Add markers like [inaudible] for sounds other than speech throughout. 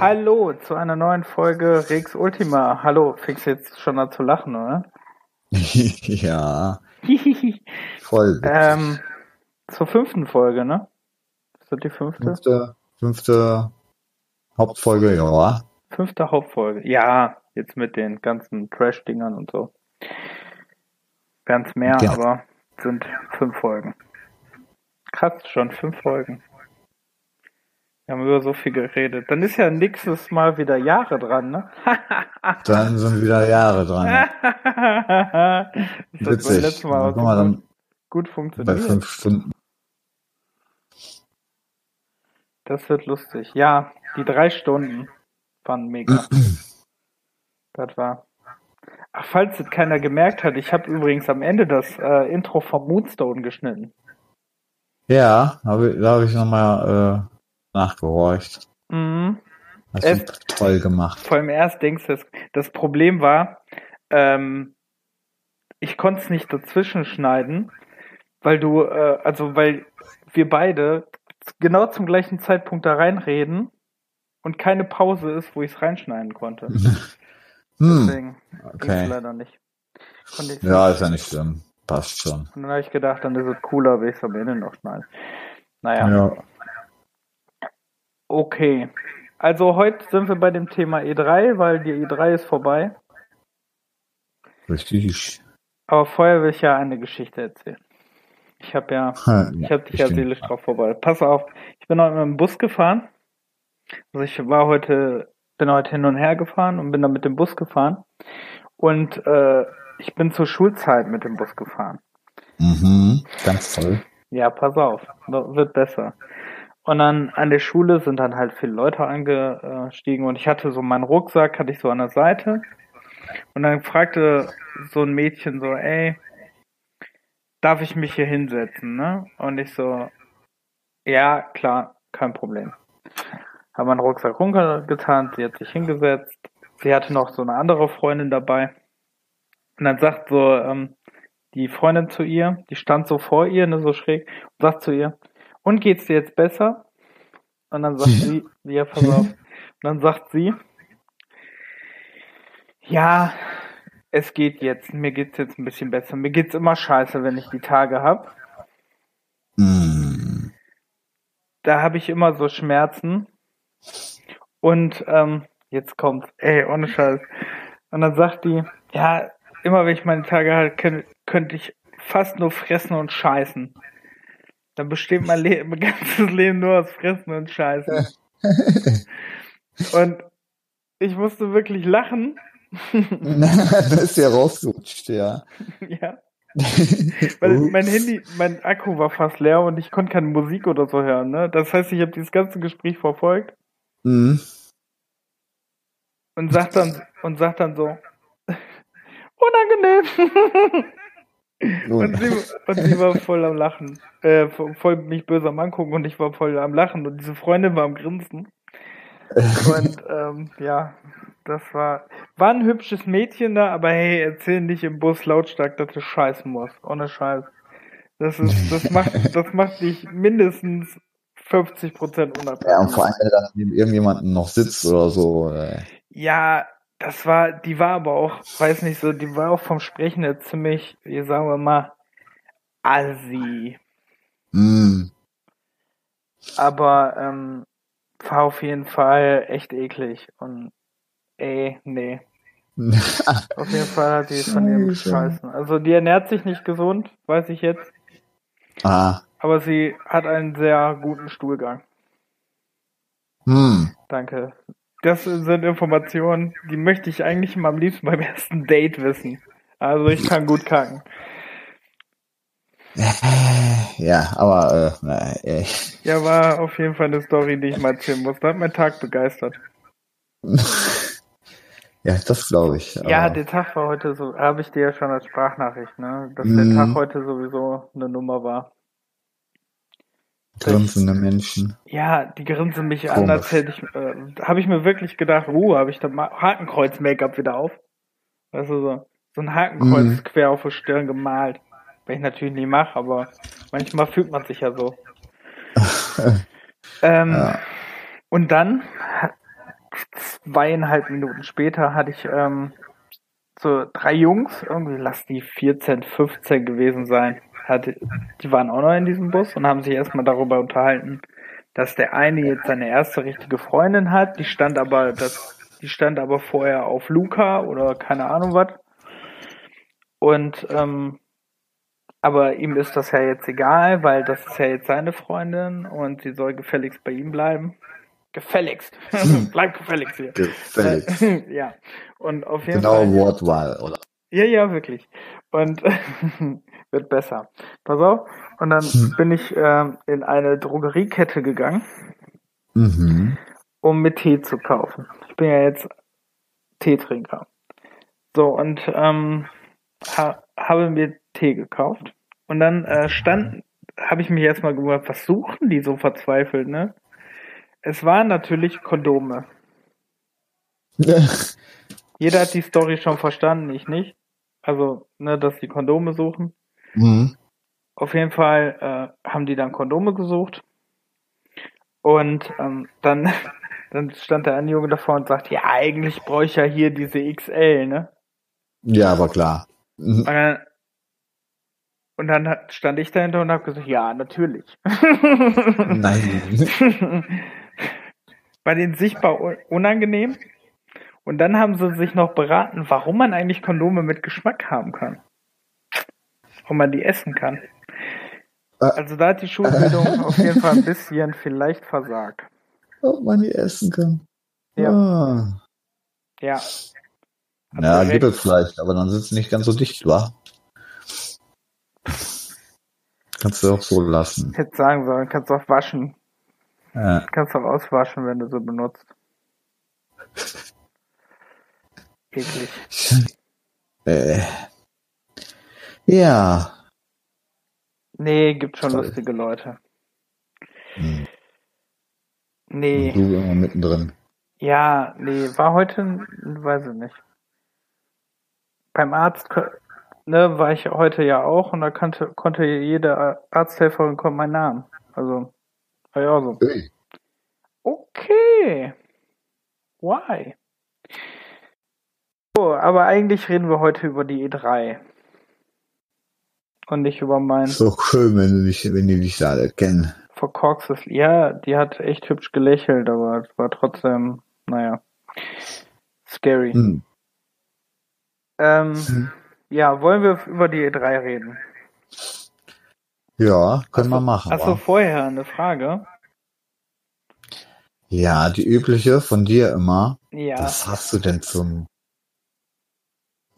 Hallo zu einer neuen Folge Rex Ultima. Hallo, fängst jetzt schon an zu lachen, oder? [laughs] ja, [laughs] voll. ähm, zur fünften Folge, ne? Ist das die fünfte? Fünfte, fünfte Hauptfolge, ja. Fünfte Hauptfolge. Ja, jetzt mit den ganzen Trash-Dingern und so. Ganz mehr, Ja. aber sind fünf Folgen. Krass, schon fünf Folgen. Wir haben über so viel geredet. Dann ist ja nächstes Mal wieder Jahre dran, ne? [laughs] Dann sind wieder Jahre dran. [laughs] das hat beim Witzig. letzten Mal auch Guck mal, so dann gut bei funktioniert. fünf Stunden. Das wird lustig. Ja, die drei Stunden waren mega. [clears throat] das war. Ach, falls es keiner gemerkt hat, ich habe übrigens am Ende das äh, Intro vom Moonstone geschnitten. Ja, hab da habe ich nochmal äh, nachgehorcht. Mhm. Hast Es- du toll gemacht. Vor allem erst denkst du, das, Problem war, ähm, ich konnte es nicht dazwischen schneiden, weil du, äh, also weil wir beide genau zum gleichen Zeitpunkt da reinreden und keine Pause ist, wo ich es reinschneiden konnte. [laughs] Hm, Deswegen okay. leider nicht. Ja, ist ja nicht schlimm. Passt schon. Und dann habe ich gedacht, dann ist es cooler, wenn ich es am Ende noch schneide. Naja, Ja. Okay. Also heute sind wir bei dem Thema E3, weil die E3 ist vorbei. Richtig. Aber vorher will ich ja eine Geschichte erzählen. Ich habe ja, ich habe dich ja seelisch drauf vorbereitet. Pass auf, ich bin heute mit dem Bus gefahren. Also ich war heute, bin heute hin und her gefahren und bin dann mit dem Bus gefahren. Und äh, ich bin zur Schulzeit mit dem Bus gefahren. Mhm, ganz toll. Ja, pass auf, wird besser. Und dann an der Schule sind dann halt viele Leute angestiegen und ich hatte so meinen Rucksack, hatte ich so an der Seite. Und dann fragte so ein Mädchen so, ey, darf ich mich hier hinsetzen, ne? Und ich so, ja, klar, kein Problem. Hab meinen Rucksack runtergetan, sie hat sich hingesetzt. Sie hatte noch so eine andere Freundin dabei. Und dann sagt so, ähm, die Freundin zu ihr, die stand so vor ihr, ne, so schräg, und sagt zu ihr, und geht's dir jetzt besser? Und dann sagt sie, [laughs] ja, pass auf. Und dann sagt sie, ja, es geht jetzt, mir geht's jetzt ein bisschen besser. Mir geht's immer scheiße, wenn ich die Tage hab. Mhm. Da habe ich immer so Schmerzen. Und ähm, jetzt kommt's, ey, ohne Scheiß. Und dann sagt die, ja, immer wenn ich meine Tage hatte, könnte könnte ich fast nur fressen und scheißen. Dann besteht mein, Le mein ganzes Leben nur aus Fressen und Scheißen. [laughs] Und ich musste wirklich lachen. [laughs] das ist ja rausgerutscht, ja. [laughs] ja. Weil mein Handy, mein Akku war fast leer und ich konnte keine Musik oder so hören. Ne? Das heißt, ich habe dieses ganze Gespräch verfolgt Mhm. und sagt dann und sagt dann so unangenehm. Und, sie, und sie war voll am Lachen, äh, voll mich böse am angucken und ich war voll am Lachen und diese Freundin war am Grinsen. Und [laughs] ähm, ja, das war war ein hübsches Mädchen da, aber hey, erzähl nicht im Bus lautstark, dass du scheißen musst. Ohne Scheiß. Das ist, das macht, das macht dich mindestens 50 Prozent unattraktiv. Ja, und vor allem, wenn da neben irgendjemanden noch sitzt oder so. Ja, das war, die war aber auch, weiß nicht so, die war auch vom Sprechen her ziemlich, wie sagen wir mal, assi. Mhm. Aber ähm, war auf jeden Fall echt eklig. Und ey, nee. [laughs] Auf jeden Fall hat die von ihrem Scheiße. Scheißen. Also die ernährt sich nicht gesund, weiß ich jetzt. ah. Aber sie hat einen sehr guten Stuhlgang. Hm. Danke. Das sind Informationen, die möchte ich eigentlich immer am liebsten beim ersten Date wissen. Also ich kann gut kacken. [laughs] Ja, aber äh, na, äh, Ja, war auf jeden Fall eine Story, die ich mal erzählen muss. Da hat mein Tag begeistert. [laughs] ja, das glaube ich. Ja, der Tag war heute so, habe ich dir ja schon als Sprachnachricht, ne? Dass Mhm. der Tag heute sowieso eine Nummer war. Grinsende Menschen. Ja, die grinsen mich an, Komisch. als hätte ich, äh, habe ich mir wirklich gedacht, uh, habe ich da Ma- Hakenkreuz-Make-up wieder auf. Weißt du, so, so ein Hakenkreuz Mhm. quer auf der Stirn gemalt. Weil ich natürlich nie mache, aber manchmal fühlt man sich ja so. [laughs] ähm, Ja. Und dann ha- zweieinhalb Minuten später hatte ich ähm, so drei Jungs, irgendwie lass die 14, 15 gewesen sein. Hatte, die waren auch noch in diesem Bus und haben sich erstmal darüber unterhalten, dass der eine jetzt seine erste richtige Freundin hat, die stand aber, das, die stand aber vorher auf Luca oder keine Ahnung was. Und ähm, aber ihm ist das ja jetzt egal, weil das ist ja jetzt seine Freundin und sie soll gefälligst bei ihm bleiben. Gefälligst. [laughs] Bleib gefälligst hier. Gefälligst. [laughs] ja. Und auf jeden Genau Fall. Wortwahl, oder? Ja, ja, wirklich. Und [laughs] wird besser. Pass auf. Und dann Hm. bin ich ähm, in eine Drogeriekette gegangen, Mhm. um mir Tee zu kaufen. Ich bin ja jetzt Teetrinker. So, und ähm, ha habe mir Tee gekauft. Und dann äh, stand, habe ich mich erstmal gewundert, was suchen die so verzweifelt, ne? Es waren natürlich Kondome. [laughs] Jeder hat die Story schon verstanden, ich nicht. Also, ne, dass die Kondome suchen. Mhm. Auf jeden Fall äh, haben die dann Kondome gesucht. Und ähm, dann, [laughs] dann stand der eine Junge davor und sagt, ja, eigentlich brauche ich ja hier diese XL, ne? Ja, aber klar. Mhm. Und dann, und dann hat- stand ich dahinter und habe gesagt, ja, natürlich. Nein. [laughs] War denen sichtbar un- unangenehm. Und dann haben sie sich noch beraten, warum man eigentlich Kondome mit Geschmack haben kann. Warum man die essen kann. Äh. Also da hat die Schulbildung [laughs] auf jeden Fall ein bisschen vielleicht versagt. Ob man die essen kann. Ja. Ah. Ja. Ja, ihr gibt es vielleicht, aber dann sind sie nicht ganz so dicht, wa? Kannst du auch so lassen. Hätte sagen sollen, kannst auch waschen. Ja. Kannst auch auswaschen, wenn du so benutzt. [laughs] Eklig. Äh. Ja. Nee, gibt schon Toll. lustige Leute. Hm. Nee. Du immer mittendrin. Ja, nee, war heute, weiß ich nicht. Beim Arzt, ne, war ich heute ja auch und da kannte, konnte jede Arzthelferin kommen meinen Namen. Also, war ja auch so. Hey. Okay. Why? So, aber eigentlich reden wir heute über die E3. Und nicht über mein So schön, wenn du dich, wenn die dich da alle kennen. verkorkstes. Ja, die hat echt hübsch gelächelt, aber es war trotzdem, naja, scary. Hm. Ähm, Hm. ja, wollen wir über die E3 reden? Ja, können wir machen. Achso, vorher eine Frage. Ja, die übliche von dir immer. Ja, Was hast du denn zum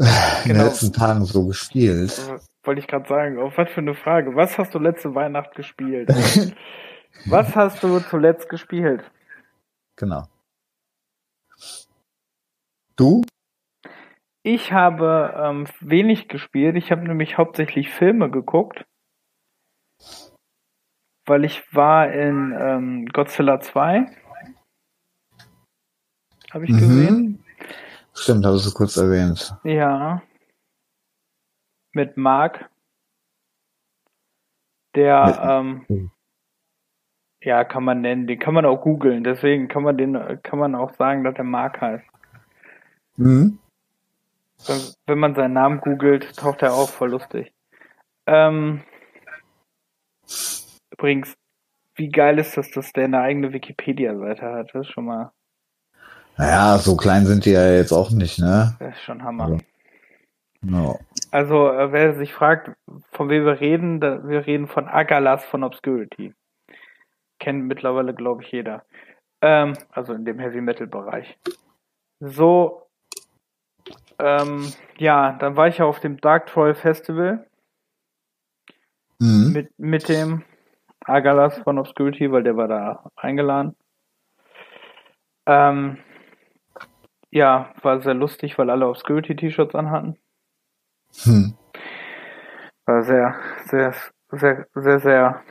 in den Genau. letzten Tagen so gespielt? wollte ich gerade sagen. Auf was für eine Frage. Was hast du letzte Weihnacht gespielt? [laughs] was hast du zuletzt gespielt? genau. Du? Ich habe ähm, wenig gespielt. Ich habe nämlich hauptsächlich Filme geguckt. Weil ich war in ähm, Godzilla 2. Habe ich Mhm. gesehen. Stimmt, hattest du kurz erwähnt. Ja. Mit Mark. Der, Mit- ähm, Hm. ja, kann man nennen, den kann man auch googeln, deswegen kann man den, kann man auch sagen, dass der Mark heißt. Mhm. Wenn man seinen Namen googelt, taucht er auf, voll lustig. Ähm, übrigens, wie geil ist das, dass der eine eigene Wikipedia-Seite hat? Das ist schon mal, Naja, so klein sind die ja jetzt auch nicht, ne? das ist schon Hammer. Ja. No. Also, äh, wer sich fragt, von wem wir reden, da, wir reden von Agalas von Obscurity. Kennt mittlerweile, glaube ich, jeder. Ähm, also in dem Heavy Metal Bereich. So, ähm, ja, dann war ich ja auf dem Dark Troll Festival Mhm. mit, mit dem Agalas von Obscurity, weil der war da eingeladen. Ähm, ja, war sehr lustig, weil alle Obscurity-T-Shirts anhatten. Hm. War sehr, sehr, sehr, sehr, sehr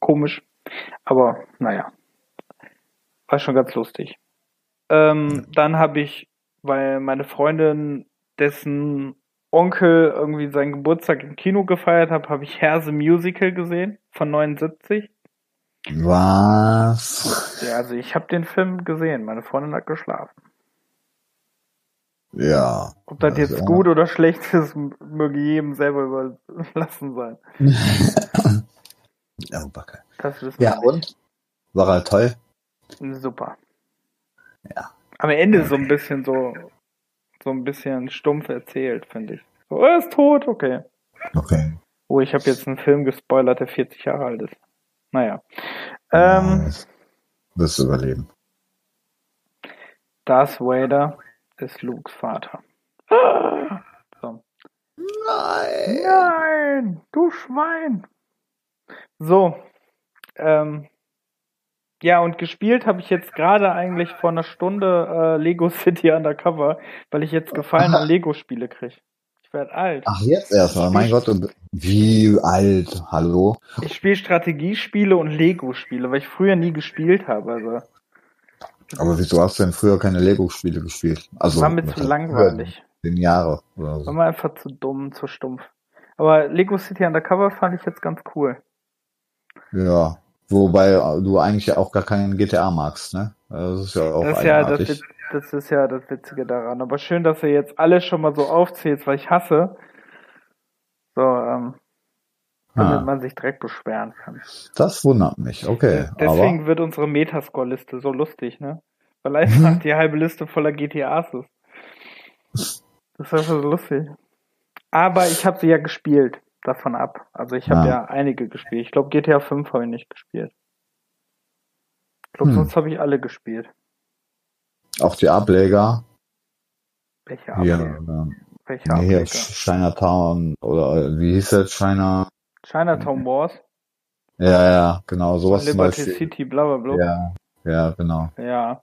komisch. Aber naja. War schon ganz lustig. Ähm, dann habe ich, weil meine Freundin, dessen Onkel irgendwie seinen Geburtstag im Kino gefeiert hat, habe ich Herse Musical gesehen von 79. Was? Ja, also ich habe den Film gesehen. Meine Freundin hat geschlafen. Ja. Ob das jetzt Also, gut oder schlecht ist, möge jedem selber überlassen sein. [laughs] Oh, Backe. Das wissen Ja, nicht. und? War er toll? Super. Ja. Am Ende so ein bisschen so, so ein bisschen stumpf erzählt, finde ich. So, er ist tot, okay. Okay. Oh, ich habe jetzt einen Film gespoilert, der 40 Jahre alt ist. Naja. Ähm, Wirst du überleben. Darth Vader ist Lukes Vater. So. Nein! Nein, du Schwein. So. Ähm, ja, und gespielt habe ich jetzt gerade eigentlich vor einer Stunde äh, Lego City Undercover, weil ich jetzt Gefallen an [laughs] Lego-Spiele kriege. Ich werde alt. Ach, jetzt erstmal. Mein Gott, wie alt? Hallo? Ich spiele Strategiespiele und Lego-Spiele, weil ich früher nie gespielt habe. Also Aber wieso hast du denn früher keine Lego-Spiele gespielt? Also, war mir zu langweilig. Zehn Jahre oder War so. mir einfach zu dumm, zu stumpf. Aber Lego City Undercover fand ich jetzt ganz cool. Ja. Wobei du eigentlich ja auch gar keinen GTA magst, ne? Das ist ja auch Das ist ja das, das ist ja das Witzige daran. Aber schön, dass ihr jetzt alles schon mal so aufzählt, weil ich hasse. So, ähm, damit Ah. man sich direkt beschweren kann. Das wundert mich, okay. Deswegen wird unsere Metascore-Liste so lustig, ne? Weil einfach [laughs] die halbe Liste voller GTAs ist. Das ist einfach so lustig. Aber ich habe sie ja gespielt, davon ab. Also ich habe Ja. ja einige gespielt. Ich glaube GTA 5 habe ich nicht gespielt. Ich glaube, Hm. sonst habe ich alle gespielt. Auch die Ableger, Welche Ableger? ähm, Welche nee, Ableger? Chinatown oder wie hieß das? China? Chinatown Wars, Ja, ja, genau, sowas zum Liberty Beispiel. City, bla bla bla. Ja, ja, genau. Ja.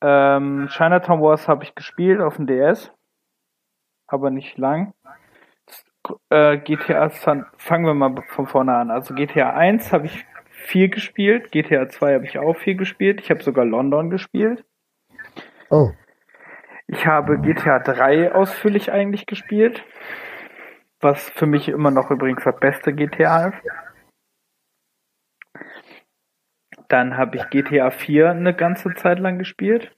Ähm, Chinatown Wars habe ich gespielt auf dem DS, aber nicht lang. Äh, GTA San fangen wir mal von vorne an. Also GTA 1 habe ich viel gespielt, GTA 2 habe ich auch viel gespielt. Ich habe sogar London gespielt. Oh. Ich habe GTA 3 ausführlich eigentlich gespielt, was für mich immer noch übrigens das beste GTA ist. Dann habe ich GTA 4 eine ganze Zeit lang gespielt.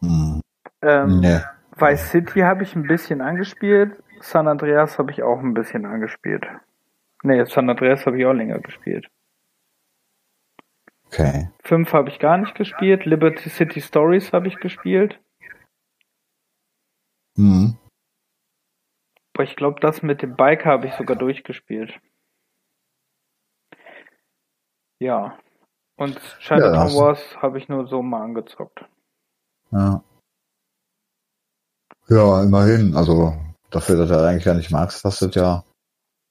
Hm. Ähm, Nee. Vice City habe ich ein bisschen angespielt. San Andreas habe ich auch ein bisschen angespielt. Nee, San Andreas habe ich auch länger gespielt. Okay. 5 habe ich gar nicht gespielt. Liberty City Stories habe ich gespielt. Hm. Aber ich glaube, das mit dem Biker habe ich sogar durchgespielt. Ja. Und Chinatown Ja, Wars habe ich nur so mal angezockt. Ja. Ja, immerhin. Also dafür, dass du eigentlich gar nicht magst, hast du ja,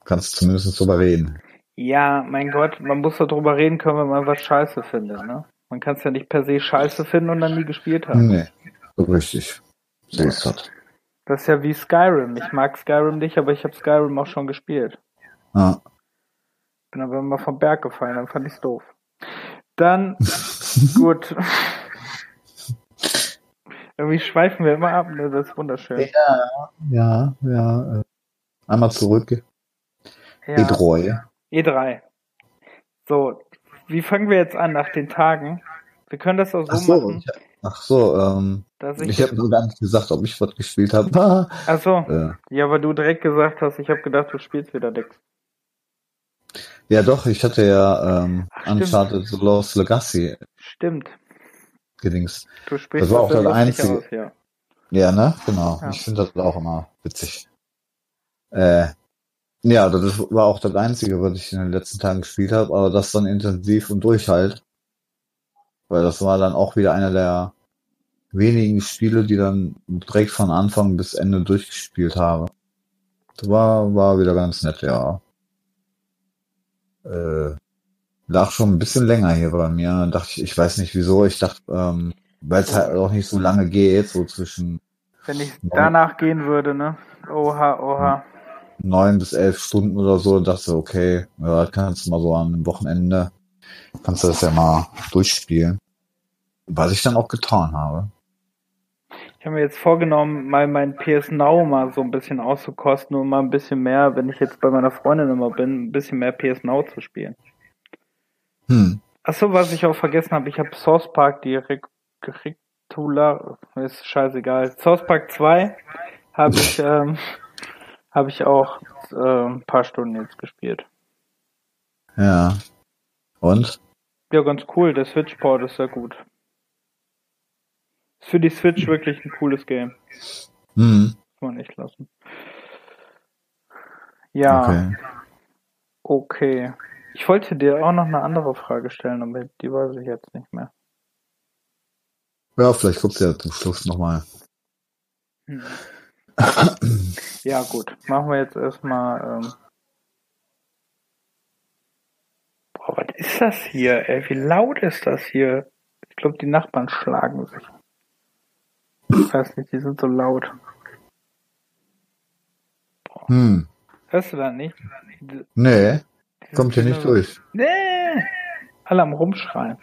kannst zumindest drüber reden. Ja, mein Gott, man muss darüber reden können, wenn man was scheiße findet, ne? Man kann es ja nicht per se scheiße finden und dann nie gespielt haben. Nee, so richtig. So ist das. Das ist ja wie Skyrim. Ich mag Skyrim nicht, aber ich habe Skyrim auch schon gespielt. Ja. Bin aber immer vom Berg gefallen, dann fand ich's doof. Dann, [laughs] gut. Irgendwie schweifen wir immer ab, ne? Das ist wunderschön. Ja, ja. Äh, einmal zurück. Ja. Edroy. E3. So, wie fangen wir jetzt an nach den Tagen? Wir können das auch so, Ach so, machen, ich, ach so, ähm, ich. ich habe nur gar nicht gesagt, ob ich was gespielt habe. [laughs] Ach so. äh, Ja, aber du direkt gesagt hast, ich habe gedacht, du spielst wieder Dex. ja, doch, ich hatte ja ähm, Ach. Uncharted The Lost Legacy Stimmt. gedings. Du sprichst Das war auch das Einzige. aus, ja. Ja, ne? Genau. Ja. Ich finde das auch immer witzig. Äh, ja, das war auch das Einzige, was ich in den letzten Tagen gespielt habe, aber das dann intensiv und durchhalt. Weil das war dann auch wieder einer der wenigen Spiele, die dann direkt von Anfang bis Ende durchgespielt habe. Das war, war wieder ganz nett, ja. Äh, lag schon ein bisschen länger hier bei mir. Dann dachte ich, ich weiß nicht wieso, ich dachte, ähm, weil es halt auch nicht so lange geht, so zwischen Wenn ich danach gehen würde, ne? Oha, oha. Neun bis elf Stunden oder so, dachte so, okay, ja, das kannst du mal so an einem Wochenende, kannst du das ja mal durchspielen. Was ich dann auch getan habe. Ich habe mir jetzt vorgenommen, mal mein PS Now mal so ein bisschen auszukosten und mal ein bisschen mehr, wenn ich jetzt bei meiner Freundin immer bin, ein bisschen mehr PS Now zu spielen. Hm. Achso, was ich auch vergessen habe, ich habe Source Park direkt Rectula, ist scheißegal. Source Park 2 habe ich, [laughs] ähm, habe ich auch äh, ein paar Stunden jetzt gespielt. Ja. Und? Ja, ganz cool. Der Switch-Port ist sehr gut. Ist für die Switch wirklich ein cooles Game. Hm. Muss man echt lassen. Ja, Okay. okay. Ich wollte dir auch noch eine andere Frage stellen, aber die weiß ich jetzt nicht mehr. Ja, vielleicht guckst du ja zum Schluss nochmal. Hm. Ja, gut. Machen wir jetzt erstmal. Ähm Boah, was ist das hier, ey? Wie laut ist das hier? Ich glaube, die Nachbarn schlagen sich. Ich weiß nicht, die sind so laut. Hm. Hörst du das nicht? Nee, die kommt hier nicht so- durch. Nee! Alle am Rumschreien.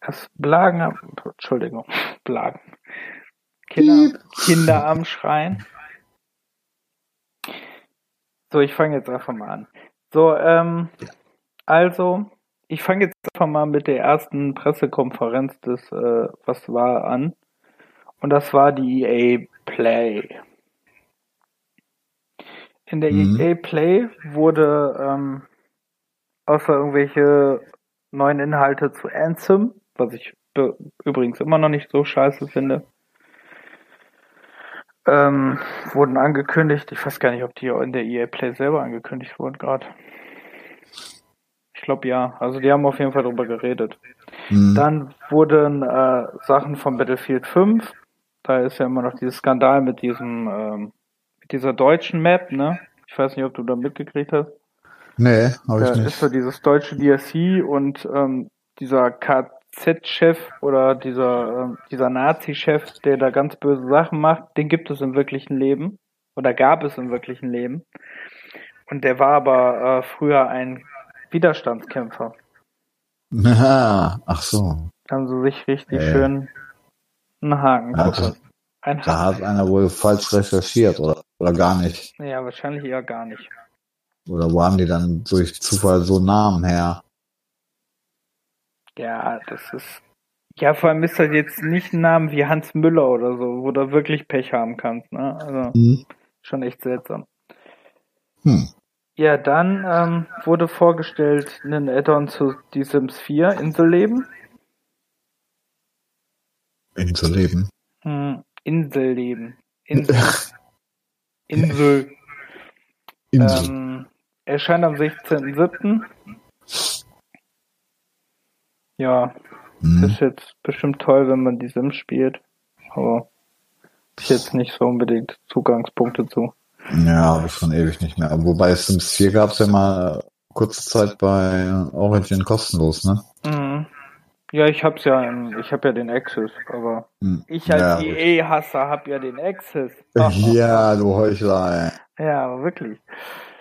Das Blagen Entschuldigung, Blagen. Kinder, Kinder am Schreien. So, ich fange jetzt einfach mal an. So, ähm, also, ich fange jetzt einfach mal mit der ersten Pressekonferenz des, äh, was war, an. Und das war die EA Play. In der Mhm. EA Play wurde, ähm, außer irgendwelche neuen Inhalte zu Anthem, was ich übrigens immer noch nicht so scheiße finde, ähm, wurden angekündigt. Ich weiß gar nicht, ob die in der EA Play selber angekündigt wurden gerade. Ich glaube ja. Also die haben auf jeden Fall drüber geredet. Hm. Dann wurden äh, Sachen von Battlefield 5. Da ist ja immer noch dieses Skandal mit diesem ähm, mit dieser deutschen Map, ne? Ich weiß nicht, ob du da mitgekriegt hast. Nee, habe Da ich ist nicht. so dieses deutsche DLC und ähm, dieser KZ-Chef oder dieser, ähm, dieser Nazi-Chef, der da ganz böse Sachen macht, den gibt es im wirklichen Leben. Oder gab es im wirklichen Leben. Und der war aber äh, früher ein Widerstandskämpfer. Aha, ach so. Da haben sie sich richtig Ja. schön einen Haken verpasst. Ein Da hat einer wohl falsch recherchiert oder, oder gar nicht. Ja, wahrscheinlich eher gar nicht. Oder wo haben die dann durch Zufall so Namen her? Ja, das ist. Ja, vor allem ist das jetzt nicht ein Name wie Hans Müller oder so, wo du wirklich Pech haben kannst, ne? Also Hm. schon echt seltsam. Hm. Ja, dann ähm, wurde vorgestellt ein Add-on zu Die Sims 4 Inselleben. Inselleben. Hm, Inselleben. Insel. [laughs] Insel. Insel. Ähm, erscheint am 16.07. Ja, Hm. ist jetzt bestimmt toll, wenn man die Sims spielt. Aber ich jetzt nicht so unbedingt Zugangspunkte zu. Ja, habe ich schon ewig nicht mehr. Wobei Sims 4 gab's ja mal kurze Zeit bei Origin kostenlos, ne? Mhm. Ja, ich hab's ja, ich hab ja den Access, aber Hm. ich als ja. EA-Hasser hab ja den Access. Ja, du Heuchler, Ja, aber wirklich.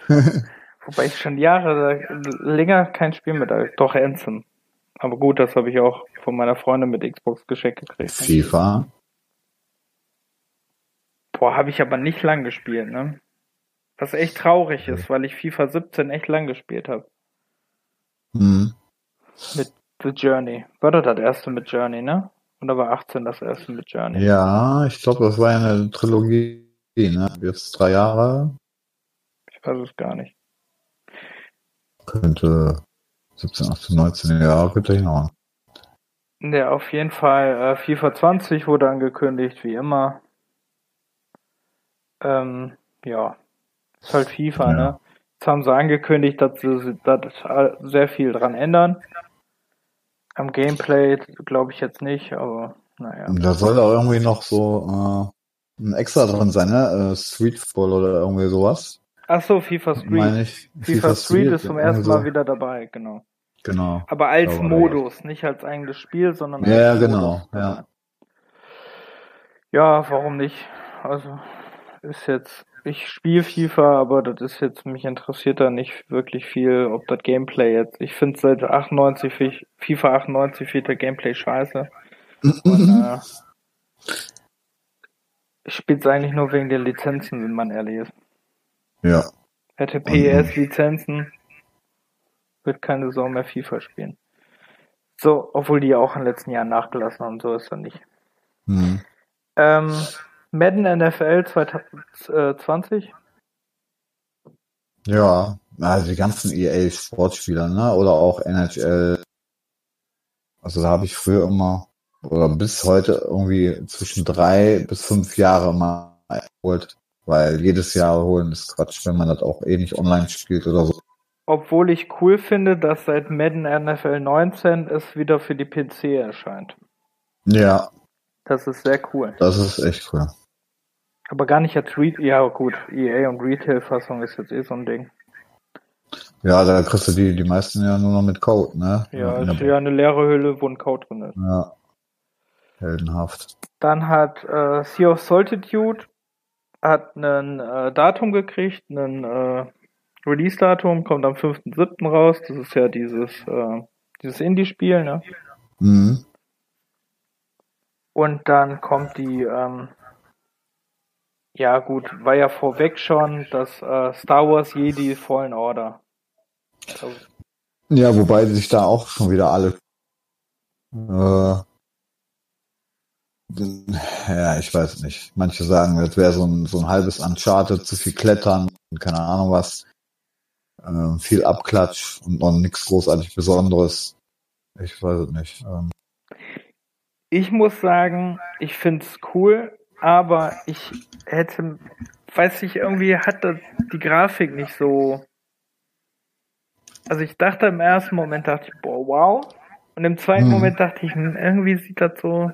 [laughs] Wobei ich schon Jahre länger kein Spiel mit, doch Anthem. Aber gut, das habe ich auch von meiner Freundin mit Xbox geschenkt gekriegt. FIFA. Boah, habe ich aber nicht lang gespielt, ne? Was echt traurig ist, weil ich FIFA 17 echt lang gespielt habe. Hm. Mit The Journey. War doch das erste mit Journey, ne? Oder war 18 das erste mit Journey? Ja, ich glaube, das war ja eine Trilogie, ne? Jetzt drei Jahre. Ich weiß es gar nicht. Könnte 17, 18, 19 Jahre könnte hinhauen. Ja, auf jeden Fall. Äh, FIFA 20 wurde angekündigt, wie immer. Ähm, ja. Ist halt FIFA, Ja. ne? Jetzt haben sie angekündigt, dass sie dass sehr viel dran ändern. Am Gameplay glaube ich jetzt nicht, aber naja. Und da soll auch irgendwie noch so äh, ein Extra drin sein, ne? Äh, Street Football oder irgendwie sowas. Ach so, FIFA Street. Meine ich. FIFA, Street ist zum ersten Mal so. wieder dabei, genau. Genau. Aber als Aber- Modus, nicht als eigenes Spiel, sondern Ja, als genau, Modus. ja. Ja, warum nicht? Also ist jetzt, ich spiele FIFA, aber das ist jetzt, mich interessiert da nicht wirklich viel, ob das Gameplay jetzt. Ich finde seit 98, fi- FIFA 98 finde der Gameplay scheiße. Und, [laughs] äh, Ich spiele es eigentlich nur wegen der Lizenzen, wenn man ehrlich ist. Ja. Hätte PS Lizenzen, wird keine Sau mehr FIFA spielen. So, obwohl die ja auch in den letzten Jahren nachgelassen haben, so ist er nicht. Hm. Ähm, Madden NFL 2020? Ja, also die ganzen EA-Sportspieler, ne? Oder auch NHL. Also da habe ich früher immer, oder bis heute irgendwie zwischen drei bis fünf Jahre mal geholt. Weil jedes Jahr holen ist Quatsch, wenn man das auch eh nicht online spielt oder so. Obwohl ich cool finde, dass seit Madden NFL 19 es wieder für die PC erscheint. Ja, Das ist sehr cool. das ist echt cool. Aber gar nicht als Re Ja, gut, EA und Retail-Fassung ist jetzt eh so ein Ding. Ja, da kriegst du die, die meisten ja nur noch mit Code, ne? Ja, ist ja eine leere Hülle, wo ein Code drin ist. ja. Heldenhaft. Dann hat äh, Sea of Solitude hat ein äh, Datum gekriegt, ein äh, Release-Datum, kommt am 5.7. raus. Das ist ja dieses, äh, dieses Indie-Spiel, ne? Mhm. Und dann kommt die, ähm, ja gut, war ja vorweg schon das äh, Star Wars Jedi Fallen Order. Also, Ja, wobei sich da auch schon wieder alle äh, ja, ich weiß nicht. Manche sagen, das wäre so ein, so ein halbes Uncharted, zu viel Klettern, keine Ahnung was. Ähm, viel Abklatsch und noch nichts großartig Besonderes. Ich weiß es nicht. Ähm, ich muss sagen, ich find's cool, aber ich hätte, weiß ich, irgendwie hat das die Grafik nicht so. Also ich dachte im ersten Moment, dachte ich, boah, wow. Und im zweiten Mhm. Moment dachte ich, hm, irgendwie sieht das so,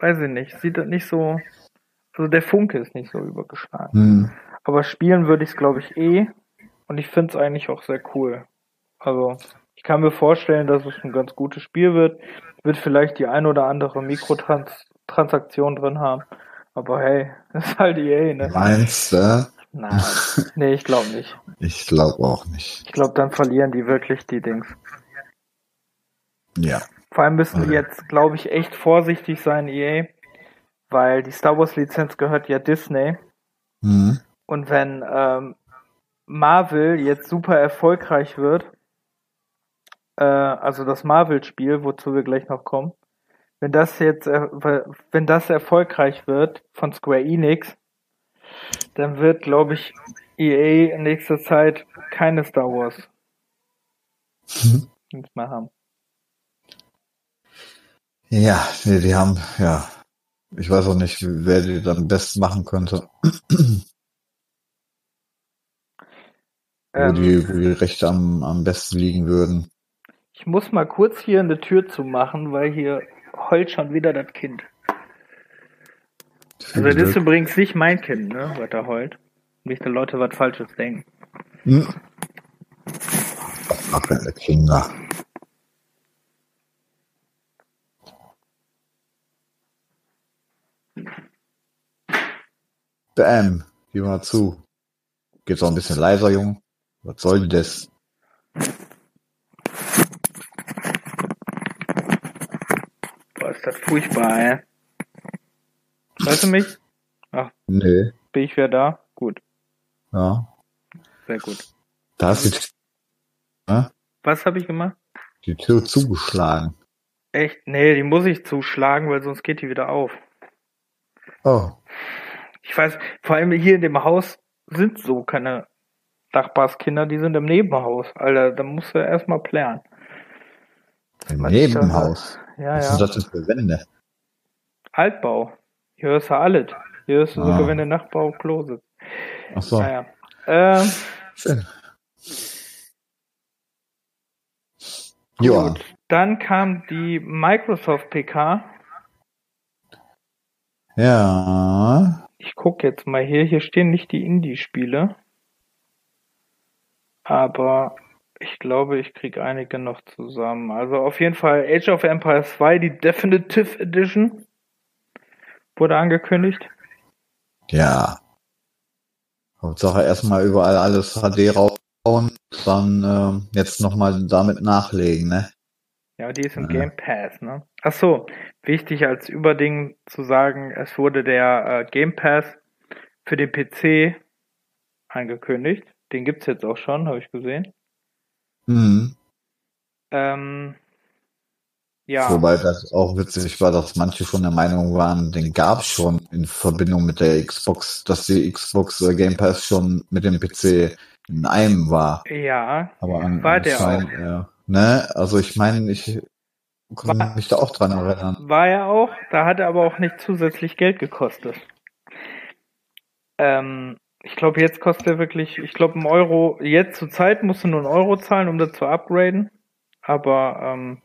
weiß ich nicht, sieht das nicht so, also der Funke ist nicht so übergeschlagen. hm, Aber spielen würde ich es, glaube ich, eh. Und ich finde es eigentlich auch sehr cool. Also, ich kann mir vorstellen, dass es ein ganz gutes Spiel wird. Wird vielleicht die ein oder andere Mikrotransaktion drin haben. Aber hey, [laughs] ist halt EA, ne? meinst du? Nein. Nee, ich glaube nicht. [laughs] Ich glaube auch nicht. Ich glaube, dann verlieren die wirklich die Dings. Ja. Vor allem müssen die Okay. jetzt, glaube ich, echt vorsichtig sein, EA. Weil die Star Wars Lizenz gehört ja Disney. Hm. Und wenn ähm, Marvel jetzt super erfolgreich wird, äh, also das Marvel-Spiel, wozu wir gleich noch kommen, wenn das jetzt, äh, wenn das erfolgreich wird von Square Enix, dann wird, glaube ich, EA in nächster Zeit keine Star Wars Games mehr haben. Ja, nee, die haben, ja. Ich weiß auch nicht, wer die dann am besten machen könnte. Wo, Ähm, die, wo die Rechte am, am besten liegen würden. ich muss mal kurz hier eine Tür zumachen, weil hier heult schon wieder das Kind. Also das ist übrigens nicht mein Kind, ne, was da heult. Nicht, dass Leute was Falsches denken. Hm. Meine Kinder. Bam, geh mal zu. Geht's auch ein bisschen leiser, Jung? Was soll das? Boah, ist das furchtbar, ey. Hörst du mich? Nee, Bin ich wieder da? Gut, ja. sehr gut. Da ist die, ne? Was habe ich gemacht? die Tür zugeschlagen. Echt? Nee, die muss ich zuschlagen, weil sonst geht die wieder auf. Oh, Ich weiß, vor allem hier in dem Haus sind so keine Nachbarskinder, die sind im Nebenhaus. Alter, da musst du erstmal plären. im Was Nebenhaus. Ja, Was ja. sind das denn für Wände? Altbau. Hier hörst du alles. Hier hörst du Ah. sogar, wenn der Nachbar auf Klo sitzt. Ach so, Naja. Ähm, schön. Ja, gut. Dann kam die Microsoft PK. ja, Ich gucke jetzt mal hier. Hier stehen nicht die Indie-Spiele. Aber ich glaube, ich kriege einige noch zusammen. Also auf jeden Fall Age of Empires 2, die Definitive Edition. Wurde angekündigt. ja. Hauptsache erstmal überall alles HD rausbauen, dann ähm, jetzt nochmal damit nachlegen, ne? Ja, die ist im Ja. Game Pass, ne? Ach so, wichtig als Überding zu sagen, es wurde der äh, Game Pass für den PC angekündigt. Den gibt's jetzt auch schon, habe ich gesehen. Mhm. Ähm, ja, Wobei das auch witzig war, dass manche schon der Meinung waren, den gab's schon in Verbindung mit der Xbox, dass die Xbox äh, Game Pass schon mit dem PC in einem war. ja, Aber an, War der anscheinend, ja. Ne? Also ich meine, ich War- mich da auch dran erinnern. war er auch. Da hat er aber auch nicht zusätzlich Geld gekostet. Ähm, ich glaube, jetzt kostet er wirklich, ich glaube, ein Euro, jetzt zur Zeit musst du nur einen Euro zahlen, um das zu upgraden. Aber ähm,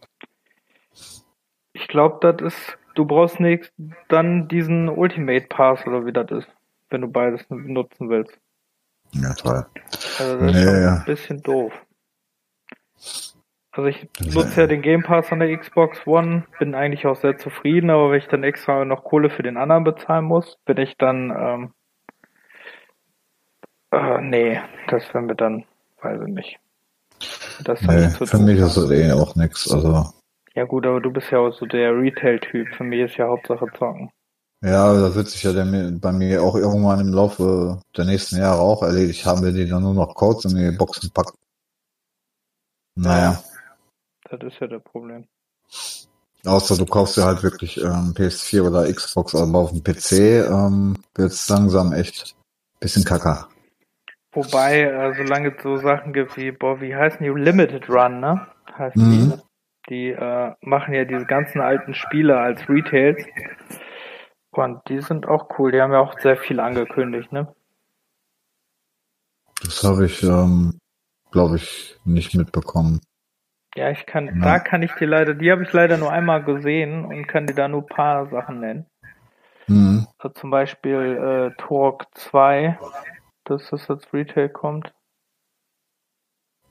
ich glaube, das ist, du brauchst nicht dann diesen Ultimate Pass oder wie das ist, wenn du beides nutzen willst. Ja, toll. Also das ist ja. ein bisschen doof. Also ich nutze ja- ja den Game Pass an der Xbox One, bin eigentlich auch sehr zufrieden, aber wenn ich dann extra noch Kohle für den anderen bezahlen muss, bin ich dann, ähm, äh, nee, das wäre mir dann, weiß ich nicht. Das Nee, für doof. mich ist das eh auch nix. Also Ja gut, aber du bist ja auch so der Retail-Typ. Für mich ist ja Hauptsache zocken. ja, das wird sich ja bei mir auch irgendwann im Laufe der nächsten Jahre auch erledigt haben, wenn die dann nur noch Codes in die Boxen packen. Naja. Das ist ja das Problem. Außer du kaufst dir halt wirklich ähm, PS4 oder Xbox, aber auf dem PC ähm, wird's langsam echt bisschen kacker. Wobei, äh, solange es so Sachen gibt wie, boah, wie heißen die? Limited Run, ne? Heißen Mhm. die. Die äh, machen ja diese ganzen alten Spiele als Retails. Und die sind auch cool. Die haben ja auch sehr viel angekündigt, ne? Das habe ich, ähm, glaube ich, nicht mitbekommen. Ja, ich kann, Ja. da kann ich dir leider, die habe ich leider nur einmal gesehen und kann dir da nur ein paar Sachen nennen. Mhm. So zum Beispiel äh, Torque 2, dass das als Retail kommt.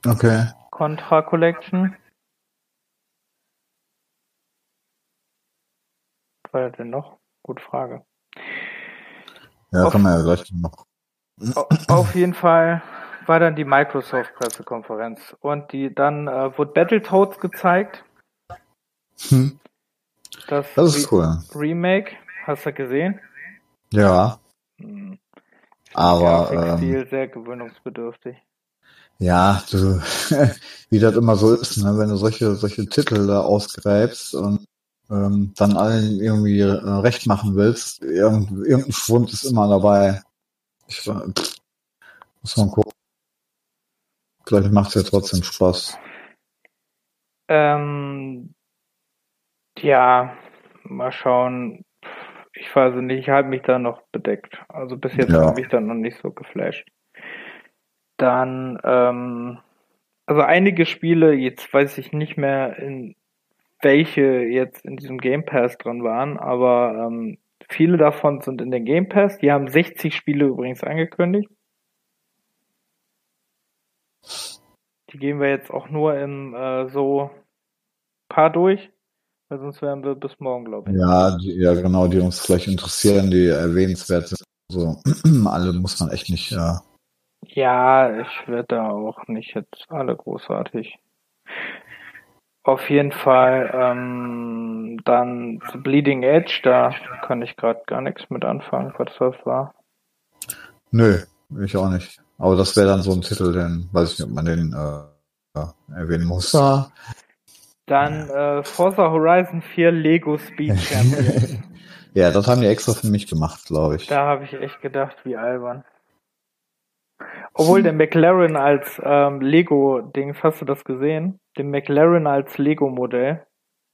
Okay. Contra Collection. Was war das denn noch? Gute Frage. Ja, Auf- kann man ja gleich noch. Au- Auf jeden Fall war dann die Microsoft-Pressekonferenz und die dann äh, wurde Battletoads gezeigt. Hm, Das, das ist Re- cool. Remake. Hast du gesehen? Ja, Hm. Aber ähm, Grafikstil sehr gewöhnungsbedürftig. ja, du, [laughs] wie das immer so ist, ne, wenn du solche solche Titel da ausgräbst und ähm, dann allen irgendwie äh, recht machen willst, irgend, irgendein Schwund ist immer dabei. Ich, war- pff, muss man gucken. Vielleicht macht's ja trotzdem Spaß. Ähm, ja, mal schauen. Ich weiß nicht, ich halte mich da noch bedeckt. Also bis jetzt Ja. habe ich da noch nicht so geflasht. Dann, ähm, also einige Spiele, jetzt weiß ich nicht mehr, in welche jetzt in diesem Game Pass drin waren, aber ähm, viele davon sind in den Game Pass. Die haben 60 Spiele übrigens angekündigt. Die gehen wir jetzt auch nur im äh, so paar durch, weil sonst wären wir bis morgen, glaube ich. Ja, die, ja genau, die uns vielleicht interessieren, die erwähnenswert sind. So, [clears throat] alle muss man echt nicht, äh, Ja, ich werde da auch nicht jetzt alle großartig. Auf jeden Fall ähm, dann The Bleeding Edge, da kann ich gerade gar nichts mit anfangen, was das war. Nö, ich auch nicht. Aber das wäre dann so ein Titel, den weiß ich nicht, ob man den äh, erwähnen muss. Ja. Dann äh, Forza Horizon 4 Lego Speed [laughs] Champion. ja, das haben die extra für mich gemacht, glaube ich. Da habe ich echt gedacht, wie albern. Obwohl der McLaren als ähm, Lego-Dings, hast du das gesehen? Den McLaren als Lego-Modell.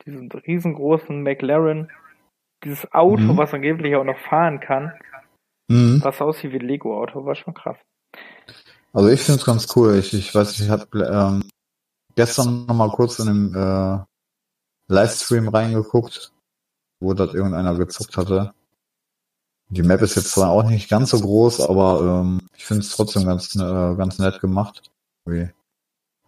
Diesen riesengroßen McLaren. Dieses Auto, Mhm. was angeblich auch noch fahren kann. Mhm. Was aussieht wie ein Lego-Auto, war schon krass. Also ich finde es ganz cool. Ich, ich weiß nicht, ich habe ähm, gestern noch mal kurz in dem äh, Livestream reingeguckt, wo das irgendeiner gezockt hatte. Die Map ist jetzt zwar auch nicht ganz so groß, aber ähm, ich finde es trotzdem ganz, äh, ganz nett gemacht. Irgendwie.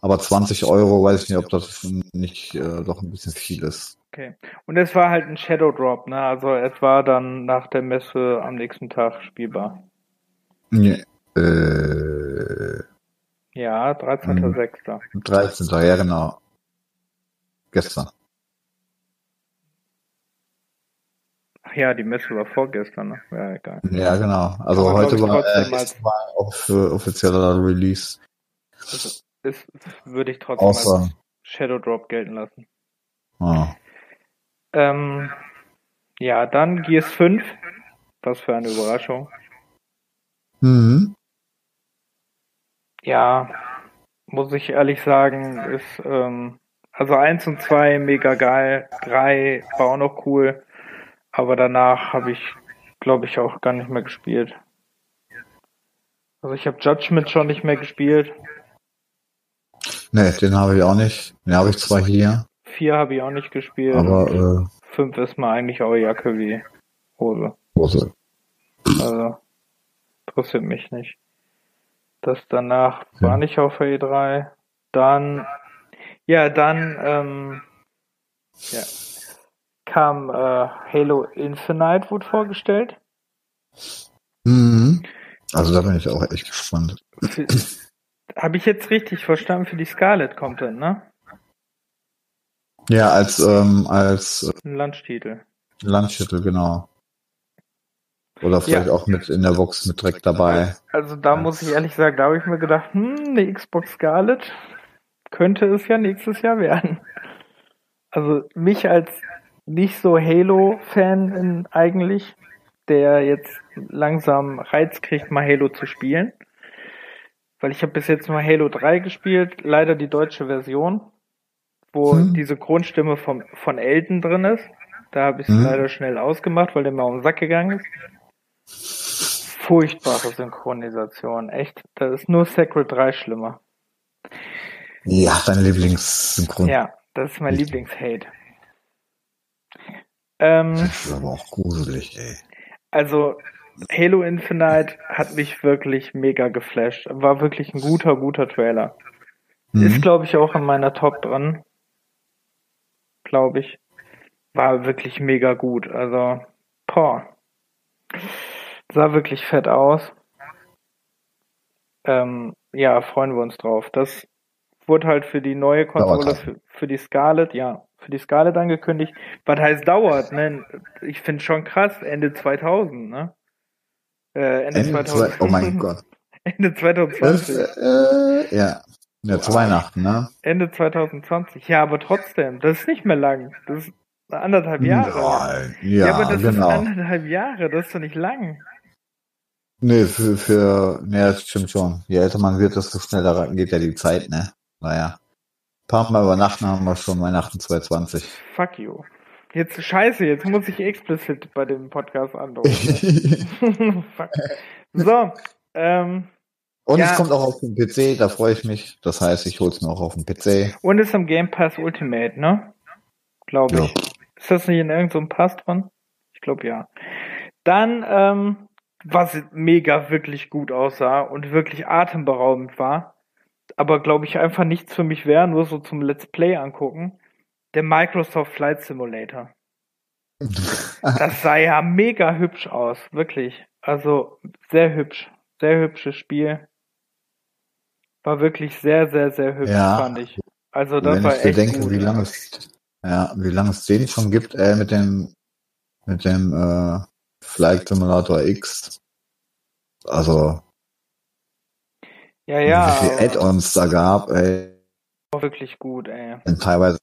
Aber 20 Euro, weiß ich nicht, ob das nicht äh, doch ein bisschen viel ist. Okay. Und es war halt ein Shadow Drop, ne? Also es war dann nach der Messe am nächsten Tag spielbar. Nee. Äh, Ja, 13.06. 13. Ja, genau. gestern. Ach ja, die Messe war vorgestern, ne? Ja, egal. Ja, genau. Also Aber heute war, äh, war äh, offizieller Release. Also, ist, würde ich trotzdem Außer, als Shadow Drop gelten lassen. ah, Ähm, ja, dann Gears 5. Was für eine Überraschung. mhm. Ja, muss ich ehrlich sagen, ist, ähm, also eins und zwei mega geil, drei war auch noch cool, aber danach habe ich, glaube ich, auch gar nicht mehr gespielt. Also ich habe Judgment schon nicht mehr gespielt, Nee, den habe ich auch nicht. Den habe ich zwar hier, vier habe ich auch nicht gespielt, aber äh, fünf ist mir eigentlich auch Jacke wie Hose. Hose. Also interessiert mich nicht. Das danach war Ja. nicht auf der E3. Dann, ja, dann ähm, ja, kam äh, Halo Infinite, wurde vorgestellt. Mhm. Also da bin ich auch echt gespannt. Habe ich jetzt richtig verstanden für die Scarlet Content, ne? Ja, als ähm, als Ein Lunchtitel. Landschüttel, genau. Oder vielleicht auch mit in der Box mit direkt dabei. Also da Ja. muss ich ehrlich sagen, da habe ich mir gedacht, hm, eine Xbox Scarlet könnte es ja nächstes Jahr werden. Also mich als nicht so Halo-Fan eigentlich, der jetzt langsam Reiz kriegt, mal Halo zu spielen. Weil ich habe bis jetzt nur Halo 3 gespielt, leider die deutsche Version, wo Hm. die Synchronstimme vom, von Elton drin ist. Da habe ich es Hm. leider schnell ausgemacht, weil der mir auf den Sack gegangen ist. Furchtbare Synchronisation, echt. Da ist nur Sacred 3 schlimmer. Ja, dein Lieblingssynchron. Ja, das ist mein Lieblingshate. Ähm, Das ist aber auch gruselig, ey. also Halo Infinite hat mich wirklich mega geflasht. War wirklich ein guter, guter Trailer. Ist, Mhm. glaube ich, auch in meiner Top drin. Glaube ich. War wirklich mega gut. Also, boah. Sah wirklich fett aus. Ähm, ja, freuen wir uns drauf. Das wurde halt für die neue Konsole, Dauert für, für die Scarlet, ja, für die Scarlet angekündigt. Was heißt dauert, ne? Ich finde schon krass, Ende 2000, ne? Äh, Ende, Ende 2000. zwei, oh mein Gott. [laughs] Ende Das, 2020. äh, ja. Ja, zu Weihnachten, ne? Ende 2020. Ja, aber trotzdem, das ist nicht mehr lang. Das ist anderthalb Jahre. Nein. Ja, Ja, aber das genau. ist anderthalb Jahre, das ist doch nicht lang. Nee, für, für, nee, das stimmt schon. Je älter man wird, desto schneller geht ja die Zeit, ne? Naja. Ein paar Mal übernachten haben wir schon Weihnachten 2020. Fuck you. Jetzt scheiße, jetzt muss ich explizit bei dem Podcast andauern. [laughs] Fuck. So, ähm, Und Ja. es kommt auch auf den PC, da freue ich mich. Das heißt, ich hol's mir auch auf den PC. und ist im Game Pass Ultimate, ne? Glaube Ja. ich. Ist das nicht in irgendeinem Pass drin? Ich glaube ja. Dann, ähm, was mega wirklich gut aussah und wirklich atemberaubend war, aber glaube ich einfach nichts für mich wäre, nur so zum Let's Play angucken, der Microsoft Flight Simulator. [laughs] Das sah ja mega hübsch aus, wirklich. Also sehr hübsch, sehr hübsches Spiel. War wirklich sehr, sehr, sehr hübsch, Ja. fand ich. Also das Wenn war ich echt bedenke, gut. wie lange es, ja, wie lange es den schon gibt, äh, mit dem, mit dem, äh, Flight Simulator X. Also, Ja, ja, wie viele Add-ons da gab, ey, war wirklich gut, ey. sind teilweise,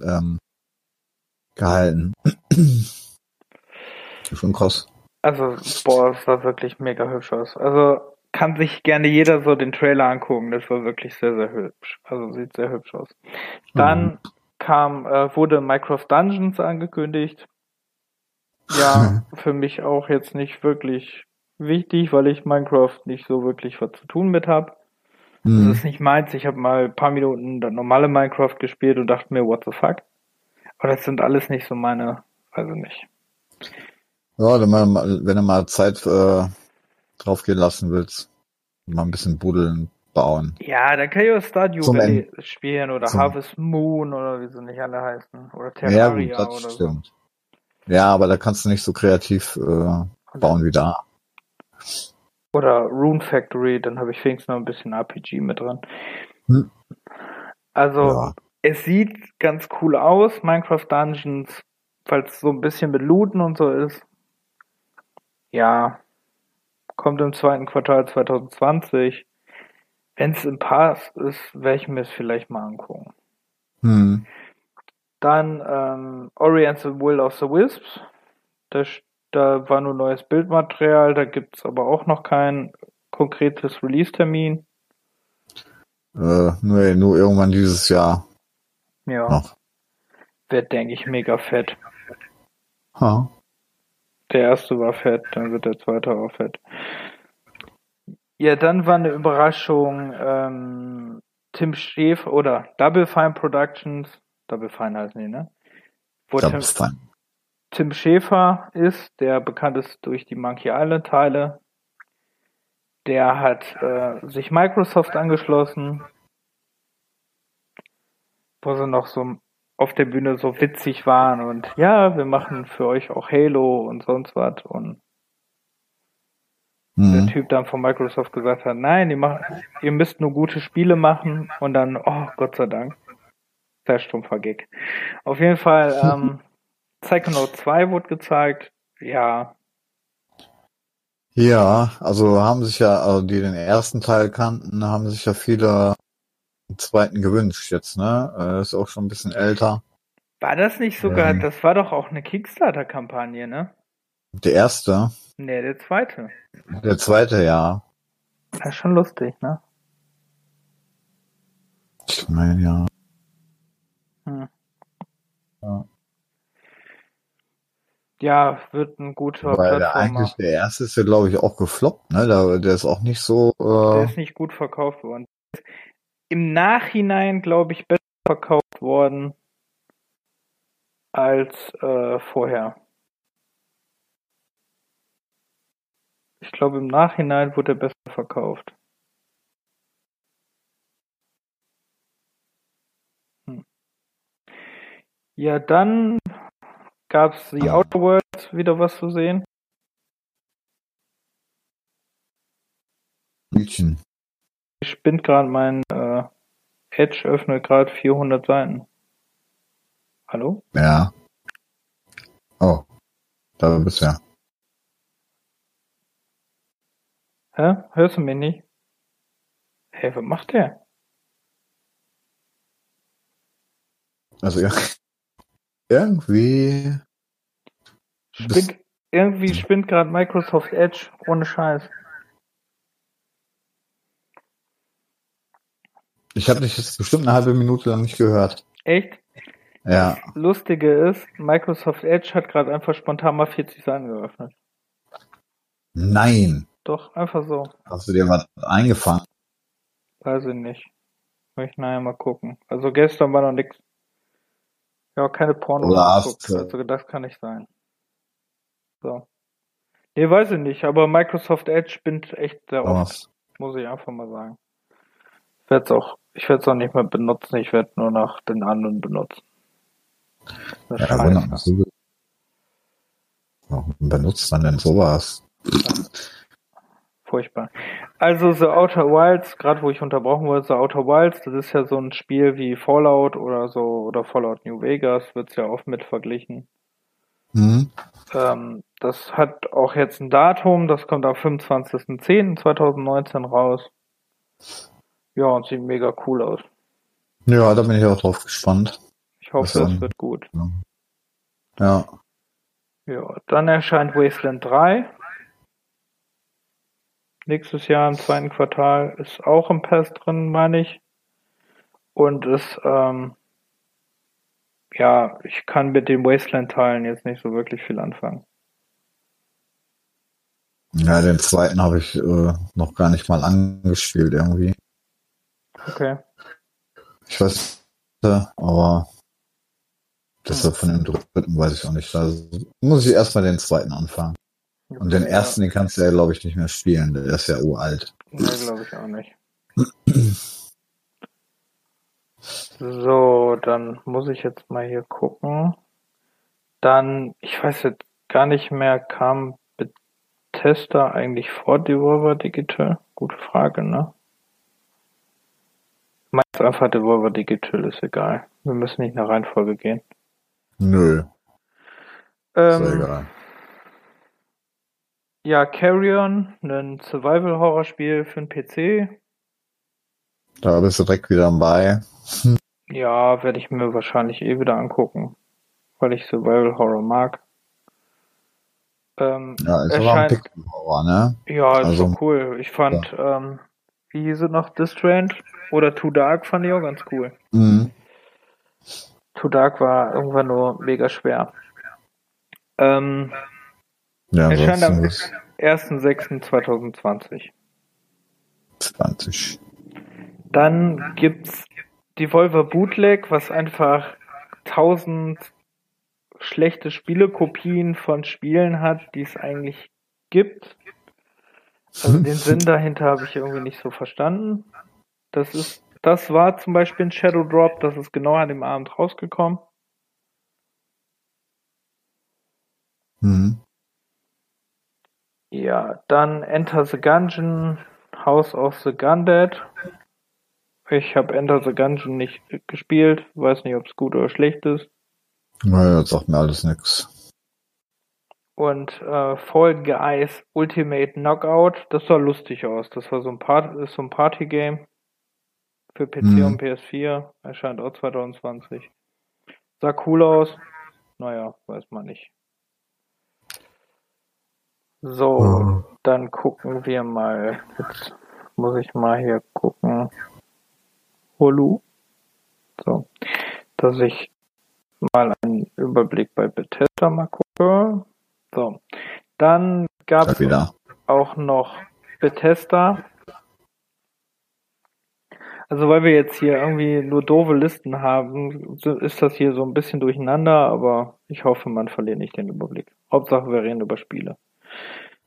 ähm, gehalten. [clears throat] schon krass. Also, boah, es sah wirklich mega hübsch aus. Also kann sich gerne jeder so den Trailer angucken. Das war wirklich sehr, sehr hübsch. Also sieht sehr hübsch aus. Dann kam, äh, wurde Minecraft Dungeons angekündigt. Ja, [laughs] für mich auch jetzt nicht wirklich wichtig, weil ich Minecraft nicht so wirklich was zu tun mit habe. Das Mhm. ist nicht meins. Ich habe mal ein paar Minuten das normale Minecraft gespielt und dachte mir, what the fuck? Aber das sind alles nicht so meine, also nicht. Ja, wenn, man, mal- wenn du mal Zeit äh, draufgehen lassen willst, mal ein bisschen buddeln, bauen. Ja, dann kann ich auch Stardew Valley spielen oder Harvest Moon oder wie sie nicht alle heißen. Oder Ja, Terraria gut, das oder stimmt. Ja, aber da kannst du nicht so kreativ äh, bauen wie da. Oder Rune Factory, dann habe ich wenigstens noch ein bisschen RPG mit dran. Hm. Also, Ja. es sieht ganz cool aus, Minecraft Dungeons, es so ein bisschen mit Looten und so ist. Ja, kommt im zweiten Quartal 2020. Wenn es im Pass ist, werde ich mir es vielleicht mal angucken. Hm. Dann ähm, Ori and the Will of the Wisps. Da, da war nur neues Bildmaterial, da gibt's aber auch noch kein konkretes Release-Termin. Äh, nur, nur irgendwann dieses Jahr Ja, noch. wird, denke ich, mega fett. Ha. Der erste war fett, dann wird der zweite auch fett. Ja, dann war eine Überraschung, ähm, Tim Schäfer oder Double Fine Productions, Double Fine heißen die, ne? Wo Das Tim. Tim Schäfer ist, der bekannt ist durch die Monkey Island Teile. Der hat äh, sich Microsoft angeschlossen, wo sie noch so auf der Bühne so witzig waren und ja, wir machen für euch auch Halo und sonst was und der Hm. Typ dann von Microsoft gesagt hat, nein, ihr, macht, ihr müsst nur gute Spiele machen und dann, oh Gott sei Dank, sehr stumpfer Gag. Auf jeden Fall, [laughs] ähm, Psychonaut 2 wurde gezeigt, ja, Ja, also haben sich ja, also die den ersten Teil kannten, haben sich ja viele einen zweiten gewünscht jetzt, ne? Äh, Ist auch schon ein bisschen älter. war das nicht sogar, Ähm. das war doch auch eine Kickstarter-Kampagne, ne? Der erste, Nee, der zweite. der zweite, ja. Das ist schon lustig, ne? Ich meine, ja. Hm. Ja. Ja, wird ein guter Weil der eigentlich, der erste ist ja, glaube ich, auch gefloppt, ne? Der, der ist auch nicht so, Der äh, ist nicht gut verkauft worden. Im Nachhinein, glaube ich, besser verkauft worden als äh, vorher. Ich glaube, im Nachhinein wurde er besser verkauft. Ja, dann gab's The Outer Worlds wieder was zu sehen. Mädchen. Ich spinnt gerade mein äh, Edge, öffnet gerade 400 Seiten. Hallo? Ja. Oh. Da bist du ja. Hä? Hörst du mich nicht? Hey, was macht der? Also, ja. Irgendwie. Spinnt, irgendwie spinnt gerade Microsoft Edge ohne Scheiß. Ich habe dich jetzt bestimmt eine halbe Minute lang nicht gehört. Echt? Ja. Das Lustige ist, Microsoft Edge hat gerade einfach spontan mal 40 Seiten geöffnet. Nein. Doch, einfach so. Hast du dir was eingefangen? Weiß ich nicht. Ich nachher mal gucken. Also gestern war noch nix. Ja, keine Pornos Oder geguckt. Also das kann nicht sein. So. Nee, weiß ich nicht, aber Microsoft Edge spinnt echt sehr oft. Muss ich einfach mal sagen. Ich werde es auch, ich werde es auch nicht mehr benutzen, ich werde nur noch den anderen benutzen. Das Ja, scheiße. Warum benutzt man denn sowas? Furchtbar. Also The Outer Wilds, gerade wo ich unterbrochen wurde, The Outer Wilds, das ist ja so ein Spiel wie Fallout oder so, oder Fallout New Vegas, wird's ja oft mit verglichen. Hm? Ähm, das hat auch jetzt ein Datum, das kommt am 25.10.2019 raus. Ja, und sieht mega cool aus. Ja, da bin ich auch drauf gespannt. Ich hoffe, Also- das wird gut. Ja. Ja, dann erscheint Wasteland 3. Nächstes Jahr im zweiten Quartal ist auch im Pass drin, meine ich. Und ist, ähm, ja, ich kann mit den Wasteland-Teilen jetzt nicht so wirklich viel anfangen. Ja, den zweiten habe ich äh, noch gar nicht mal angespielt irgendwie. Okay. Ich weiß, aber deshalb von dem dritten weiß ich auch nicht. Also muss ich erstmal den zweiten anfangen. Und den ersten, den kannst du ja, glaube ich, nicht mehr spielen. Der ist ja uralt. Nee, glaube ich auch nicht. [clears throat] So, dann muss ich jetzt mal hier gucken. Dann, ich weiß jetzt gar nicht mehr, kam Bethesda eigentlich vor Devolver Digital? Gute Frage, ne? Meinst du einfach Devolver Digital ist egal. Wir müssen nicht nach Reihenfolge gehen. Nö, ist Ähm, egal. Ja, Carrion, ein Survival-Horror-Spiel für den PC. Da bist du direkt wieder dabei. [laughs] Ja, werde ich mir wahrscheinlich eh wieder angucken, weil ich Survival-Horror mag. Ähm, Ja, ist aber ein erscheint, Pixel-Horror, ne? ja, ist Also, doch cool. Ich fand, ähm, wie hieß es noch, Distrand oder Too Dark fand ich auch ganz cool. Mhm. Too Dark war irgendwann nur mega schwer. Ähm, Ja, erscheint am ansonsten ist 1.6.2020. 20. Dann gibt's Devolver Bootleg, was einfach tausend schlechte Spielekopien von Spielen hat, die es eigentlich gibt. Also den [laughs] Sinn dahinter habe ich irgendwie nicht so verstanden. Das ist, das war zum Beispiel ein Shadow Drop, das ist genau an dem Abend rausgekommen. Mhm. Ja, dann Enter the Gungeon, House of the Gundead. Ich habe Enter the Gungeon nicht gespielt, weiß nicht, ob es gut oder schlecht ist. Naja, das sagt mir alles nix. Und äh, Fall Guys Ultimate Knockout, das sah lustig aus. Das war so ein, Part ist so ein Party-Game für PC Mhm. und PS4. Erscheint auch 2020. Sah cool aus. Naja, weiß man nicht. So, Mhm. dann gucken wir mal. Jetzt muss ich mal hier gucken. Holu. So, dass ich mal einen Überblick bei Bethesda mal gucke. So, dann gab es wieder. auch noch Bethesda. Also weil wir jetzt hier irgendwie nur doofe Listen haben, ist das hier so ein bisschen durcheinander, aber ich hoffe, man verliert nicht den Überblick. Hauptsache, wir reden über Spiele.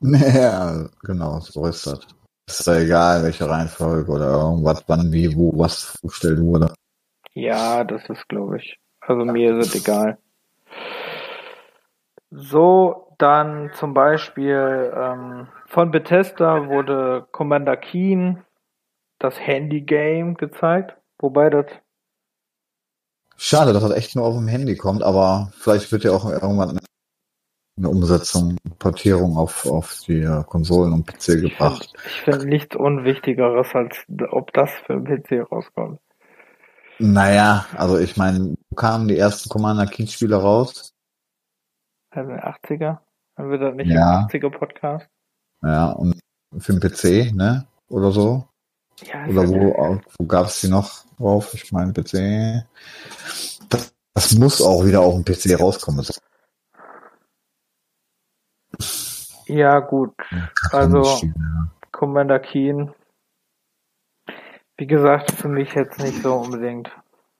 [laughs] Ja, genau, so ist das. Ist ja egal, welche Reihenfolge oder irgendwas, wann, wie, wo, was vorgestellt wurde. Ja, das ist, glaube ich. Also mir ist es egal. So, dann zum Beispiel ähm, von Bethesda wurde Commander Keen das Handy-Game gezeigt, wobei das Schade, dass das echt nur auf dem Handy kommt, aber vielleicht wird ja auch irgendwann eine Umsetzung, Portierung auf, auf die äh, Konsolen und PC Ich finde gebracht. ich find nichts Unwichtigeres, als ob das für den PC rauskommt. Naja, also ich meine, kamen die ersten Commander Keen Spiele raus. Also 80er? Dann wird das nicht Ja. ein 80er Podcast? Ja, und für den PC, ne? Oder so. Ja, Oder wo, wo gab's die noch drauf? Ich meine, PC. Das, das muss auch wieder auf dem PC rauskommen. Das ja gut. Also-. Commander Keen. Wie gesagt, für mich jetzt nicht so unbedingt.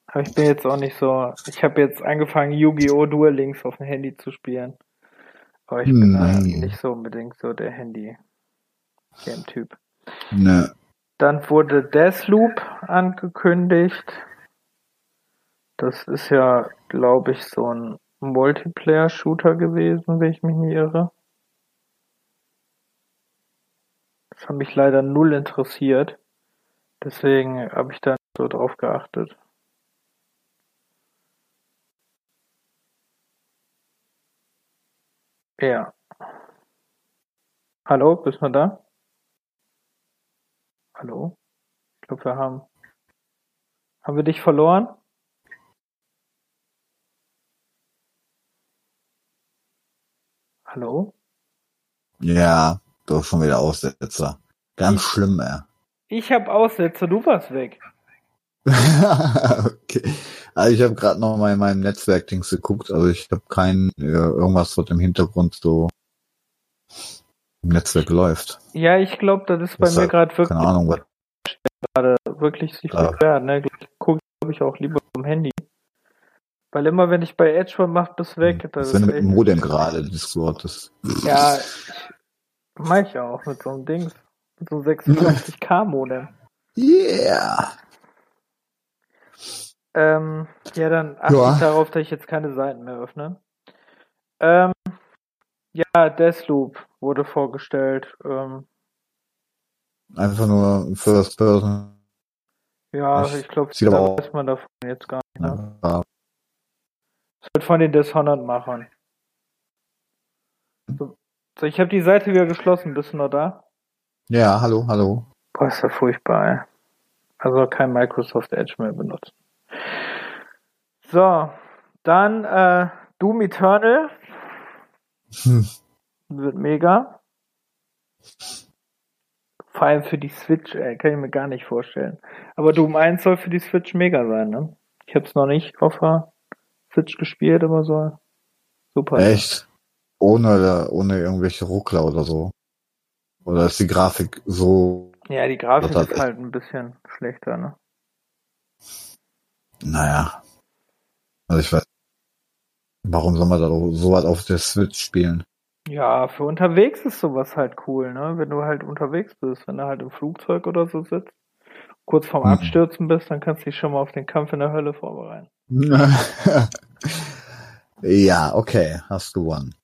Aber ich bin jetzt auch nicht so. Ich habe jetzt angefangen, Yu-Gi-Oh! Duel Links auf dem Handy zu spielen. Aber ich bin äh, nicht so unbedingt so der Handy-Game-Typ. Ne. Dann wurde Deathloop angekündigt. Das ist ja, glaube ich, so ein Multiplayer-Shooter gewesen, wenn ich mich nicht irre. Das hat mich leider null interessiert. Deswegen habe ich da nicht so drauf geachtet. Ja. Hallo, bist du da? Hallo? Ich glaube, wir haben. Haben wir dich verloren? Hallo? Ja, doch schon wieder Aussetzer. Ganz schlimm, ey. Ich habe Aussätze, du warst weg. [laughs] okay. Also ich habe gerade noch mal in meinem Netzwerk-Dings geguckt, also ich habe kein äh, irgendwas, was im Hintergrund so im Netzwerk läuft. Ja, ich glaube, das ist bei mir gerade wirklich, Keine Ahnung, was. gerade wirklich sich Ja. beschwert. Ne? Gucke ich, ich, auch lieber vom Handy. Weil immer, wenn ich bei Edge was mache, bist du weg. Das Das ist wenn du mit dem Modem gerade Discord ist. ja, [laughs] mach ich auch mit so einem Dings. Mit so einem 56k Modem. Yeah. Ähm, ja, dann achte Ja. ich darauf, dass ich jetzt keine Seiten mehr öffne. Ähm, ja, Deathloop wurde vorgestellt. Ähm, Einfach nur First Person. Ja, Ich- ich glaube, auch- weiß man davon jetzt gar nicht. Ne? Ja. Das wird von den Dishonored-Machern. So, so, ich habe die Seite wieder geschlossen. Bist du noch da? ja, hallo, hallo. Boah, ist ja furchtbar, ey. Also kein Microsoft Edge mehr benutzen. So, dann äh, Doom Eternal Hm. wird mega. Vor allem für die Switch, ey, kann ich mir gar nicht vorstellen. Aber Doom 1 soll für die Switch mega sein, ne? Ich habe es noch nicht auf der Switch gespielt, aber soll super. Echt? Ohne, ohne irgendwelche Ruckler oder so. Oder ist die Grafik so, Ja, die Grafik ist echt- halt ein bisschen schlechter, ne? naja. Also ich weiß. Warum soll man da so was auf der Switch spielen? Ja, für unterwegs ist sowas halt cool, ne? Wenn du halt unterwegs bist, wenn du halt im Flugzeug oder so sitzt, kurz vorm Mhm. Abstürzen bist, dann kannst du dich schon mal auf den Kampf in der Hölle vorbereiten. [laughs] ja, okay, hast gewonnen.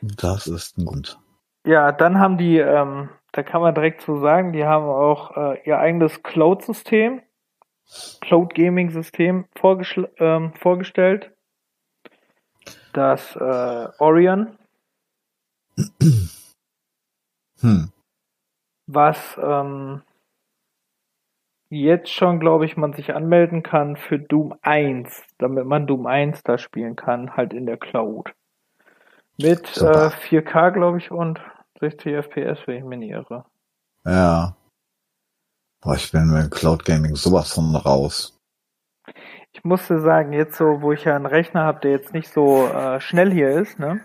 Das ist ein Grund. Ja, dann haben die, ähm, da kann man direkt so sagen, die haben auch äh, ihr eigenes Cloud-System, Cloud-Gaming-System ähm, vorgestellt. Das äh, Orion, [clears throat] Hm. was ähm, jetzt schon, glaube ich, man sich anmelden kann für Doom 1, damit man Doom 1 da spielen kann, halt in der Cloud. Mit äh, 4K, glaube ich, und 60 FPS, wenn ich mich nicht irre. Ja. Boah, ich bin mit Cloud Gaming sowas von raus. Ich musste sagen, jetzt so, wo ich ja einen Rechner habe, der jetzt nicht so äh, schnell hier ist, ne,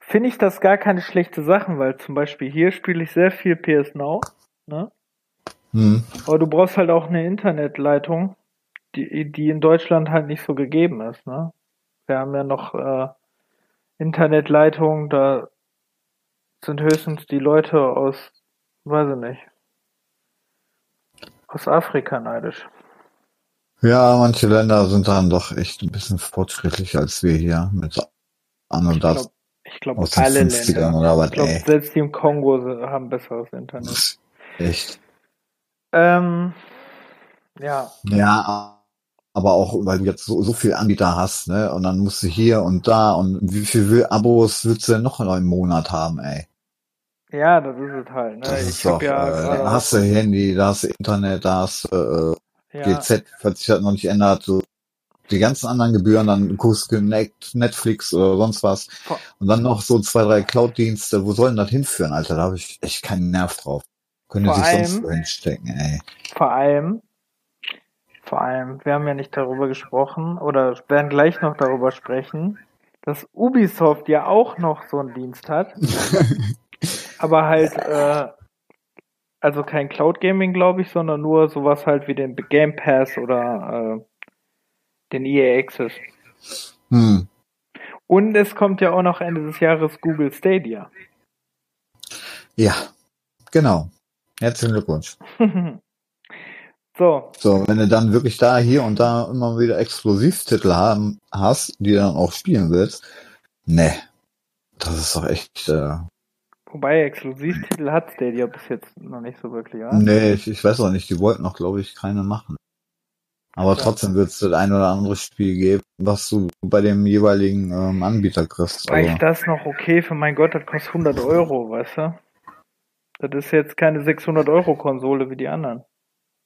finde ich das gar keine schlechte Sachen, weil zum Beispiel hier spiele ich sehr viel PS Now, ne, Hm. aber du brauchst halt auch eine Internetleitung, die, die in Deutschland halt nicht so gegeben ist, ne. Wir haben ja noch äh, Internetleitungen, da sind höchstens die Leute aus, weiß ich nicht, aus Afrika neidisch. Ja, manche Länder sind dann doch echt ein bisschen fortschrittlicher als wir hier mit an und Ich das glaube, ich glaub, aus den alle 50ern Länder. oder was, Ich glaube, selbst die im Kongo haben besseres Internet. Echt. Ähm, ja, Ja, aber auch, weil du jetzt so, so viel Anbieter hast, ne? Und dann musst du hier und da und wie viel Abos willst du denn noch im Monat haben, ey? ja, das ist es halt. Ne? Das ich doch, ja äh, da hast du Handy, da hast du Internet, da hast du äh, ja, GZ, falls sich das noch nicht ändert, so die ganzen anderen Gebühren, dann du Net- Netflix oder sonst was. Und dann noch so zwei, drei Cloud-Dienste, wo sollen das hinführen, Alter? Da habe ich echt keinen Nerv drauf. Können die Vor sich sonst allem- wo hinstecken, ey. vor allem, vor allem, wir haben ja nicht darüber gesprochen oder werden gleich noch darüber sprechen, dass Ubisoft ja auch noch so einen Dienst hat, [laughs] aber halt, äh, also kein Cloud Gaming, glaube ich, sondern nur sowas halt wie den Game Pass oder äh, den EA Access. Hm. Und es kommt ja auch noch Ende des Jahres Google Stadia. Ja, genau. Herzlichen Glückwunsch. [laughs] so, So, wenn du dann wirklich da, hier und da immer wieder Exklusivtitel haben, hast, die du dann auch spielen willst, ne. Das ist doch echt, äh, wobei Exklusivtitel hat Stadia bis jetzt noch nicht so wirklich, ja? nee, ich, ich weiß auch nicht, die wollten auch, glaube ich, keine machen. Aber Ja. trotzdem wird es das ein oder andere Spiel geben, was du bei dem jeweiligen ähm, Anbieter kriegst. Weil ich Also, das noch okay für mein Gott, das kostet 100 Euro, weißt du? Das ist jetzt keine 600 Euro Konsole wie die anderen.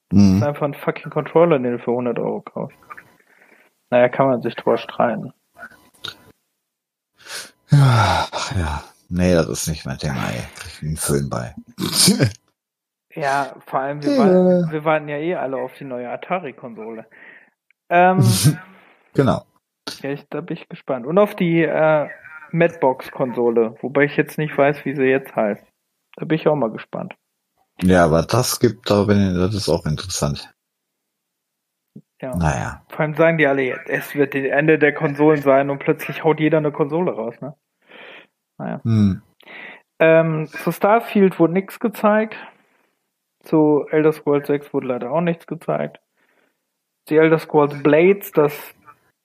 Das ist einfach ein fucking Controller, den du für 100 Euro kaufst. Naja, kann man sich drüber streiten. Ach, ja, nee, das ist nicht mein Thema, ey. Krieg ich einen Föhn bei. [laughs] Ja, vor allem, wir, Ja. warten, wir warten ja eh alle auf die neue Atari-Konsole. Ähm, [laughs] genau. ja, ich, da bin ich gespannt. Und auf die äh, Madbox-Konsole, wobei ich jetzt nicht weiß, wie sie jetzt heißt. Da bin ich auch mal gespannt. Ja, aber das gibt, da ich, das ist auch interessant. Ja. Naja. Vor allem sagen die alle, jetzt, es wird das Ende der Konsolen sein und plötzlich haut jeder eine Konsole raus, ne? Naja. Hm. Ähm, zu Starfield wurde nichts gezeigt. Zu Elder Scrolls 6 wurde leider auch nichts gezeigt. Die Elder Scrolls Blades, das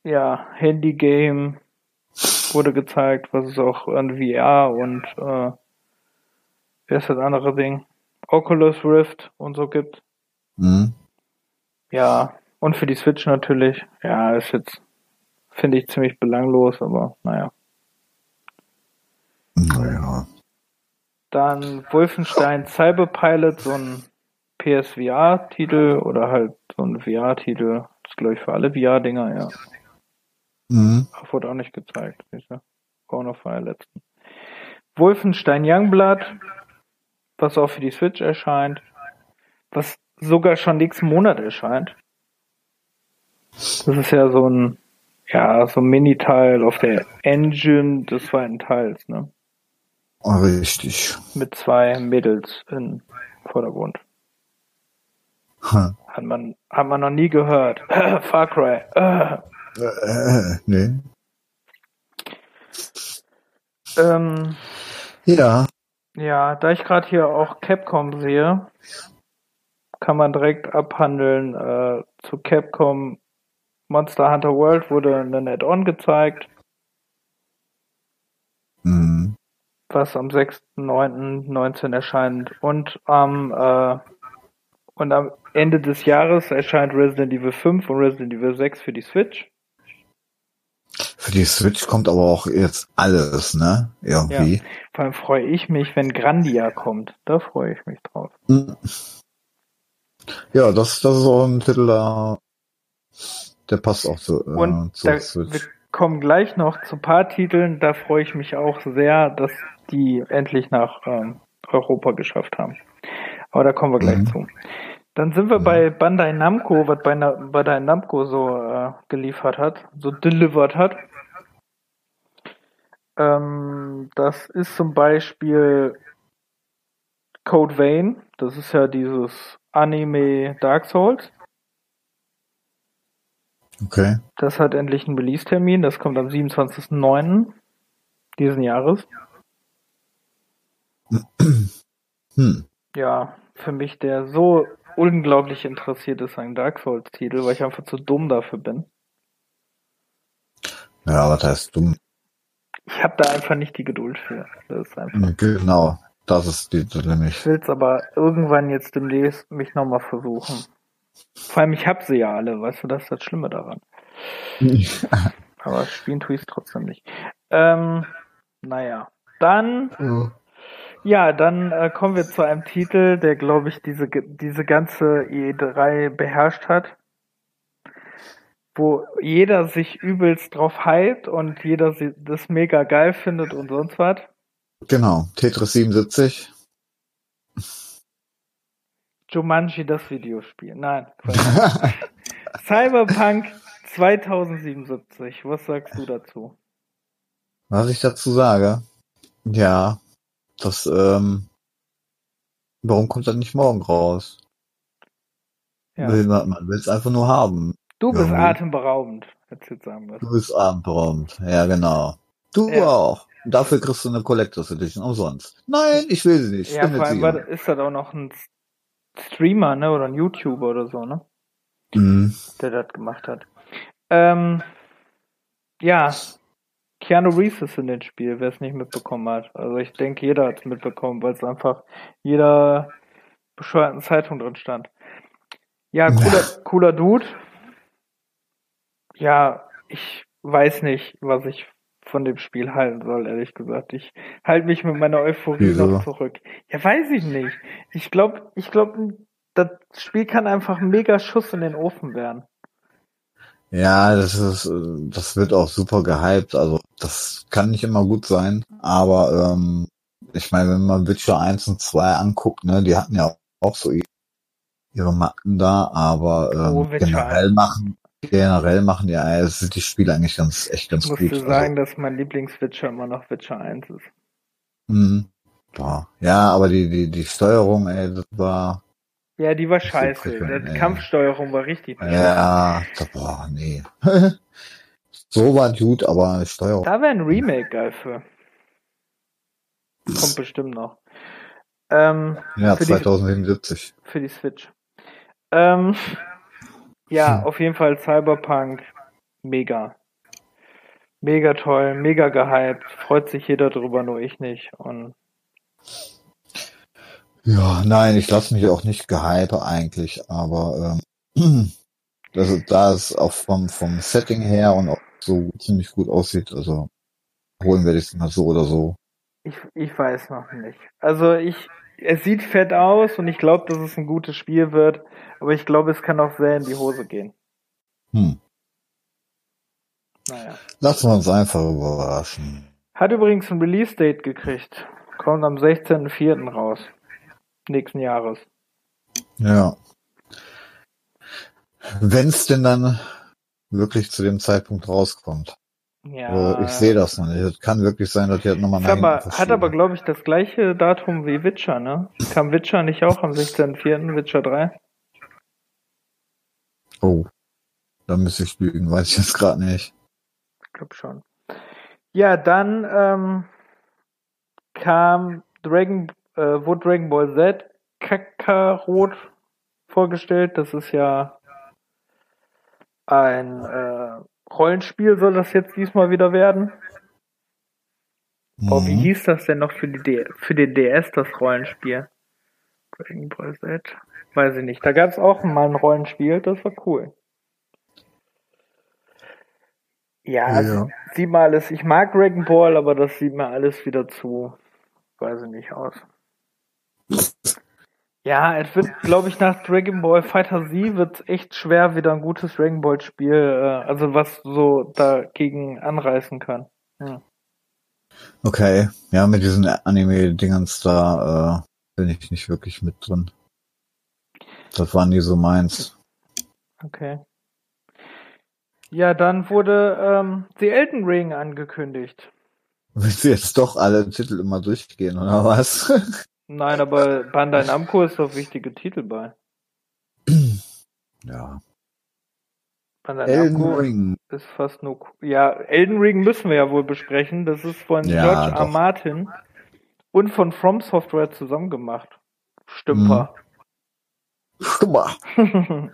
ja, Handy-Game wurde gezeigt, was es auch an VR und äh, wer ist das andere Ding? Oculus Rift und so gibt. Mhm. Ja, und für die Switch natürlich. Ja, ist jetzt, finde ich, ziemlich belanglos, aber naja. Naja. Dann Wolfenstein Cyberpilot, so ein PSVR-Titel oder halt so ein VR-Titel. Das ist, glaube ich, für alle VR-Dinger, ja. Mhm. Wurde auch nicht gezeigt. Diese Corner Fire letzten. Wolfenstein Youngblood, was auch für die Switch erscheint, was sogar schon nächsten Monat erscheint. Das ist ja so ein, ja, so ein Mini-Teil auf der Engine des zweiten Teils, ne? Richtig. Mit zwei Mädels im Vordergrund. Ha. Hat man, hat man noch nie gehört. [clears throat] Far Cry. [clears throat] Äh. Äh, nee. Ähm, Ja. Ja, da ich gerade hier auch Capcom sehe, kann man direkt abhandeln. Äh, zu Capcom Monster Hunter World wurde ein Add-on gezeigt, Mhm. was am 6.9.19 erscheint. Und am, äh, und am Ende des Jahres erscheint Resident Evil 5 und Resident Evil 6 für die Switch. Für die Switch kommt aber auch jetzt alles, ne? Irgendwie. Vor allem freue ich mich, wenn Grandia kommt. Da freue ich mich drauf. Mhm. Ja, das, das ist auch ein Titel, da, der passt auch zu, äh, Und zur da, wir Switch. kommen gleich noch zu paar Titeln. Da freue ich mich auch sehr, dass die endlich nach ähm, Europa geschafft haben. Aber da kommen wir gleich Mhm. zu. Dann sind wir bei Bandai Namco, was Bandai Namco so äh, geliefert hat, so delivered hat. Ähm, das ist zum Beispiel Code Vein. Das ist ja dieses Anime Dark Souls. Okay. Das hat endlich einen Release-Termin. Das kommt am 27.09. diesen Jahres. [clears throat] Hm. Ja, für mich der so unglaublich interessiert ist an Dark Souls-Titel, weil ich einfach zu dumm dafür bin. Ja, was heißt dumm? Ich habe da einfach nicht die Geduld für. Das ist einfach. Genau. Das ist die nämlich. Ich will's aber irgendwann jetzt demnächst mich nochmal versuchen. Vor allem, ich hab sie ja alle, weißt du, das ist das Schlimme daran. [laughs] Aber spielen tue ich trotzdem nicht. Ähm, naja. Dann Ja, dann äh, kommen wir zu einem Titel, der, glaube ich, diese, diese ganze E3 beherrscht hat. Wo jeder sich übelst drauf hypt und jeder das mega geil findet und sonst was. Genau. Tetris 77. Jumanji, das Videospiel. Nein. [laughs] Cyberpunk 2077. Was sagst du dazu? Was ich dazu sage? Ja, das, ähm, warum kommt das nicht morgen raus? Ja. Will man, man will es einfach nur haben. Du bist atemberaubend, hättest du jetzt sagen müssen. Du bist abendberaumt. Ja, genau. Du Ja. auch. Und dafür kriegst du eine Collectors Edition umsonst. Nein, ich will sie nicht. Ja, vor allem war, ist das auch noch ein Streamer, ne? Oder ein YouTuber oder so, ne? Mhm. der das gemacht hat. Ähm, ja, Keanu Reeves ist in dem Spiel, wer es nicht mitbekommen hat. Also ich denke, jeder hat es mitbekommen, weil es einfach jeder bescheuerten Zeitung drin stand. Ja, cooler, cooler Dude. Ja, ich weiß nicht, was ich von dem Spiel halten soll, ehrlich gesagt. Ich halte mich mit meiner Euphorie Wieso? noch zurück. Ja, weiß ich nicht. Ich glaube, ich glaube, das Spiel kann einfach ein mega Schuss in den Ofen werden. Ja, das ist, das wird auch super gehypt. Also, das kann nicht immer gut sein. Aber, ähm, ich meine, wenn man Witcher 1 und 2 anguckt, ne, die hatten ja auch so ihre Macken da, aber, ähm, Oh, generell machen, generell machen ja, sind die Spiele eigentlich ganz, echt ganz Ich muss gut. dir sagen, dass mein Lieblingswitcher immer noch Witcher 1 ist. Also, mhm. Boah. Ja, aber die, die, die Steuerung, ey, das war, Ja, die war scheiße. Die. Kampfsteuerung war richtig. ja, da, boah, nee. [laughs] so war gut, aber Steuerung, Da wäre ein Remake geil für. Kommt bestimmt noch. Ähm, ja, für die- 2077. für die Switch. Ähm, ja, Hm. auf jeden Fall Cyberpunk. Mega. Mega toll, mega gehypt. Freut sich jeder drüber, nur ich nicht. Und Ja, nein, ich lasse mich auch nicht gehype eigentlich, aber ähm, [clears throat] also da es auch vom, vom Setting her und auch so ziemlich gut aussieht, also holen werde ich es mal so oder so. Ich, ich weiß noch nicht. Also ich, es sieht fett aus und ich glaube, dass es ein gutes Spiel wird, aber ich glaube, es kann auch sehr in die Hose gehen. Hm. Naja. Lassen wir uns einfach überraschen. Hat übrigens ein Release-Date gekriegt. Kommt am 16.04. raus. Nächsten Jahres. Ja. Wenn es denn dann wirklich zu dem Zeitpunkt rauskommt. Ja. Äh, Ich sehe das noch nicht. Es kann wirklich sein, dass die halt nochmal nach hat aber, glaube ich, das gleiche Datum wie Witcher, ne? Kam Witcher nicht auch am 16.04. Witcher 3? Oh. Da müsste ich lügen, weiß ich jetzt gerade nicht. Ich glaube schon. Ja, dann ähm, kam Dragon, äh, wurde Dragon Ball Z Kakarot vorgestellt. Das ist ja ein äh, Rollenspiel, soll das jetzt diesmal wieder werden. Oh, wie Mhm. hieß das denn noch für, die D für den DS, das Rollenspiel? Dragon Ball Z? Weiß ich nicht. Da gab es auch mal ein Rollenspiel, das war cool. Ja, Ja, also, ja. sieht mal alles. Ich mag Dragon Ball, aber das sieht mir alles wieder zu, weiß ich nicht, aus. Ja, es wird, glaube ich, nach Dragon Ball Fighter Z wird echt schwer, wieder ein gutes Dragon Ball Spiel, äh, also was so dagegen anreißen kann. Hm. Okay. Ja, mit diesen Anime-Dingens da äh, bin ich nicht wirklich mit drin. Das waren nie so meins. Okay. Ja, dann wurde ähm, The Elden Ring angekündigt. Willst du jetzt doch alle Titel immer durchgehen, oder was? [laughs] Nein, aber Bandai Namco ist doch wichtige Titel bei. ja. Bandai Elden Namco Ring. ist fast nur. Ja, Elden Ring müssen wir ja wohl besprechen. Das ist von Ja, George R. doch. Martin und von From Software zusammen gemacht. Stümper. Stummer. [laughs]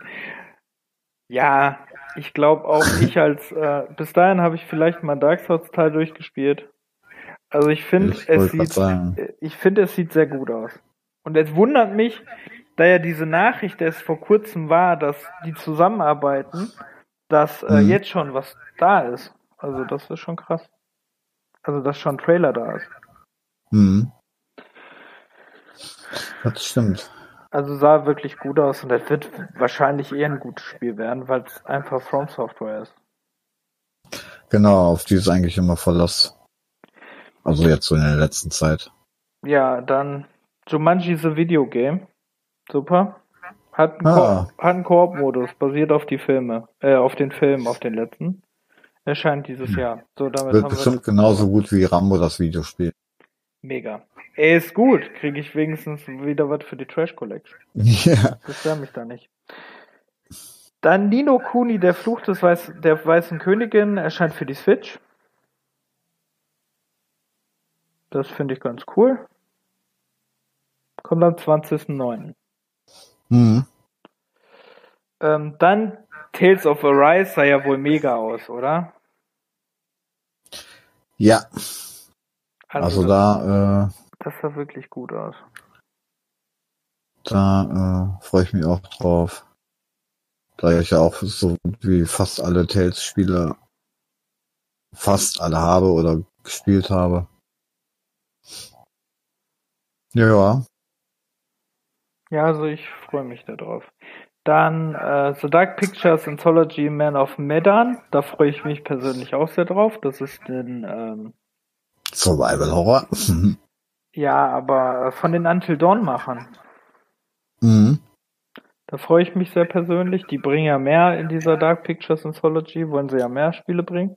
ja, ich glaube auch ich als. Äh, bis dahin habe ich vielleicht mal Dark Souls Teil durchgespielt. Also ich finde, es sieht sagen. ich finde, es sieht sehr gut aus. Und es wundert mich, da ja diese Nachricht erst vor kurzem war, dass die zusammenarbeiten, dass äh, Mhm. jetzt schon was da ist. Also das ist schon krass. Also dass schon ein Trailer da ist. Mhm. Das stimmt. Also sah wirklich gut aus und es wird wahrscheinlich eher ein gutes Spiel werden, weil es einfach From Software ist. Genau, auf die ist eigentlich immer Verlass. Also jetzt so in der letzten Zeit. Ja, dann Jumanji the Video Game. Super. Hat einen, Ah. Ko hat einen Koop-Modus, basiert auf die Filme, äh, auf den Filmen, auf den letzten. Erscheint dieses Jahr. So, damit Wird haben wir bestimmt genauso gut wie Rambo das Videospiel. mega. Ey, ist gut. Kriege ich wenigstens wieder was für die Trash Collection. [laughs] ja. Beschwer mich da nicht. Dann Nino Kuni, der Fluch des Weiß, der weißen Königin, erscheint für die Switch. Das finde ich ganz cool. Kommt am 20.09. Mhm. Ähm, dann Tales of Arise sah ja wohl mega aus, oder? Ja, also da, äh, Das sah wirklich gut aus. da äh, freue ich mich auch drauf. Da ich ja auch so wie fast alle Tales-Spiele fast alle habe oder gespielt habe. Ja, ja. Ja, also ich freue mich darauf. Dann äh, The Dark Pictures Anthology Man of Medan. Da freue ich mich persönlich auch sehr drauf. Das ist den, ähm, Survival Horror. ja, aber äh, von den Until Dawn Machern. mhm. Da freue ich mich sehr persönlich. Die bringen ja mehr in dieser Dark Pictures Anthology, wollen sie ja mehr Spiele bringen.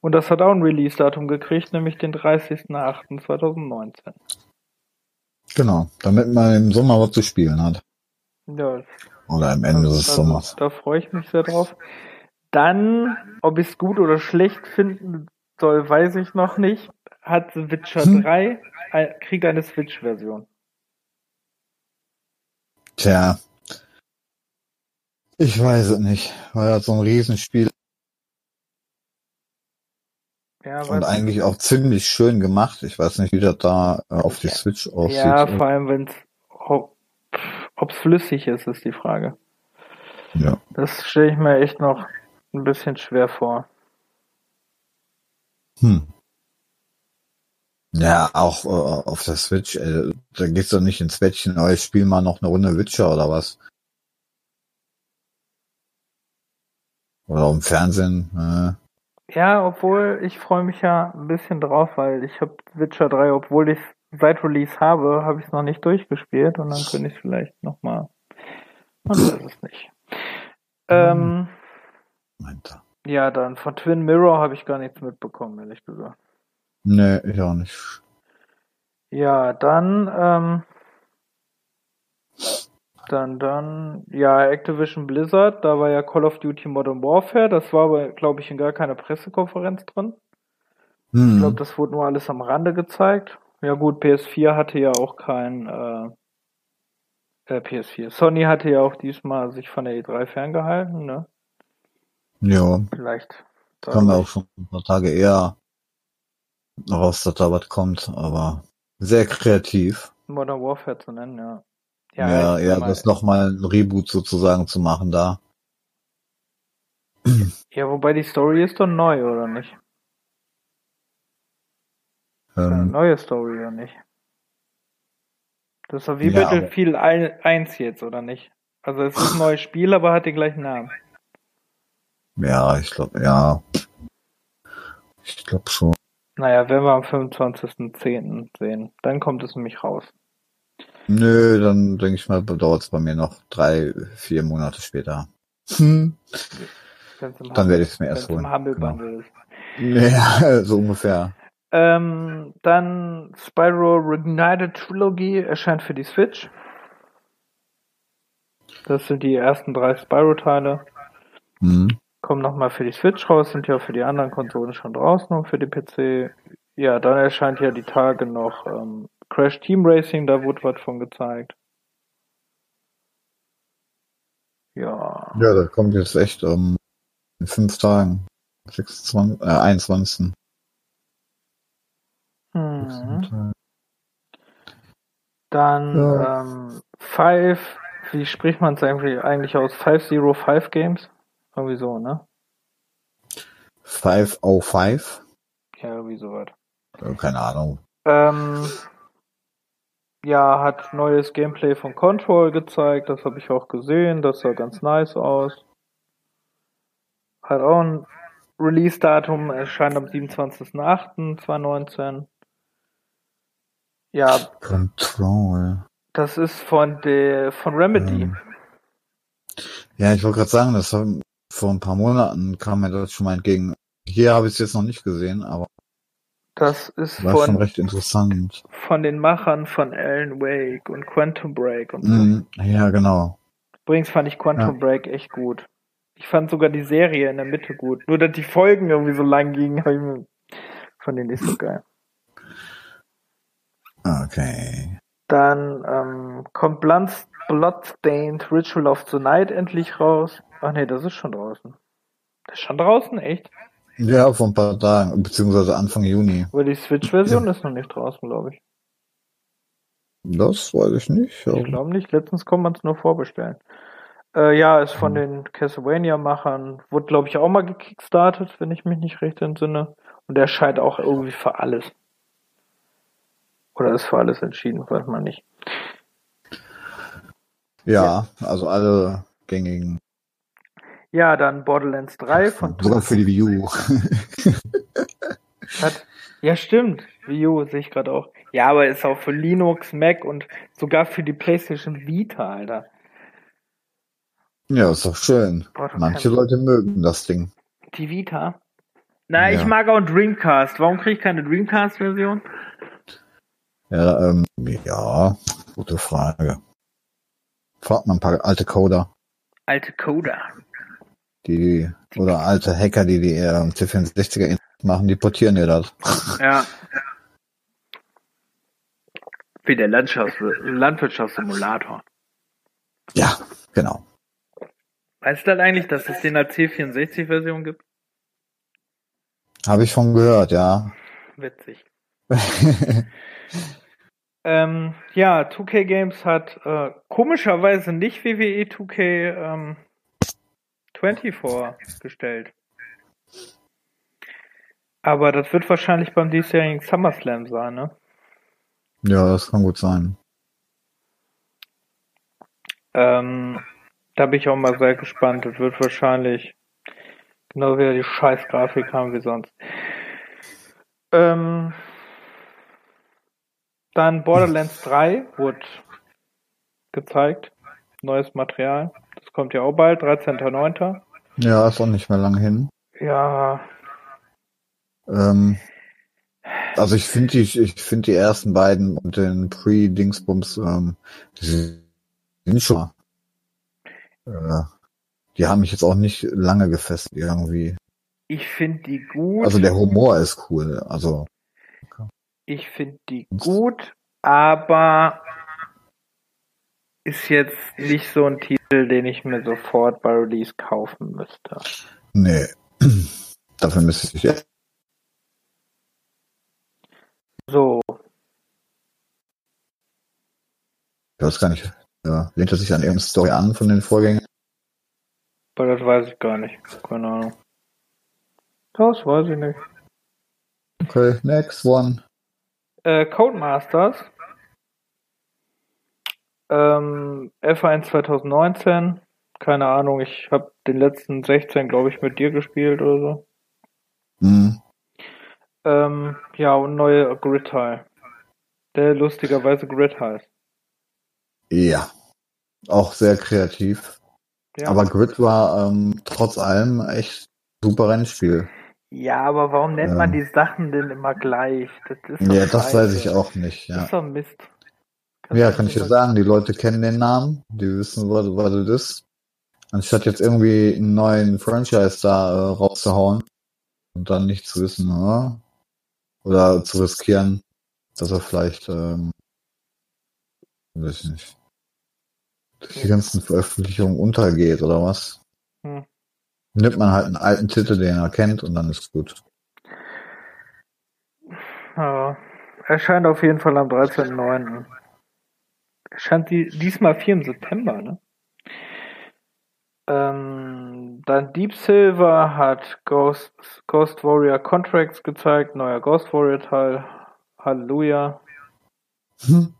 Und das hat auch ein Release-Datum gekriegt, nämlich den 30.08.2019. Genau, damit man im Sommer was zu spielen hat. Ja, Oder am Ende des also, Sommers. Da freue ich mich sehr drauf. Dann, ob ich es gut oder schlecht finden soll, weiß ich noch nicht. Hat Witcher Hm. 3 ein, kriegt eine Switch-Version. Tja. Ich weiß es nicht. War ja so ein Riesenspiel Ja, und eigentlich auch ziemlich schön gemacht. Ich weiß nicht, wie das da äh, auf die. Switch aussieht. ja vor allem, wenn es Ob es flüssig ist, ist die Frage. Ja. Das stelle ich mir echt noch ein bisschen schwer vor. Hm. Ja, auch äh, auf der Switch, äh, da geht's doch nicht ins Bettchen, aber ich spiel mal noch eine Runde Witcher oder was. Oder im Fernsehen. Äh. Ja, obwohl ich freue mich ja ein bisschen drauf, weil ich habe Witcher 3, obwohl ich seit Release habe, habe ich es noch nicht durchgespielt und dann könnte ich vielleicht nochmal. Man weiß es nicht. Ähm, Meint ja, dann von Twin Mirror habe ich gar nichts mitbekommen, ehrlich gesagt. Nee, ich auch nicht. Ja, dann, ähm, dann, dann, ja, Activision Blizzard, da war ja Call of Duty Modern Warfare, das war aber, glaube ich, in gar keiner Pressekonferenz drin. Ich Hm. glaube, das wurde nur alles am Rande gezeigt. Ja gut, PS4 hatte ja auch kein, äh, äh, PS4. Sony hatte ja auch diesmal sich von der E3 ferngehalten, ne? Ja, Vielleicht. ja dadurch. auch schon ein paar Tage eher raus, dass da was kommt, aber sehr kreativ. Modern Warfare zu nennen, ja. Ja, ja, sag mal, das nochmal ein Reboot sozusagen zu machen da. [clears throat] ja, wobei die Story ist doch neu, oder nicht? Ähm, neue Story, oder nicht? Das ist doch wie Ja, Battlefield 1 jetzt, oder nicht? Also es ist ein neues Spiel, aber hat den gleichen Namen. ja, ich glaube, ja. Ich glaube schon. Naja, werden wir am 25.10. sehen. Dann kommt es nämlich raus. Nö, dann denke ich mal, dauert es bei mir noch drei, vier Monate später. Hm. Dann werde ich es mir erst holen. Genau. Ja, [laughs] so ungefähr. Ähm, dann Spyro Reignited Trilogy erscheint für die Switch. Das sind die ersten drei Spyro-Teile. Hm. Kommen nochmal für die Switch raus, sind ja für die anderen Konsolen schon draußen und für die PC. Ja, dann erscheint ja die Tage noch ähm, Crash Team Racing, da wurde was von gezeigt. Ja. Ja, das kommt jetzt echt ähm, in fünf Tagen. 26, äh, 21. Mhm. Dann Ja. ähm, Five, wie spricht man es eigentlich, eigentlich aus? 505 Games? Irgendwie so, ne? 505? Ja, irgendwie sowas. Äh, Keine Ahnung. Ähm, ja, hat neues Gameplay von Control gezeigt, das habe ich auch gesehen, das sah ganz nice aus. Hat auch ein Release-Datum, erscheint am 27.08.2019. Ja, Control. das ist von der von Remedy. Ähm, Ja, ich wollte gerade sagen, das haben, vor ein paar Monaten kam mir das schon mal entgegen. Hier habe ich es jetzt noch nicht gesehen, aber Das ist war schon von, recht interessant. von den Machern von Alan Wake und Quantum Break und so. Mhm, ja, genau. Übrigens fand ich Quantum Break echt gut. Ich fand sogar die Serie in der Mitte gut. Nur, dass die Folgen irgendwie so lang gingen, hab ich mir, fand ich nicht so geil. Okay. Dann ähm, kommt Blood, Bloodstained Ritual of the Night endlich raus. Ach nee, das ist schon draußen. Das ist schon draußen, echt? Ja, vor ein paar Tagen, beziehungsweise Anfang Juni. Aber die Switch-Version ist noch nicht draußen, glaube ich. Das weiß ich nicht. Ich glaube nicht. Letztens konnte man es nur vorbestellen. Äh, ja, ist von den Castlevania-Machern. Wurde, glaube ich, auch mal gekickstartet, wenn ich mich nicht recht entsinne. Und der scheint auch irgendwie für alles. Oder ist für alles entschieden, weiß man nicht. Ja, also alle gängigen. Ja, dann Borderlands 3 von Sogar für die Wii U. [laughs] Hat, ja, stimmt. Wii U sehe ich gerade auch. Ja, aber ist auch für Linux, Mac und sogar für die PlayStation Vita, Alter. ja, ist doch schön. Manche Leute mögen das Ding. Die Vita? Na, Ja. ich mag auch einen Dreamcast. Warum kriege ich keine Dreamcast-Version? Ja, ähm, ja, gute Frage. Fragt man ein paar alte Coder, Alte Coder. Die, oder alte Hacker, die die ähm, C64er machen, die portieren dir das. Ja. Wie der Landschafts Landwirtschaftssimulator. Ja, genau. Weißt du das eigentlich, dass es den als C64-Version gibt? Habe ich von gehört, ja. Witzig. [laughs] Ähm, ja, 2K Games hat äh, komischerweise nicht WWE 2K ähm, 24 gestellt. Aber das wird wahrscheinlich beim diesjährigen SummerSlam sein, ne? Ja, das kann gut sein. Ähm, da bin ich auch mal sehr gespannt. Das wird wahrscheinlich genau wieder die Scheiß-Grafik haben wie sonst. Ähm, dann Borderlands 3 wurde gezeigt. Neues Material. Das kommt ja auch bald, 13.09. Ja, ist auch nicht mehr lange hin. Ja. Ähm, also ich finde die, ich finde die ersten beiden und den Pre-Dingsbums, ähm, die sind schon, äh, die haben mich jetzt auch nicht lange gefesselt irgendwie. Ich finde die gut. Also der Humor ist cool, also. Ich finde die gut, aber ist jetzt nicht so ein Titel, den ich mir sofort bei Release kaufen müsste. Nee. [clears throat] Dafür müsste ich jetzt. So. Ich weiß gar nicht. Ja, lehnt er sich an irgendeine Story an von den Vorgängen? Aber das weiß ich gar nicht. Keine Ahnung. Das weiß ich nicht. Okay, next one. Äh, Codemasters. Ähm, F1 2019. Keine Ahnung, ich habe den letzten 16, glaube ich, mit dir gespielt oder so. Mhm. Ähm, ja, und neue Grid-Teil. Der lustigerweise Grid heißt. Ja. Auch sehr kreativ. Ja. Aber Grid war ähm, trotz allem echt super Rennspiel. Ja, aber warum nennt man Ähm. die Sachen denn immer gleich? Das Ja, das weiß ich auch nicht, Das ja. ist doch Mist. Ja, kann ich dir sagen, die Leute kennen den Namen, die wissen, was, was das ist. Anstatt jetzt irgendwie einen neuen Franchise da äh, rauszuhauen und dann nicht zu wissen, äh, oder zu riskieren, dass er vielleicht, ähm, weiß ich nicht, durch die ganzen Veröffentlichungen untergeht oder was. Hm. Nimmt man halt einen alten Titel, den er kennt und dann ist gut. Ja, erscheint auf jeden Fall am 13.09. Erscheint die, diesmal 4 im September, ne? Ähm, dann Deep Silver hat Ghost, Ghost Warrior Contracts gezeigt, neuer Ghost Warrior Teil. Halleluja. Hm.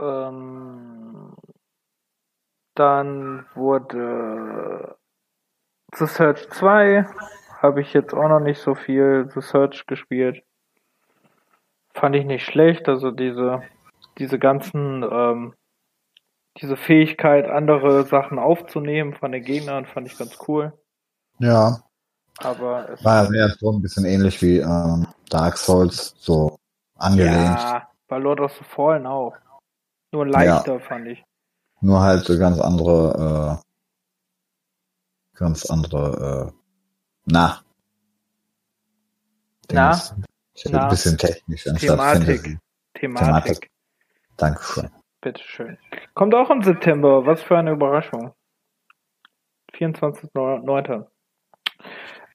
Ähm, dann wurde The Search 2, habe ich jetzt auch noch nicht so viel The Search gespielt. Fand ich nicht schlecht, also diese, diese ganzen, ähm, diese Fähigkeit, andere Sachen aufzunehmen von den Gegnern, fand ich ganz cool. Ja, Aber es war ja schon ein bisschen ähnlich wie ähm, Dark Souls, so angelehnt. ja, bei Lord of the Fallen auch. Nur leichter, fand ich. Nur halt so ganz andere, äh, ganz andere, äh, na. Na? Na? Ein bisschen technisch anstatt Thematik. Fantasy. Thematik. Thematik. Dankeschön. Bitteschön. Kommt auch im September. Was für eine Überraschung. 24.09.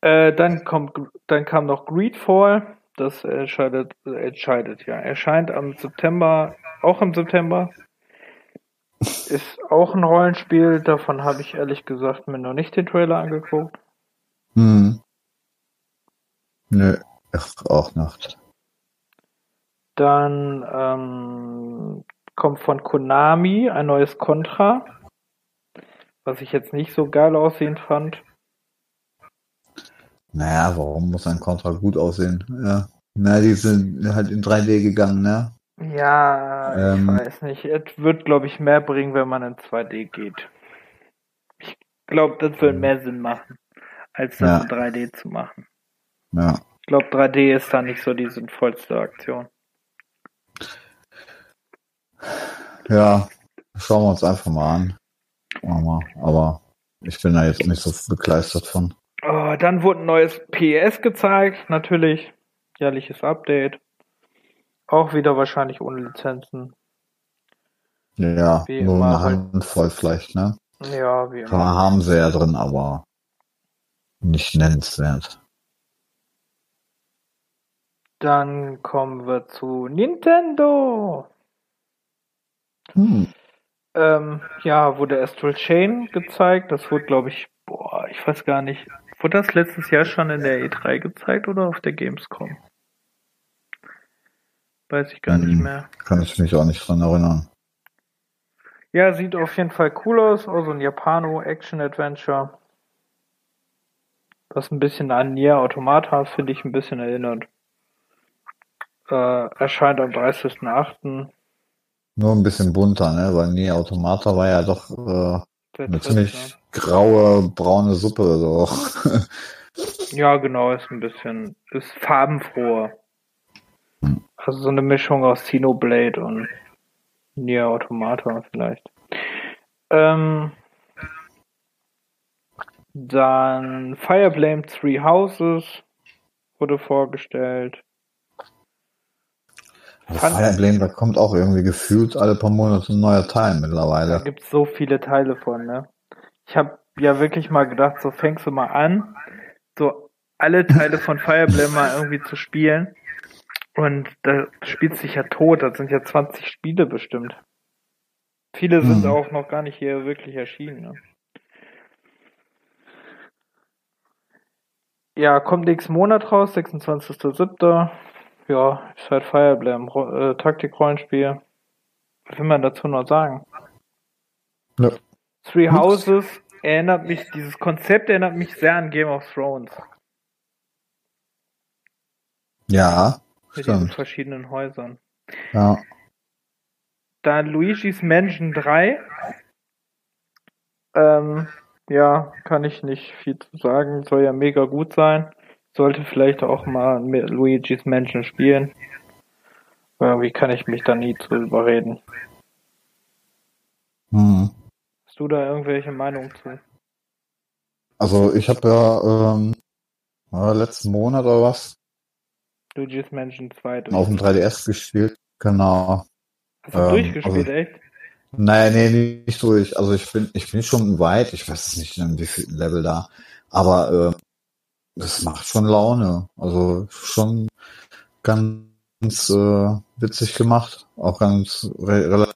Äh, dann kommt, dann kam noch Greedfall. Das entscheidet, entscheidet, ja. Erscheint am September, auch im September. Ist auch ein Rollenspiel. Davon habe ich ehrlich gesagt mir noch nicht den Trailer angeguckt. Hm. Nö, ach, auch nicht. Dann ähm, kommt von Konami ein neues Contra, was ich jetzt nicht so geil aussehend fand. Naja, warum muss ein Contra gut aussehen? Ja. Na, die sind halt in 3D gegangen, ne? Ja, ich Ähm. weiß nicht. Es wird, glaube ich, mehr bringen, wenn man in 2D geht. Ich glaube, das wird mehr Sinn machen, als das Ja. in 3D zu machen. Ja. Ich glaube, 3D ist da nicht so die sinnvollste Aktion. Ja, schauen wir uns einfach mal an. Aber ich bin da jetzt nicht so begeistert von. Oh, dann wurde ein neues PS gezeigt, natürlich. Jährliches Update. Auch wieder wahrscheinlich ohne Lizenzen. Ja, Wie nur immer eine halt. Handvoll vielleicht, ne? Ja, wie immer. haben sie ja drin, aber nicht nennenswert. Dann kommen wir zu Nintendo. Hm. Ähm, ja, wurde Astral Chain gezeigt. Das wurde, glaube ich, boah, ich weiß gar nicht. Wurde das letztes Jahr schon in der E3 gezeigt oder auf der Gamescom? Weiß ich gar nicht Hm. mehr. Kann ich mich auch nicht dran erinnern. Ja, sieht auf jeden Fall cool aus. Also ein Japano-Action-Adventure. Was ein bisschen an Nier Automata, finde ich, ein bisschen erinnert. Äh, erscheint am 30.08. Nur ein bisschen bunter, ne? Weil Nie Automata war ja doch äh, eine ziemlich graue, braune Suppe. So. [laughs] Ja, genau, ist ein bisschen, ist farbenfroher. Also so eine Mischung aus Xenoblade und Nier Automata vielleicht. Ähm, dann Fire Emblem Three Houses wurde vorgestellt. Fand- Fire Emblem, da kommt auch irgendwie gefühlt alle paar Monate ein neuer Teil Da mittlerweile. gibt's so viele Teile von, ne? Ich habe ja wirklich mal gedacht, so fängst du mal an, so alle Teile von Fire Emblem mal irgendwie zu spielen. Und da spielt sich ja tot, das sind ja 20 Spiele bestimmt. Viele sind Mhm. auch noch gar nicht hier wirklich erschienen. Ne? Ja, kommt nächsten Monat raus, 26.07. Ja, ist halt Fire Emblem, äh, Taktik-Rollenspiel. Was will man dazu noch sagen? Ja. Three. Houses erinnert mich, dieses Konzept erinnert mich sehr an Game of Thrones. Ja, Mit diesen stimmt. verschiedenen Häusern. Ja. Dann Luigi's Mansion 3. Ähm, ja, kann ich nicht viel zu sagen. Soll ja mega gut sein. Sollte vielleicht auch mal mit Luigi's Mansion spielen. Irgendwie kann ich mich da nie zu überreden. Hm. Hast du da irgendwelche Meinungen zu? Also ich habe ja ähm, ja, letzten Monat oder was Luigi's Mansion 2. auf dem 3DS gespielt. Genau. Hast du ähm, durchgespielt, also- echt? Nein, nee, nicht durch. Also ich bin, ich bin schon weit. Ich weiß es nicht, in wie viel Level da. Aber äh, das macht schon Laune. Also schon ganz äh, witzig gemacht. Auch ganz re relativ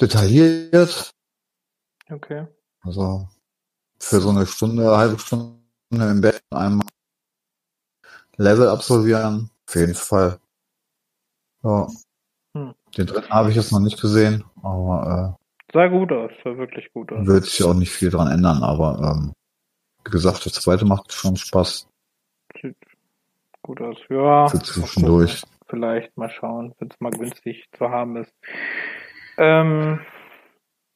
detailliert. Okay. Also für so eine Stunde, eine halbe Stunde im Bett einmal Level absolvieren. Auf jeden Fall. Ja. Hm. Den dritten habe ich jetzt noch nicht gesehen, aber Sah gut aus, sah wirklich gut äh, aus. wird sich auch nicht viel dran ändern. Aber ähm, gesagt, der zweite macht schon Spaß. Sieht gut aus. Ja. Für zwischendurch. Vielleicht mal schauen, wenn es mal günstig zu haben ist. Ähm,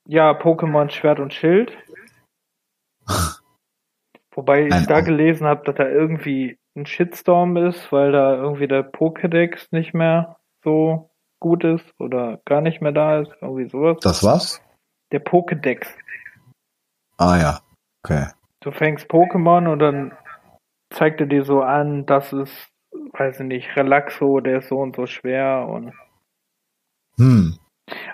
ja, Pokémon Schwert und Schild. [laughs] Wobei ich Ein da gelesen habe, dass da irgendwie ein Shitstorm ist, weil da irgendwie der Pokédex nicht mehr so gut ist oder gar nicht mehr da ist. Irgendwie sowas. Das war's? Der Pokédex. Ah ja. Okay. Du fängst Pokémon und dann zeigt er dir so an, das ist, weiß ich nicht, Relaxo, der ist so und so schwer und Hm.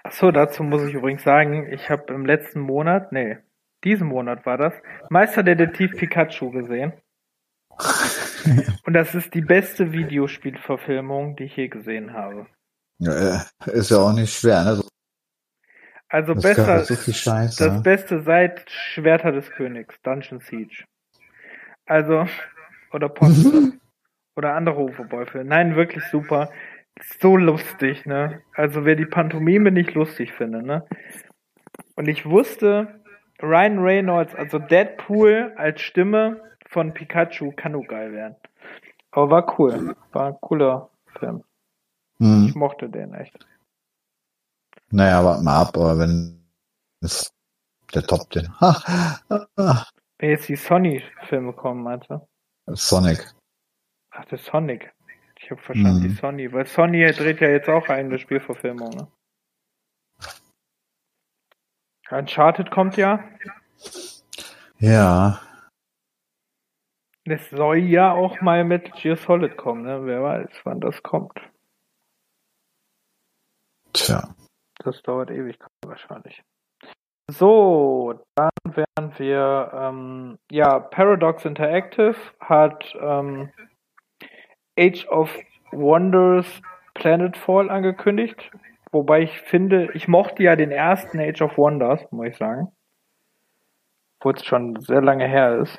Ach so, dazu muss ich übrigens sagen, ich habe im letzten Monat, nee, diesen Monat war das, Meisterdetektiv Pikachu gesehen. [laughs] Und das ist die beste Videospielverfilmung, die ich je gesehen habe. Ja, äh, ist ja auch nicht schwer, ne? So, Also das besser, so das Beste seit Schwerter des Königs, Dungeon Siege. Also, oder Post, [laughs] oder andere Uwe-Boy-Filme. Nein, wirklich super. So lustig, ne? Also wer die Pantomime nicht lustig findet, ne? Und ich wusste, Ryan Reynolds, also Deadpool als Stimme von Pikachu kann nur geil werden. Aber war cool. War ein cooler Film. hm. Ich mochte den echt. Naja, warte mal ab, aber wenn ist der Top den. [laughs] Wenn jetzt die Sony-Filme kommen, meinst du? Sonic. Ach, der Sonic. Ich habe verstanden, Mhm. die Sony. Weil Sony dreht ja jetzt auch eigene Spielverfilmung, ne? Uncharted kommt ja. Ja. Es soll ja auch mal mit Gear Solid kommen, ne? Wer weiß, wann das kommt. Tja. Das dauert ewig wahrscheinlich. So, dann wären wir, ähm, ja, Paradox Interactive hat ähm, Age of Wonders Planetfall angekündigt. Wobei ich finde, ich mochte ja den ersten Age of Wonders, muss ich sagen. Wo es schon sehr lange her ist.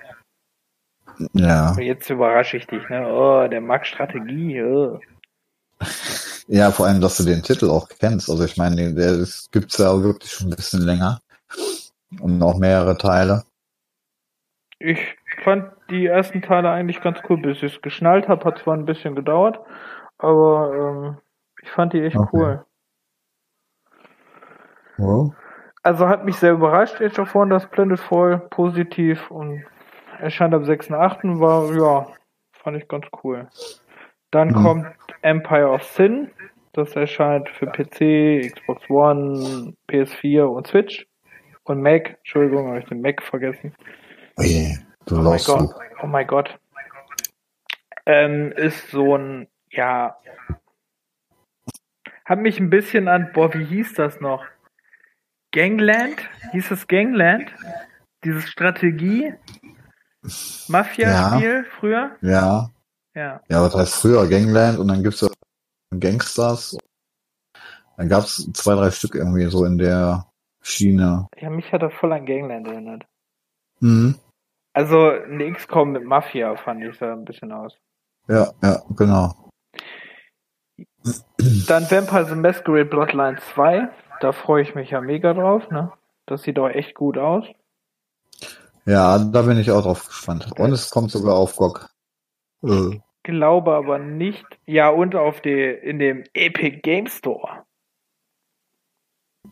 Ja. Jetzt überrasche ich dich, ne? Oh, der mag Strategie. Oh. [laughs] Ja, vor allem, dass du den Titel auch kennst. Also ich meine, der ist, gibt's ja wirklich schon ein bisschen länger. Und noch mehrere Teile. Ich fand die ersten Teile eigentlich ganz cool, bis ich es geschnallt habe. Hat zwar ein bisschen gedauert, aber ähm, ich fand die echt Okay. cool. Oh. Also hat mich sehr überrascht, Age of Wonders Planetfall, positiv und erscheint am 6.8. war, ja, fand ich ganz cool. Dann Mhm. kommt Empire of Sin, das erscheint für PC, Xbox One, PS4 und Switch. Und Mac, Entschuldigung, habe ich den Mac vergessen. Oje, du Oh mein Gott, oh mein Gott. Ähm, ist so ein, ja, hat mich ein bisschen an, boah, wie hieß das noch? Gangland? Hieß es Gangland? Dieses Strategie? Mafia-Spiel früher? Ja. Ja. Ja, was heißt früher Gangland und dann gibt's ja Gangsters. Dann gab's zwei, drei Stück irgendwie so in der Schiene. Ja, mich hat er voll an Gangland erinnert. Mhm. Also, ein XCOM mit Mafia fand ich da ein bisschen aus. Ja, ja, genau. Dann Vampire the Masquerade Bloodline 2. Da freue ich mich ja mega drauf, ne? Das sieht doch echt gut aus. Ja, da bin ich auch drauf gespannt. Und es kommt sogar auf GOG. Äh, Glaube aber nicht. Ja, und auf die, in dem Epic Game Store.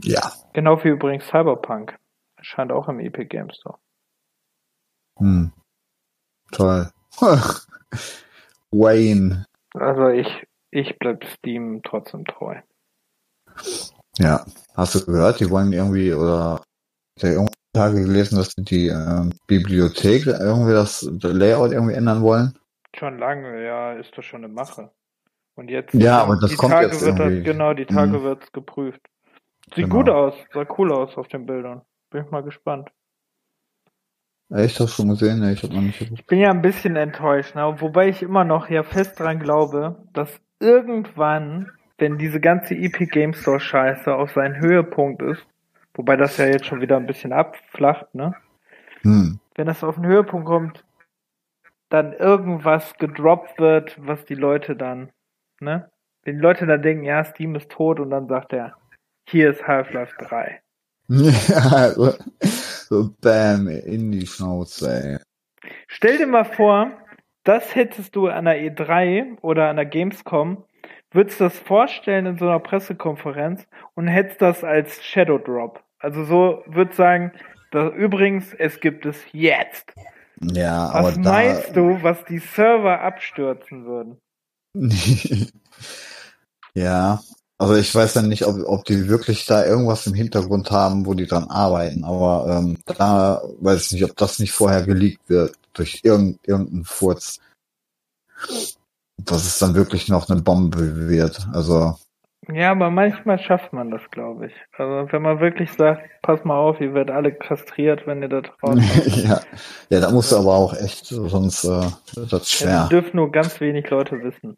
ja. Genau wie übrigens Cyberpunk. Erscheint auch im Epic Game Store. Hm. Toll. [laughs] Wayne. Also ich, ich bleib Steam trotzdem treu. Ja. Hast du gehört, die wollen irgendwie, oder ich habe irgendwann Tage gelesen, dass die, die ähm, Bibliothek irgendwie das Layout irgendwie ändern wollen? Schon lange, ja, ist das schon eine Mache. Und jetzt, Ja, aber das die kommt Tage jetzt wird das, irgendwie. genau, die Tage Mhm. wird's geprüft. Sieht Genau. gut aus, sah cool aus auf den Bildern. Bin ich mal gespannt. Hast du schon gesehen? Ich habe noch nicht geguckt. Ich bin ja ein bisschen enttäuscht, ne? wobei ich immer noch ja fest dran glaube, dass irgendwann, wenn diese ganze Epic Game Store Scheiße auf seinen Höhepunkt ist, wobei das ja jetzt schon wieder ein bisschen abflacht, ne? Hm. Wenn das auf den Höhepunkt kommt, dann irgendwas gedroppt wird, was die Leute dann, ne? Wenn die Leute dann denken, ja, Steam ist tot und dann sagt er, hier ist Half-Life 3. Ja, so, so bam, in die Schnauze, ey. Stell dir mal vor, das hättest du an der E3 oder an der Gamescom, würdest das vorstellen in so einer Pressekonferenz und hättest das als Shadow Drop. Also so würd sagen, da, übrigens, es gibt es jetzt. Ja, aber Was da. meinst du, was die Server abstürzen würden? [laughs] ja, also ich weiß dann nicht, ob, ob die wirklich da irgendwas im Hintergrund haben, wo die dran arbeiten, aber ähm, da weiß ich nicht, ob das nicht vorher geleakt wird durch irgend, irgendeinen Furz. Dass es dann wirklich noch eine Bombe wird. Also, Ja, aber manchmal schafft man das, glaube ich. Also wenn man wirklich sagt, pass mal auf, ihr werdet alle kastriert, wenn ihr da draußen [laughs] ja. ja, da musst du aber auch echt, sonst äh, wird das Das schwer. dürfen nur ganz wenig Leute wissen.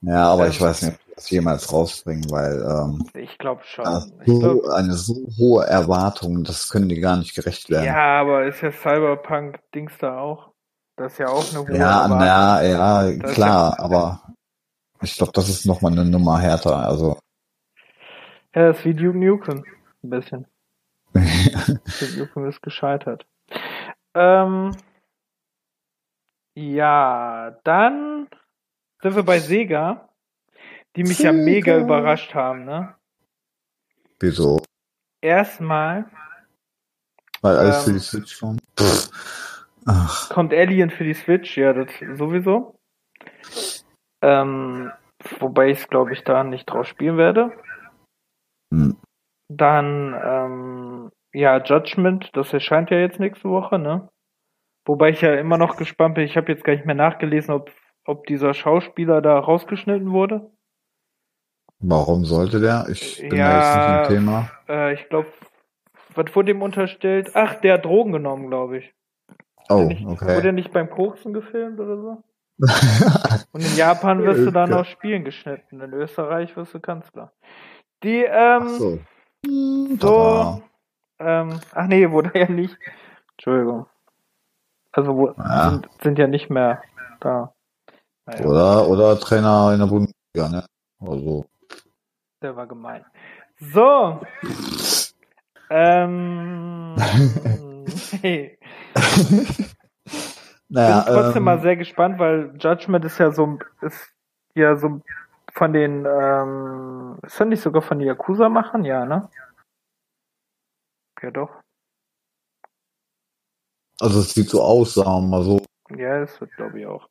Ja, aber Ähm, ich weiß nicht, ob das jemals rausbringen, weil ähm, Ich glaube schon. Ich glaub, so eine so hohe Erwartung, das können die gar nicht gerecht werden. ja, aber ist ja Cyberpunk-Dings da auch? Das ist ja auch eine hohe Ja, Erwartung. na, ja, Das ist klar, aber ich glaube, das ist nochmal eine Nummer härter. Also, Ja, das ist wie Duke Nukem. Ein bisschen. [laughs] Duke Nukem ist gescheitert. Ähm, ja, dann sind wir bei Sega, die mich ja Sega. mega überrascht haben, ne? wieso? Erstmal Weil alles Ähm. für die Switch kommt. Pff. Ach, kommt Alien für die Switch, ja, das sowieso. Ähm, wobei ich es, glaube ich, da nicht drauf spielen werde. hm. Dann, ähm, ja, Judgment, das erscheint ja jetzt nächste Woche, ne? Wobei ich ja immer noch gespannt bin, ich habe jetzt gar nicht mehr nachgelesen, ob, ob dieser Schauspieler da rausgeschnitten wurde. Warum sollte der? Ich bin Ja. da jetzt nicht im Thema. Äh, ich glaube, was wurde ihm unterstellt? Ach, der hat Drogen genommen, glaube ich. Oh, okay. Wurde nicht beim Koksen gefilmt oder so? [laughs] Und in Japan wirst du dann aus Spielen geschnitten. In Österreich wirst du Kanzler. Die, ähm, Ach so. so, ähm, ach nee, wurde ja nicht. Entschuldigung. Also wo, Ja. sind, sind ja nicht mehr da. Naja, Oder, oder Trainer in der Bundesliga, ne? Also. der war gemein. So. [laughs] ähm, [laughs] hey. Naja, bin trotzdem ähm, mal sehr gespannt, weil Judgment ist ja so, ist ja so von den, ähm, ist das nicht sogar von den Yakuza machen? Ja, ne? Ja, doch. also es sieht so aus, sagen wir mal so. Ja, das wird, glaube ich, auch.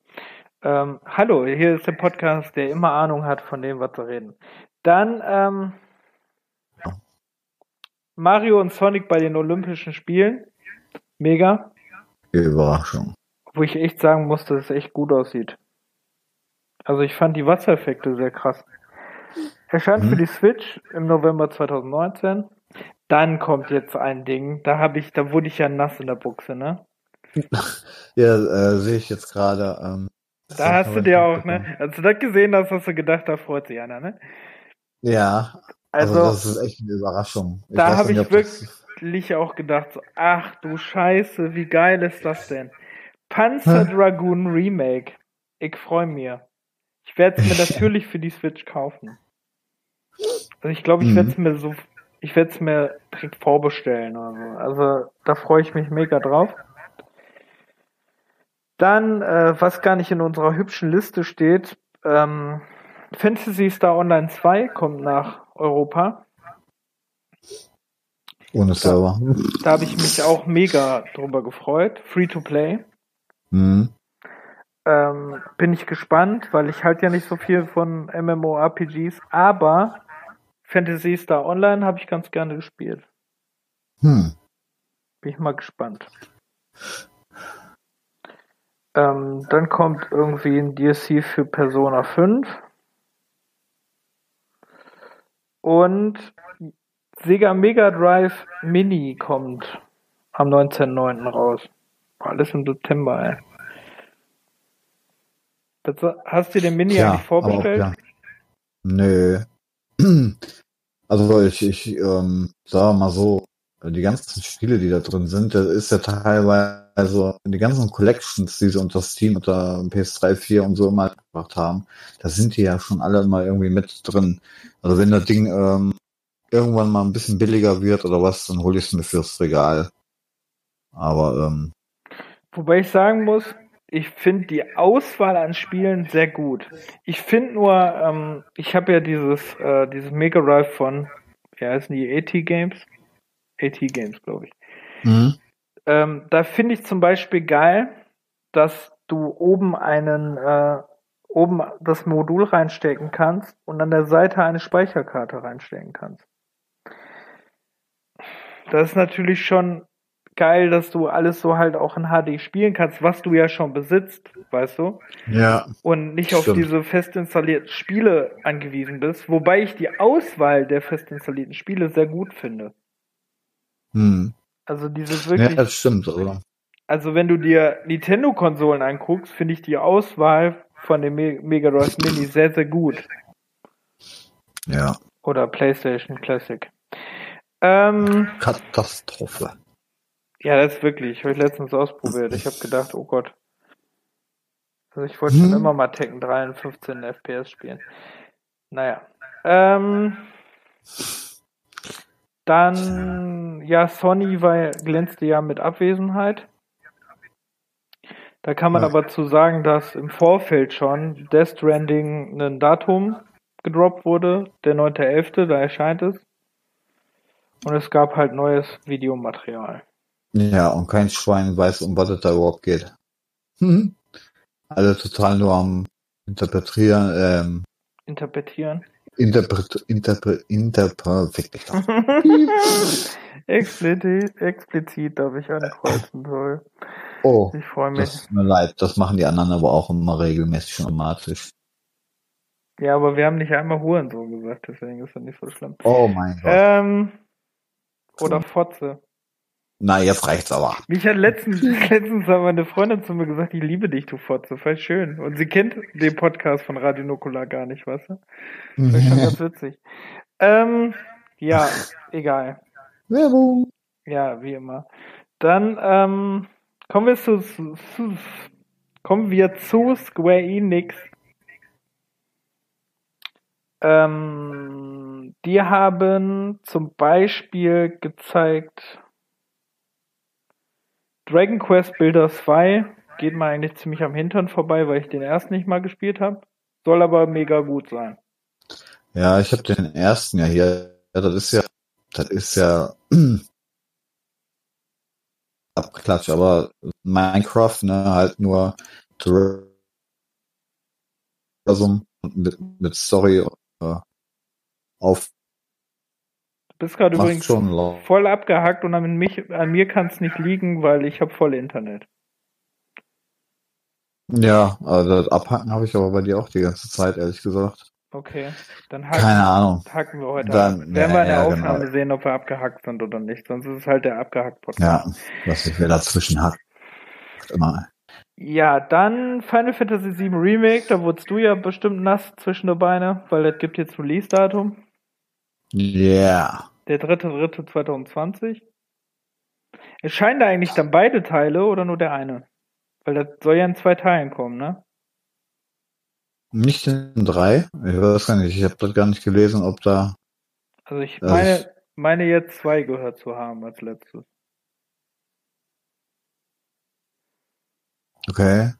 Ähm, hallo, hier ist der Podcast, der immer Ahnung hat von dem, was wir reden. Dann, ähm, Mario und Sonic bei den Olympischen Spielen. Mega. Überraschung. Wo ich echt sagen muss, dass es echt gut aussieht. Also ich fand die Wassereffekte sehr krass. Erscheint Mhm. für die Switch im November 2019. Dann kommt jetzt ein Ding, da habe ich, da wurde ich ja nass in der Buchse, ne? [laughs] Ja, äh, sehe ich jetzt gerade. Ähm, Da hast du dir auch, ne? Als du das gesehen hast, hast du gedacht, da freut sich einer, ne? Ja, also, Also, das ist echt eine Überraschung. da weiß hab nicht, ich das- wirklich auch gedacht, so, ach du Scheiße, wie geil ist das denn? Panzer Dragoon Remake. Ich freue mich. Ich werde es mir natürlich für die Switch kaufen. Also ich glaube, ich Mhm. werde es mir so, ich werde es mir direkt vorbestellen oder so. Also da freue ich mich mega drauf. Dann, äh, was gar nicht in unserer hübschen Liste steht, ähm, Fantasy Star Online 2 kommt nach Europa. ohne Server. Da habe ich mich auch mega drüber gefreut. Free to play. Mhm. Ähm, bin ich gespannt, weil ich halt ja nicht so viel von MMORPGs, aber Fantasy Star Online habe ich ganz gerne gespielt. Hm. Bin ich mal gespannt. Ähm, dann kommt irgendwie ein DLC für Persona 5. Und Sega Mega Drive Mini kommt am 19.09. raus. Alles im September, ey. Das, hast du den Mini Ja, eigentlich vorbestellt? auch, ja. Nö. Also ich, ich ähm, sag mal so, die ganzen Spiele, die da drin sind, das ist ja teilweise, also die ganzen Collections, die sie unter Steam, unter PS3, 4 und so immer gebracht haben, da sind die ja schon alle mal irgendwie mit drin. Also wenn das Ding ähm, irgendwann mal ein bisschen billiger wird oder was, dann hole ich es mir fürs Regal. Aber ähm, Wobei ich sagen muss, ich finde die Auswahl an Spielen sehr gut. Ich finde nur, ähm, ich habe ja dieses, äh, dieses Mega Drive von, wie heißen die, AT Games? AT Games, glaube ich. mhm. Ähm, da finde ich zum Beispiel geil, dass du oben einen, äh, oben das Modul reinstecken kannst und an der Seite eine Speicherkarte reinstecken kannst. Das ist natürlich schon geil, dass du alles so halt auch in HD spielen kannst, was du ja schon besitzt, weißt du? ja, Und nicht auf Stimmt. diese fest installierten Spiele angewiesen bist, wobei ich die Auswahl der fest installierten Spiele sehr gut finde. hm. Also dieses ja, wirklich das stimmt. Also, Also wenn du dir Nintendo-Konsolen anguckst, finde ich die Auswahl von dem Me Mega Drive Mini sehr, sehr gut. ja, Oder PlayStation Classic. Ähm, Katastrophe. Ja, das ist wirklich. Habe ich letztens ausprobiert. Ich habe gedacht, oh Gott. Also ich wollte Hm. schon immer mal Tekken 3 in 15 FPS spielen. Naja. Ähm, dann, ja, Sony war, glänzte ja mit Abwesenheit. Da kann man Ja. aber zu sagen, dass im Vorfeld schon Death Stranding ein Datum gedroppt wurde, der 9.11., da erscheint es. Und es gab halt neues Videomaterial. Ja, und kein Schwein weiß, um was es da überhaupt geht. Mhm. Alle total nur am Interpretieren, ähm, Interpretieren. Interpret, Interpret, Interpret, [laughs] explizit, explizit darf ich ankreuzen soll. Oh, Ich freue mich. das tut mir leid, das machen die anderen aber auch immer regelmäßig und automatisch. Ja, aber wir haben nicht einmal Hurensohn gesagt, deswegen ist das nicht so schlimm. Oh mein Gott. Ähm, oder Fotze. Na, jetzt reicht's aber. Mich hat letztens, [laughs] letztens hat meine Freundin zu mir gesagt, ich liebe dich, du Fotze, voll schön. Und sie kennt den Podcast von Radio Nukular gar nicht, weißt du? Das ist schon ganz witzig. Ähm, ja, egal. Werbung. Ja, wie immer. Dann ähm, kommen wir zu, zu kommen wir zu Square Enix. Ähm, die haben zum Beispiel gezeigt Dragon Quest Builder 2 geht mir eigentlich ziemlich am Hintern vorbei, weil ich den ersten nicht mal gespielt habe. Soll aber mega gut sein. Ja, ich habe den ersten ja hier. Ja, das ist ja, das ist ja [clears throat] abklatsch, aber Minecraft, ne, halt nur mit, mit Story äh, auf. Bist gerade übrigens schon voll abgehackt und an, mich, an mir kann es nicht liegen, weil ich habe voll Internet. Ja, also das Abhacken habe ich aber bei dir auch die ganze Zeit, ehrlich gesagt. Okay, dann hacken, Keine Ahnung. hacken wir heute Dann- ab. Werden ja, wir in der ja, Aufnahme genau. sehen, ob wir abgehackt sind oder nicht. Sonst ist es halt der abgehackt Podcast. Ja, was ich mir dazwischen hack. Immer. Ja, dann Final Fantasy VII Remake, da wurdest du ja bestimmt nass zwischen die Beine, weil das gibt jetzt Release-Datum. Yeah. Der 3.3.2020. Erscheinen da eigentlich dann beide Teile oder nur der eine? Weil das soll ja in zwei Teilen kommen, ne? Nicht in drei? Ich weiß gar nicht, ich habe das gar nicht gelesen, ob da. Also ich Also meine, ich- meine jetzt zwei gehört zu haben als letztes. Okay.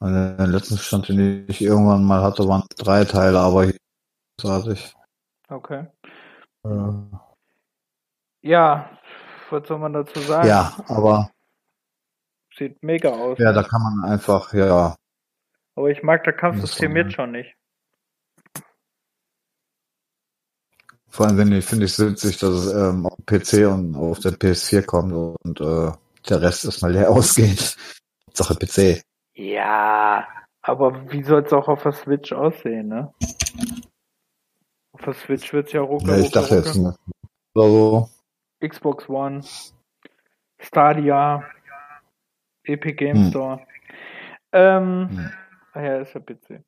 Und der letzten Stand, den ich irgendwann mal hatte, waren drei Teile, aber großartig. Okay. Äh, Ja, was soll man dazu sagen? ja, aber Sieht mega aus. ja, da kann man einfach, ja, Aber ich mag das Kampfsystem jetzt schon nicht. vor allem wenn ich finde ich witzig, dass es ähm, auf PC und auf der PS4 kommt und äh, der Rest erstmal leer [laughs] ausgeht. Sache PC. Ja, aber wie soll es auch auf der Switch aussehen, ne? Der Switch wird's ja rucke, Ja, ich rucke, dachte rucke. jetzt mal. So, Xbox One, Stadia, Epic Game Hm. Store. Ähm, Hm. ah ja, ist ja PC.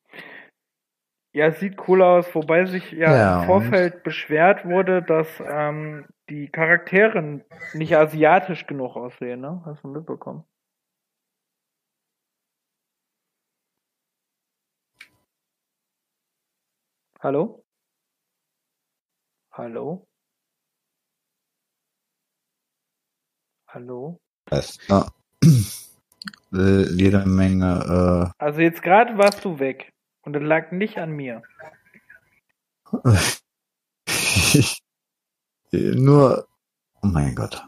Ja, sieht cool aus, wobei sich ja, Ja, im Vorfeld beschwert wurde, dass ähm, die Charaktere nicht asiatisch genug aussehen, ne? Hast du mitbekommen? Hallo? Hallo? Hallo? Ja. [clears throat] Äh, Jede Menge, Also jetzt gerade warst du weg. Und das lag nicht an mir. äh, [laughs] nur, oh mein Gott.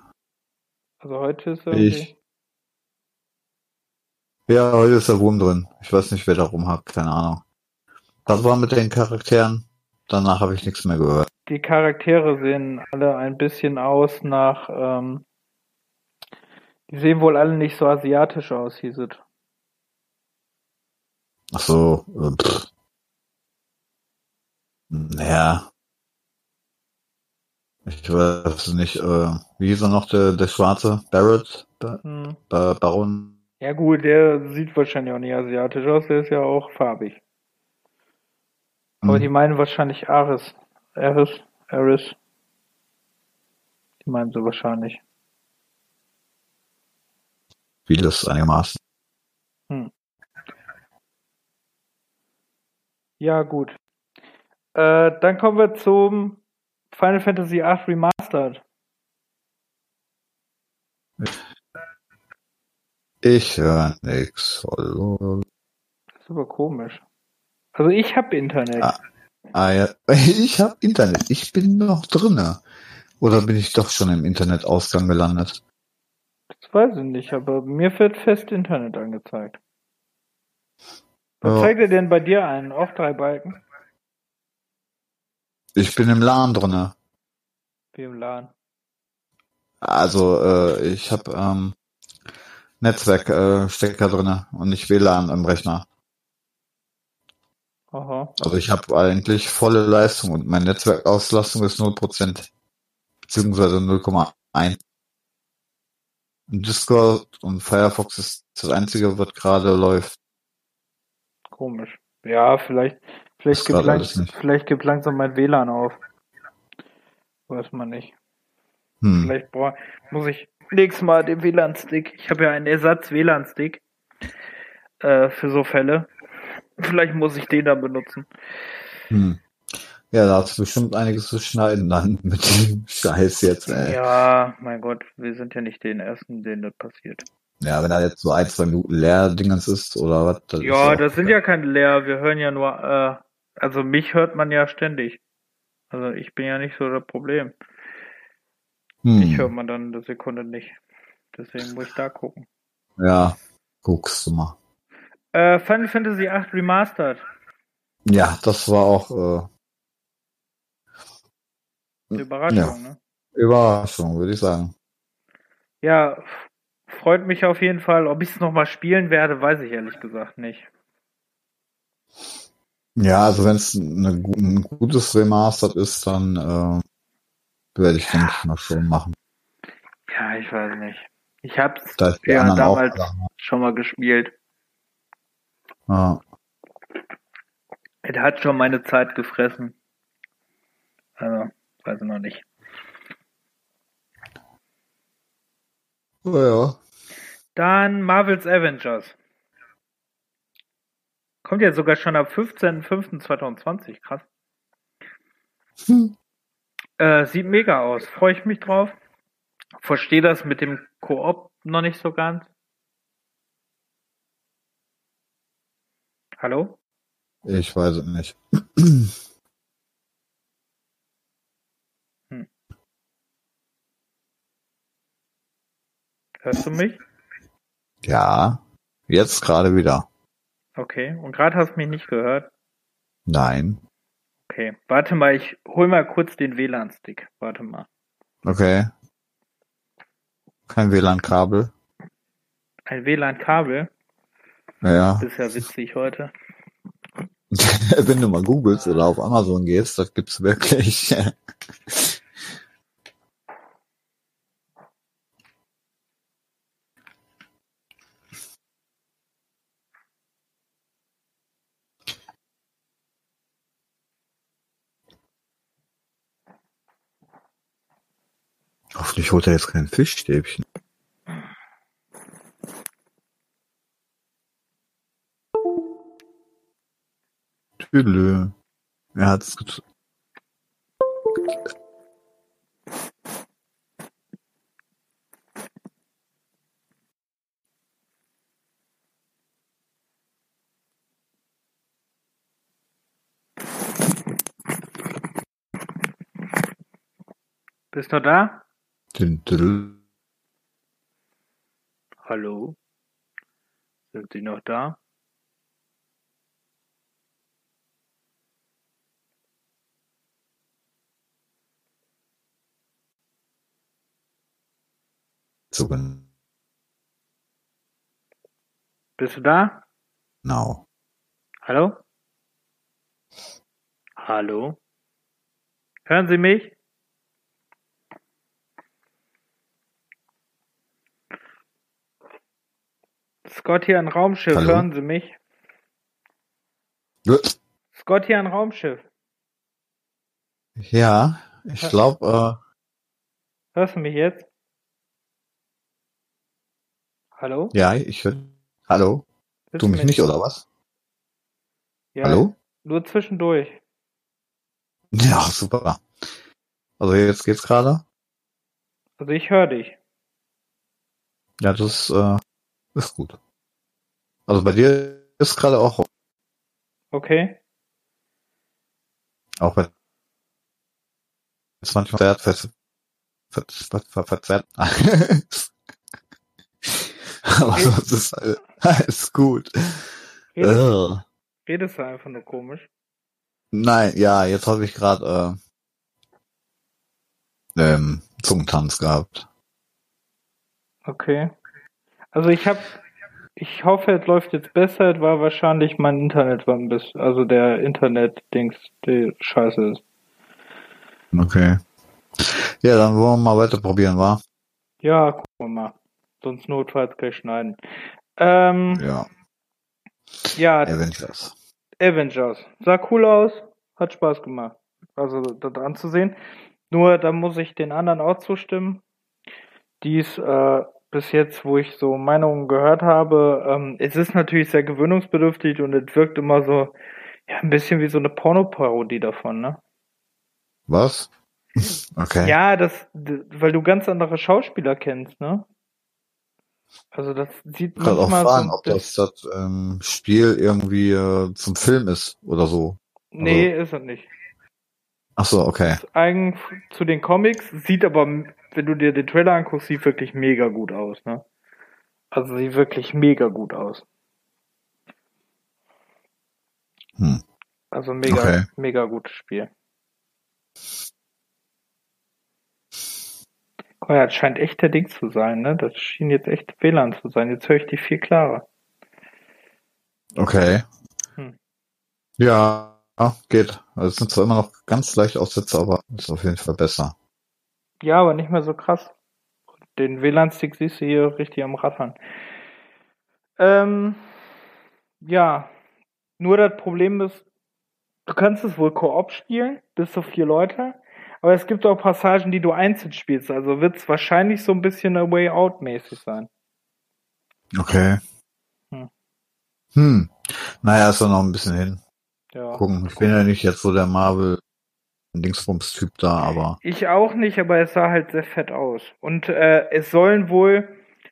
Also heute ist Ich- irgendwie. Ja, heute ist der Wurm drin. Ich weiß nicht, wer da rumhackt, keine Ahnung. Das war mit den Charakteren. Danach habe ich nichts mehr gehört. Die Charaktere sehen alle ein bisschen aus nach. Ähm, die sehen wohl alle nicht so asiatisch aus, hieß es. Ach so, äh, pff. Naja. Ich weiß nicht, äh, wie hieß er noch, der, der Schwarze? Barrett? Ba Hm. Ba Baron? Ja gut, der sieht wahrscheinlich auch nicht asiatisch aus, der ist ja auch farbig. Aber Hm. die meinen wahrscheinlich Aris. Aris? Aris. Die meinen sie wahrscheinlich. Vieles einigermaßen. Ja, gut. Äh, dann kommen wir zum Final Fantasy VIII Remastered. Ich höre nix. Hallo. Das ist aber komisch. Also ich habe Internet. Ah. Ah ja, [laughs] ich habe Internet. Ich bin noch drinne. Oder bin ich doch schon im Internetausgang gelandet? Das weiß ich nicht, aber mir wird fest Internet angezeigt. Was Ja. zeigt er denn bei dir ein? Auch drei Balken? Ich bin im LAN drinne. Wie im LAN. Also äh, ich habe ähm, Netzwerkstecker äh, Stecker drinne und nicht WLAN im Rechner. Aha. Also ich habe eigentlich volle Leistung und meine Netzwerkauslastung ist 0%. Beziehungsweise 0,1. Discord und Firefox ist das einzige, was gerade läuft. Komisch. Ja, vielleicht, vielleicht gibt, grad lang, alles nicht. vielleicht gibt langsam mein WLAN auf. Weiß man nicht. Hm. Vielleicht brauch, muss ich nächstes Mal den WLAN-Stick. Ich habe ja einen Ersatz-WLAN-Stick äh, für so Fälle. Vielleicht muss ich den dann benutzen. Hm. Ja, da hast du bestimmt einiges zu schneiden dann [laughs] mit dem Scheiß jetzt, ey. Ja, Ja, mein Gott, wir sind ja nicht den Ersten, denen das passiert. wenn da jetzt so ein, zwei Minuten leer Dingens ist oder was. Das Ja, das sind ja keine Leer. Wir hören ja nur, äh, also mich hört man ja ständig. Also ich bin ja nicht so das Problem. Hm. Ich höre man dann eine Sekunde nicht. Deswegen muss ich da gucken. Ja, guckst du mal. Äh, Final Fantasy VIII Remastered. Ja, das war auch äh, Eine Überraschung, Ja. ne? Überraschung, würde ich sagen. Ja, freut mich auf jeden Fall. Ob ich es nochmal spielen werde, weiß ich ehrlich gesagt nicht. Ja, also wenn es gu- ein gutes Remastered ist, dann äh, werde ich ich mal schon machen. Ja, ich weiß nicht. Ich hab's Da ist die ja damals schon mal gespielt. Ja. Es hat schon meine Zeit gefressen. Also, weiß ich noch nicht. Oh, ja. Dann Marvel's Avengers. Kommt ja sogar schon ab 15.05.2020. Krass. Hm. Äh, sieht mega aus. Freue ich mich drauf. Verstehe das mit dem Koop noch nicht so ganz. Hallo? Ich weiß es nicht. Hörst du mich? Ja, jetzt gerade wieder. Okay. Und gerade hast du mich nicht gehört. Nein. Okay. Warte mal, ich hol mal kurz den WLAN-Stick. Warte mal. Okay. Kein WLAN-Kabel. Ein WLAN-Kabel. Ja. Das ist ja witzig heute. [laughs] Wenn du mal googelst oder auf Amazon gehst, das gibt's wirklich. [laughs] Hoffentlich holt er jetzt kein Fischstäbchen. Tüdelö. Er hat's get Bist du da? Hallo? Sind Sie noch da? So Bist du da? genau. Hallo? Hallo? Hören Sie mich? Scott hier ein Raumschiff, Hallo? hören Sie mich? Scott hier ein Raumschiff. Ja, ich glaube, Hörst du mich jetzt? Hallo? äh, ja, ich höre. Hallo? Hörst Du mich nicht, oder was? Ja, Hallo? Nur zwischendurch. Ja, super. Also jetzt geht's gerade. Also ich höre dich. Ja, das äh, ist gut. Also bei dir ist gerade auch, Okay? auch wenn es manchmal verzerrt, ver, ver, ver, ver, verzerrt. [laughs] Aber sonst ist alles, alles gut. Redest, redest du einfach nur komisch? Nein, ja, jetzt habe ich gerade äh, ähm, Zungentanz gehabt. Okay. Also ich habe, ich hoffe, es läuft jetzt besser. Es war wahrscheinlich mein Internet war ein bisschen, also der Internet-Dings, die scheiße ist. Okay. Ja, dann wollen wir mal weiter probieren, wa? Ja, gucken wir mal. Sonst notfalls gleich schneiden. Ähm, Ja, ja, Avengers. Avengers. Sah cool aus, hat Spaß gemacht. Also da dran zu sehen. Nur da muss ich den anderen auch zustimmen. Dies äh, bis jetzt, wo ich so Meinungen gehört habe, ähm, es ist natürlich sehr gewöhnungsbedürftig und es wirkt immer so, ja, ein bisschen wie so eine Pornoparodie davon, ne? Was? [laughs] Okay. Ja, das, weil du ganz andere Schauspieler kennst, ne? Also das sieht Gerade auch manchmal fragen, so, ob das, das ähm, Spiel irgendwie äh, zum Film ist oder so. nee, ist es nicht. Ach so, okay. eigen zu den Comics, sieht aber, wenn du dir den Trailer anguckst, sieht wirklich mega gut aus, ne? Also sieht wirklich mega gut aus. Hm. Also mega, Okay. mega gutes Spiel. Mal, das scheint echt der Ding zu sein, ne? Das schien jetzt echt WLAN zu sein. Jetzt höre ich die viel klarer. Okay. Hm. Ja, geht. Also es sind zwar immer noch ganz leicht Aussätze, aber ist auf jeden Fall besser. Ja, aber nicht mehr so krass. Den WLAN-Stick siehst du hier richtig am Rattern. Ähm, ja, nur das Problem ist, du kannst es wohl Koop spielen, bis zu vier Leute, aber es gibt auch Passagen, die du einzeln spielst, also wird es wahrscheinlich so ein bisschen A Way Out mäßig sein. Okay. Hm. Hm. Naja, ist doch noch ein bisschen hin. Ja. Gucken. Ich bin ja nicht jetzt so der Marvel Dingsbums-Typ da, aber Ich auch nicht, aber es sah halt sehr fett aus. Und äh, es sollen wohl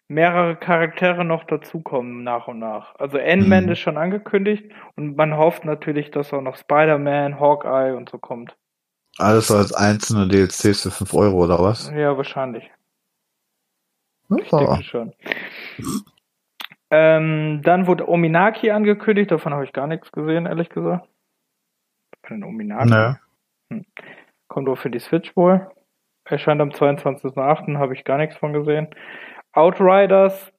mehrere Charaktere noch dazukommen nach und nach. Also Ant-Man Mhm. ist schon angekündigt und man hofft natürlich, dass auch noch Spider-Man, Hawkeye und so kommt. Alles als einzelne DLCs für 5 Euro oder was? Ja, wahrscheinlich. Ich Ja. denke schon. Ähm, dann wurde Ominaki angekündigt, davon habe ich gar nichts gesehen, ehrlich gesagt. Von den Ominaki. Ne. Kommt auch für die Switch wohl. Erscheint am 22.08. habe ich gar nichts von gesehen. Outriders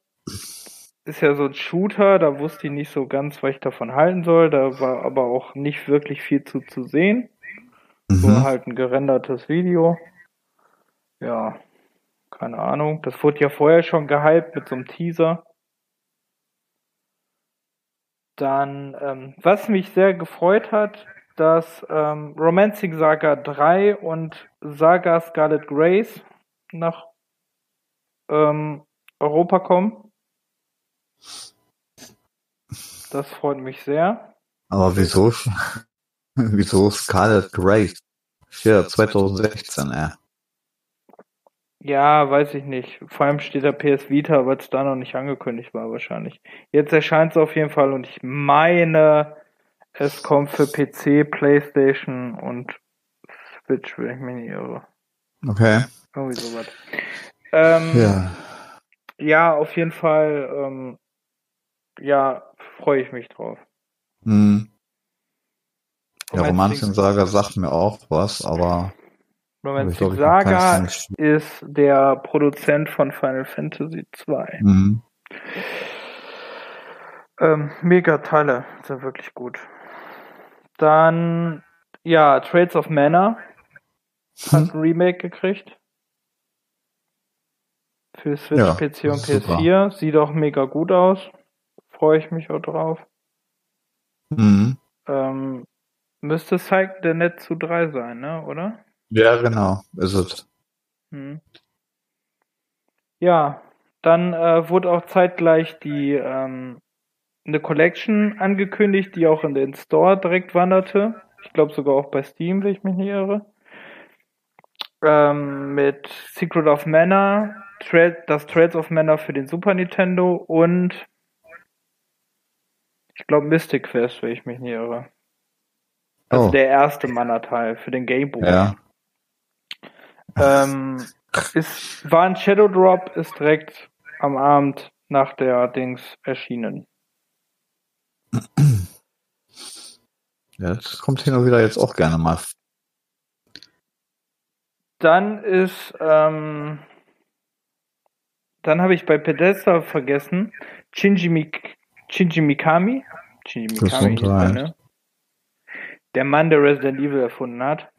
ist ja so ein Shooter, da wusste ich nicht so ganz, was ich davon halten soll. Da war aber auch nicht wirklich viel zu, zu sehen. So Mhm. halt ein gerendertes Video. Ja, keine Ahnung. Das wurde ja vorher schon gehypt mit so einem Teaser. Dann, ähm, was mich sehr gefreut hat, dass ähm, Romancing Saga 3 und Saga Scarlet Grace nach ähm, Europa kommen. Das freut mich sehr. Aber wieso? [laughs] wieso Scarlet Grace? Ja, 2016, ey. Ja, weiß ich nicht. Vor allem steht da PS Vita, weil es da noch nicht angekündigt war wahrscheinlich. Jetzt erscheint es auf jeden Fall und ich meine, es kommt für PC, Playstation und Switch, wenn ich mich nicht irre. Okay. Irgendwie sowas. Ähm, Ja. ja, auf jeden Fall, ähm, ja, freue ich mich drauf. Hm. Ja, Romancing- Romancing Saga sagt mir auch was, aber keins Saga ist der Produzent von Final Fantasy 2. Mhm. Ähm, mega Teile, sind wirklich gut. Dann, ja, Trades of Mana hat ein Remake gekriegt. Für Switch, Ja, PC und super. PS4. Sieht auch mega gut aus. Freue ich mich auch drauf. Mhm. Ähm, müsste Psych der Net zu 3 sein, ne, oder? Ja, genau, ist es. Hm. Ja, dann äh, wurde auch zeitgleich die ähm, eine Collection angekündigt, die auch in den Store direkt wanderte. Ich glaube sogar auch bei Steam, wenn ich mich nicht irre. Ähm, mit Secret of Mana, Tra das Trails of Mana für den Super Nintendo und ich glaube Mystic Quest, wenn ich mich nicht irre. Also Oh. der erste Mana-Teil für den Game Boy. Ja. Ähm, ist, war ein Shadow Drop, ist direkt am Abend nach der Dings erschienen. Ja, das kommt hin und wieder jetzt auch gerne mal. Dann ist, ähm, dann habe ich bei Pedesta vergessen, Shinji, Mik Shinji Mikami. Shinji Mikami Gesundheit. ne? Der Mann, der Resident Evil erfunden hat,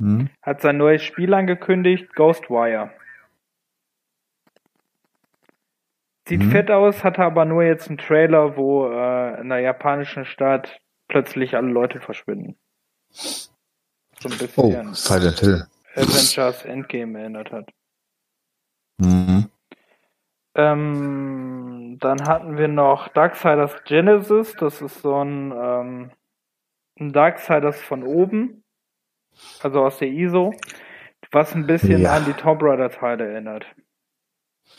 Hm? hat sein neues Spiel angekündigt, Ghostwire. Sieht Mhm. fett aus, hatte aber nur jetzt einen Trailer, wo äh, in der japanischen Stadt plötzlich alle Leute verschwinden. So ein Oh, bisschen Silent Hill. Avengers Endgame erinnert hat. Mhm. Ähm, dann hatten wir noch Darksiders Genesis, das ist so ein, ähm, ein Darksiders von oben, also aus der ISO, was ein bisschen Ja. an die Tomb Raider Teile erinnert.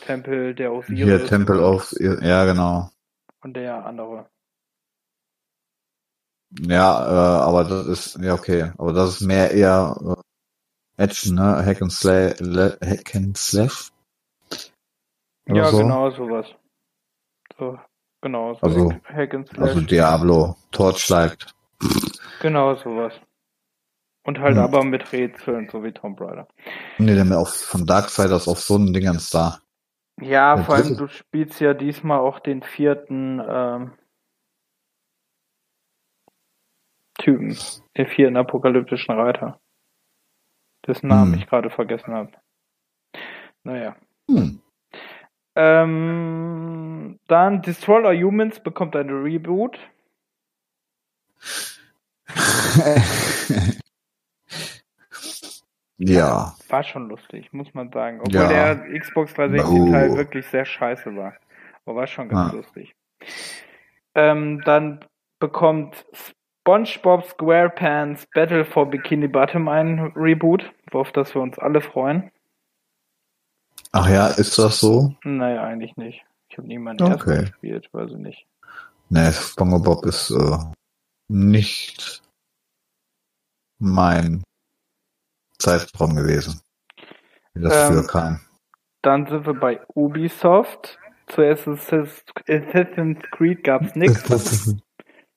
Tempel der Osiris Hier Temple of, ja genau. und der andere. Ja, äh, aber das ist, ja okay, aber das ist mehr eher äh, Action, ne? Hack and Slash, Hack and Slash? Ja, so? genau sowas. So, genau, so Also- Hack and Slash. Also Diablo, Torchlight. Genau sowas. Und halt Hm. aber mit Rätseln, so wie Tomb Raider. Nee, der mir auf, von Darksiders auf so einen Dingens da. Ja, Der vor allem du spielst ja diesmal auch den vierten ähm, Typen, den vierten apokalyptischen Reiter, dessen Namen Hm. ich gerade vergessen habe. Naja. Hm. Ähm, dann Destroy All Humans bekommt eine Reboot. [laughs] ja. War schon lustig, muss man sagen. Obwohl Ja. der Xbox 360-Teil Oh. wirklich sehr scheiße war. Aber war schon ganz Ah. lustig. Ähm, dann bekommt SpongeBob SquarePants Battle for Bikini Bottom ein Reboot, worauf das wir uns alle freuen. Ach ja, ist das so? Naja, eigentlich nicht. Ich habe nie meinen Okay. gespielt, weiß ich nicht. Nee, SpongeBob ist äh, nicht mein Zeitraum gewesen. Das Ähm, früher kam. Dann sind wir bei Ubisoft. Zu Assassin's Assassin's Creed gab's [laughs] nix.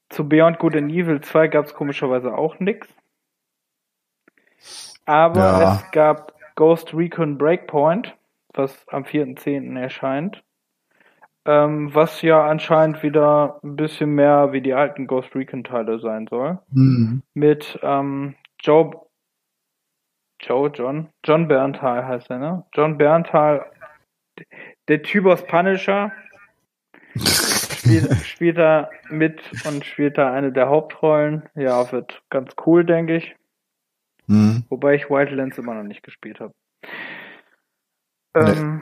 Zu Beyond Good and Evil 2 gab es komischerweise auch nix. Aber Ja. es gab Ghost Recon Breakpoint, was am 4.10. erscheint. Ähm, was ja anscheinend wieder ein bisschen mehr wie die alten Ghost Recon Teile sein soll. Mhm. Mit ähm, Joe Joe John John Berntal heißt er, ne? John Berntal, der Typ aus Punisher, spielt, [laughs] spielt da mit und spielt da eine der Hauptrollen. Ja, wird ganz cool, denke ich. Mhm. Wobei ich Wildlands immer noch nicht gespielt habe. Ähm,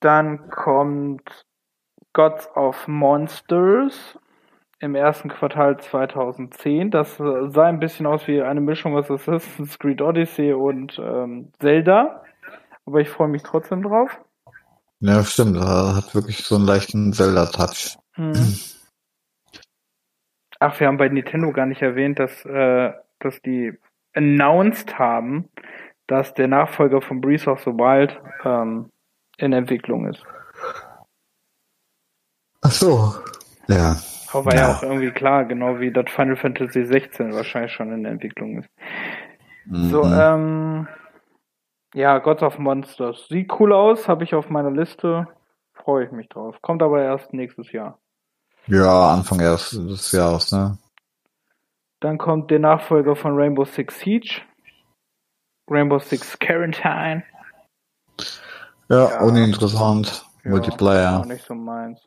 Dann kommt Gods of Monsters im ersten Quartal 2010. Das äh, sah ein bisschen aus wie eine Mischung aus Assassin's Creed Odyssey und ähm, Zelda. Aber ich freue mich trotzdem drauf. Ja, stimmt. Er hat wirklich so einen leichten Zelda-Touch. Mhm. Ach, wir haben bei Nintendo gar nicht erwähnt, dass, äh, dass die announced haben, dass der Nachfolger von Breath of the Wild ähm, in Entwicklung ist. Ach so. Ja. Aber war ja. Ja. auch irgendwie klar, genau wie das Final Fantasy 16 wahrscheinlich schon in Entwicklung ist. So, Mhm. ähm, ja, Gods of Monsters. Sieht cool aus, habe ich auf meiner Liste. Freue ich mich drauf. Kommt aber erst nächstes Jahr. ja, Anfang erst des Jahres, ne? Dann kommt der Nachfolger von Rainbow Six Siege. Rainbow Six Quarantine. Ja, Ja. uninteressant. Ja, Multiplayer. Auch nicht so meins.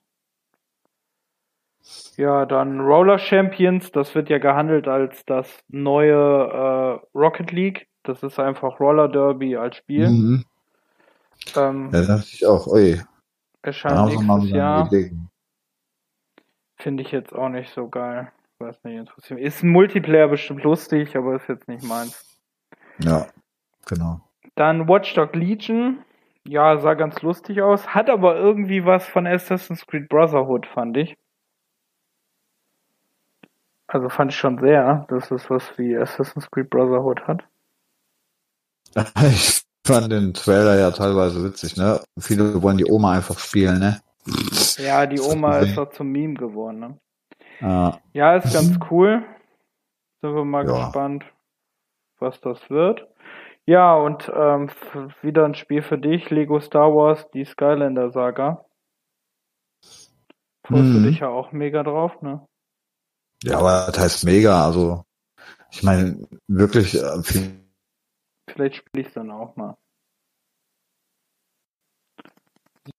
Ja, dann Roller Champions, das wird ja gehandelt als das neue äh, Rocket League. Das ist einfach Roller Derby als Spiel. Mhm. Ähm, Ja, dachte ich auch. Ui, erscheint nächstes Jahr. Finde ich jetzt auch nicht so geil. Weiß nicht, interessiert. Ist ein Multiplayer bestimmt lustig, aber ist jetzt nicht meins. Ja, genau. Dann Watchdog Legion. Ja, sah ganz lustig aus. Hat aber irgendwie was von Assassin's Creed Brotherhood, fand ich. Also fand ich schon sehr, dass es was wie Assassin's Creed Brotherhood hat. [laughs] Ich fand den Trailer ja teilweise witzig, ne? Viele wollen die Oma einfach spielen, ne? Ja, die Oma ist doch zum Meme geworden, ne? Ja, Ja, ist ganz cool. Sind wir mal Ja. gespannt, was das wird. Ja, und ähm, wieder ein Spiel für dich, Lego Star Wars, die Skylander Saga. Freust du Mhm. dich ja auch mega drauf, ne? ja, aber das heißt mega, also ich meine, wirklich äh, viel Vielleicht spiele ich dann auch mal.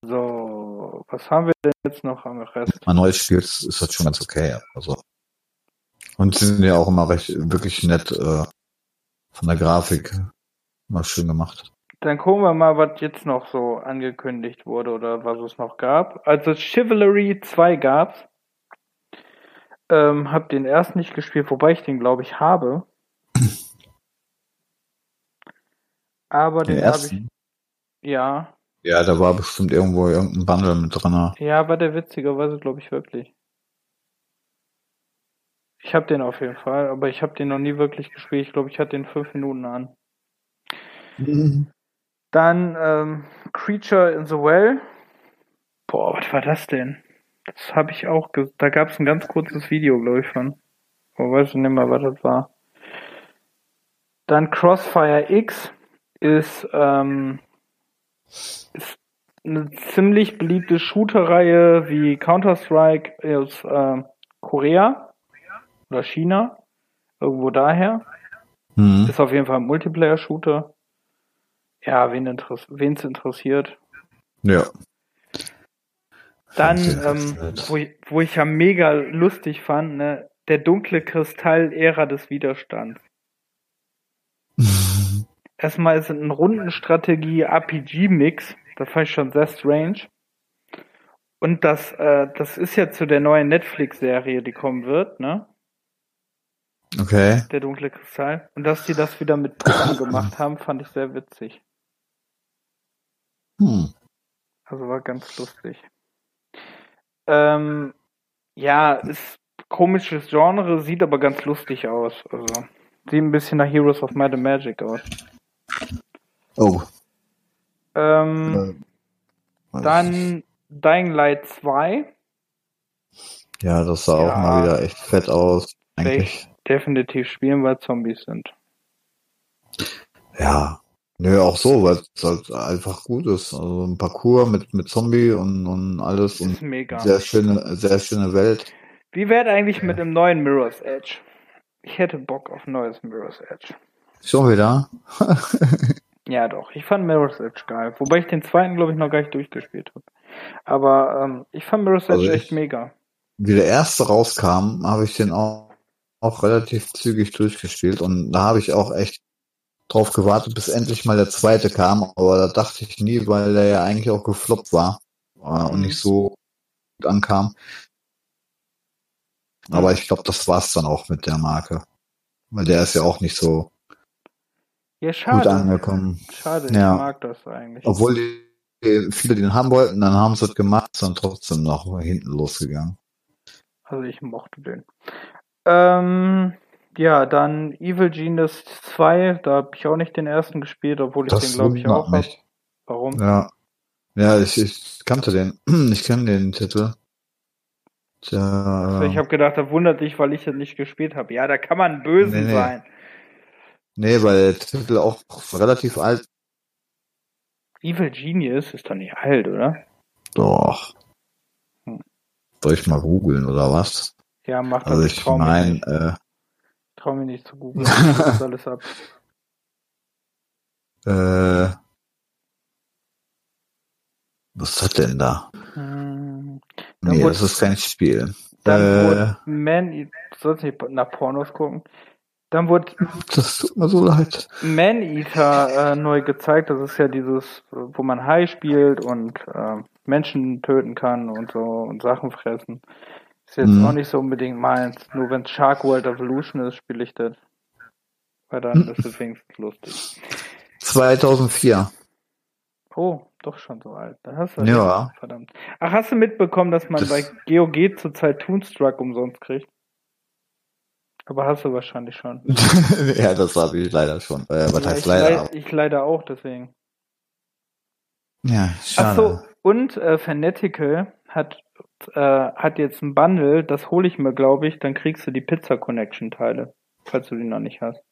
So, Was haben wir denn jetzt noch am Rest? Ein neues Spiel ist ist das schon ganz okay. Also. Und sie sind ja auch immer recht, wirklich nett, äh, von der Grafik. Immer schön gemacht. Dann gucken wir mal, was jetzt noch so angekündigt wurde oder was es noch gab. Also Chivalry 2 gab's. Ähm, hab den erst nicht gespielt, wobei ich den glaube ich habe. Aber Den den habe ich, ersten. ja. Ja, da war bestimmt irgendwo irgendein Bundle mit drin. Ja, war der witzigerweise glaube ich wirklich. Ich habe den auf jeden Fall, aber ich habe den noch nie wirklich gespielt. Ich glaube, ich hatte den fünf Minuten an. Dann ähm, Creature in the Well. Boah, was war das denn? Das habe ich auch. Ge da gab es ein ganz kurzes Video, glaube ich, von. Aber weiß ich nicht mehr, was das war. Dann Crossfire X ist, ähm, ist eine ziemlich beliebte Shooter-Reihe wie Counter-Strike aus äh, Korea oder China. Irgendwo daher. Mhm. Ist auf jeden Fall ein Multiplayer-Shooter. Ja, wen interess wen's interessiert. Ja. Dann, ähm, wo, ich, wo ich ja mega lustig fand, ne, der dunkle Kristall Ära des Widerstands. [laughs] Erstmal ist es ein Rundenstrategie-RPG-Mix. Das fand ich schon sehr strange. Und das, äh, das ist ja zu der neuen Netflix-Serie, die kommen wird, ne? Okay. Der dunkle Kristall. Und dass die das wieder mit Puppen gemacht [laughs] haben, fand ich sehr witzig. Hm. Also war ganz lustig. Ähm, ja, ist komisches Genre, sieht aber ganz lustig aus. Also sieht ein bisschen nach Heroes of Might and Magic aus. Oh. Ähm, Äh, dann Dying Light 2. Ja, das sah auch Ja. mal wieder echt fett aus. Eigentlich. ich definitiv spielen, weil Zombies sind. Ja. Nö, auch so, weil es halt einfach gut ist. Also ein Parcours mit, mit Zombie und, und alles und mega. sehr schöne, sehr schöne Welt. Wie wäre eigentlich mit dem neuen Mirror's Edge? Ich hätte Bock auf ein neues Mirror's Edge. Schon wieder? [laughs] [laughs] Ja, doch. Ich fand Mirror's Edge geil. Wobei ich den zweiten, glaube ich, noch gar nicht durchgespielt habe. Aber ähm, ich fand Mirror's Edge Also ich- echt mega. Wie der erste rauskam, habe ich den auch, auch relativ zügig durchgespielt und da habe ich auch echt drauf gewartet, bis endlich mal der zweite kam, aber da dachte ich nie, weil der ja eigentlich auch gefloppt war äh, und Mhm. nicht so gut ankam. Aber ich glaube, das war's dann auch mit der Marke. Weil der ist ja auch nicht so Ja, gut schade. angekommen. Schade, Ja. ich mag das eigentlich. Obwohl die, viele den haben wollten, dann haben sie es gemacht, dann trotzdem noch hinten losgegangen. Also ich mochte den. Ähm, ja, dann Evil Genius 2, da habe ich auch nicht den ersten gespielt, obwohl ich den Das glaube ich auch mich. Warum? Ja. Ja, ich, ich kannte den. [clears throat] Ich kenne den Titel. Tja, Also ich habe gedacht, da wundert dich, weil ich den nicht gespielt habe. Ja, da kann man böse Nee, nee. sein. nee, weil der Titel auch relativ alt. Evil Genius ist doch nicht alt, oder? Doch. Hm. Soll ich mal googeln oder was? Ja, mach das. Also ich meine, äh, Trau mich nicht zu googeln. [laughs] Das alles ab. äh, was ist das denn da? Hm. Nee, das ist kein Spiel. Dann Äh, wurde Man sollst nicht nach Pornos gucken. Dann wurde Das tut mir so leid. Man Eater äh, neu gezeigt. Das ist ja dieses, wo man High spielt und äh, Menschen töten kann und so und Sachen fressen. Ist jetzt Mhm. auch nicht so unbedingt meins. Nur wenn Shark World Evolution ist, spiele ich das. Weil dann ist es wenigstens lustig. 2004. Oh, doch schon so alt. Da hast du Ja. recht. Verdammt. Ach, hast du mitbekommen, dass man Das- bei GOG zurzeit Toonstruck umsonst kriegt? Aber hast du wahrscheinlich schon. [laughs] ja, das habe ich leider schon. Äh, was Ja, heißt ich, leider? leid- ich leider auch, deswegen. Ja, Ach schade. so, und äh, Fanatical hat, äh, hat jetzt ein Bundle, das hole ich mir, glaube ich, dann kriegst du die Pizza Connection Teile, falls du die noch nicht hast.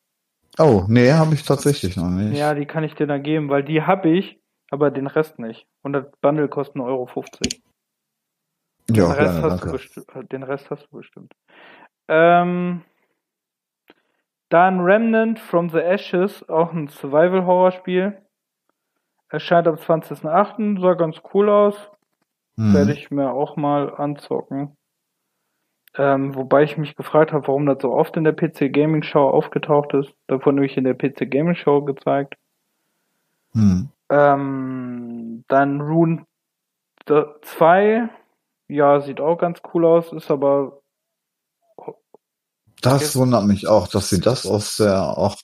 Oh, nee, habe ich tatsächlich noch nicht. Ja, die kann ich dir dann geben, weil die habe ich, aber den Rest nicht. Und das Bundle kostet 1,50 Euro. ja den, Rest gerne, hast du danke. besti- den Rest hast du bestimmt. Ähm, dann Remnant from the Ashes, auch ein Survival-Horror-Spiel. Erscheint am 20.08., sah ganz cool aus. Mhm. werde ich mir auch mal anzocken. Ähm, wobei ich mich gefragt habe, warum das so oft in der PC Gaming Show aufgetaucht ist. Davon nämlich in der PC Gaming Show gezeigt. Mhm. Ähm, dann Rune 2, ja, sieht auch ganz cool aus, ist aber. Das wundert mich auch, dass sie das aus der auch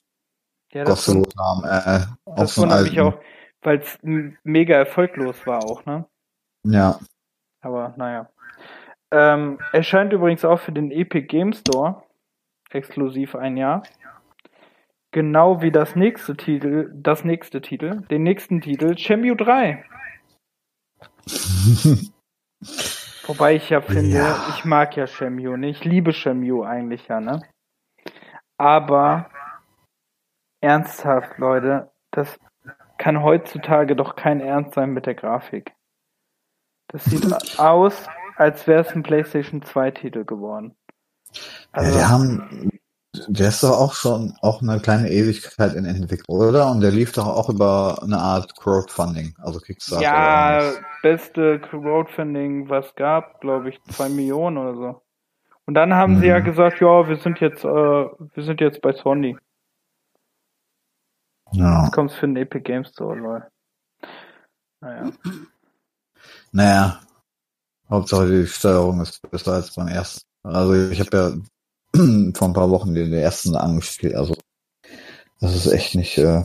ja, das wund haben. Äh, das wundert mich auch, weil es mega erfolglos war auch, ne? Ja. Aber naja. Ähm, erscheint übrigens auch für den Epic Game Store exklusiv ein Jahr. Genau wie das nächste Titel, das nächste Titel, den nächsten Titel, Shenmue 3. [laughs] Wobei ich ja finde, ja. ich mag ja Shenmue, ne? Ich liebe Shenmue eigentlich ja, ne? Aber ernsthaft, Leute, das kann heutzutage doch kein Ernst sein mit der Grafik. Das sieht aus, als wäre es ein PlayStation 2 Titel geworden. Also, ja, die haben der ist doch auch schon auch eine kleine Ewigkeit in Entwicklung, oder? Und der lief doch auch über eine Art Crowdfunding, also Kickstarter. Ja, beste Crowdfunding, was gab, glaube ich, zwei Millionen oder so. Und dann haben mhm. sie ja mhm. gesagt, ja, wir sind jetzt, äh, wir sind jetzt bei Sony. Ja. Jetzt kommt's für den Epic Games Store, Leute. Naja. Naja. Hauptsache die Steuerung ist besser als beim ersten. Also ich habe ja [clears throat] vor ein paar Wochen den, den ersten angespielt. Also das ist echt nicht, äh,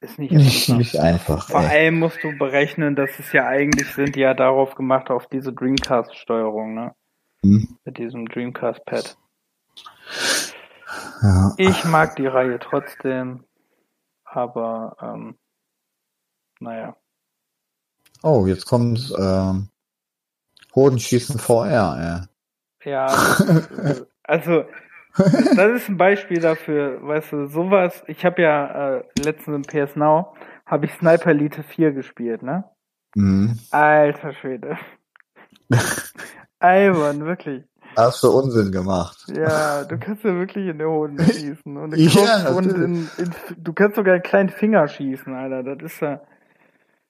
ist nicht, nicht, nicht einfach. Vor ey. allem musst du berechnen, dass es ja eigentlich sind die ja darauf gemacht, auf diese Dreamcast-Steuerung, ne? Hm. Mit diesem Dreamcast-Pad. Ja. Ich mag die Reihe trotzdem, aber ähm, naja. Oh, jetzt kommt ähm, Hodenschießen VR, ey. Ja, das, Also, [laughs] das ist ein Beispiel dafür, weißt du, sowas, ich habe ja äh, letztens im PS Now, habe ich Sniper Elite 4 gespielt, ne? Mhm. Alter Schwede. Albern, wirklich. Hast du Unsinn gemacht. Ja, du kannst ja wirklich in der Hoden [laughs] schießen. Und, ja, und in, in, du kannst sogar einen kleinen Finger schießen, Alter. Das ist ja.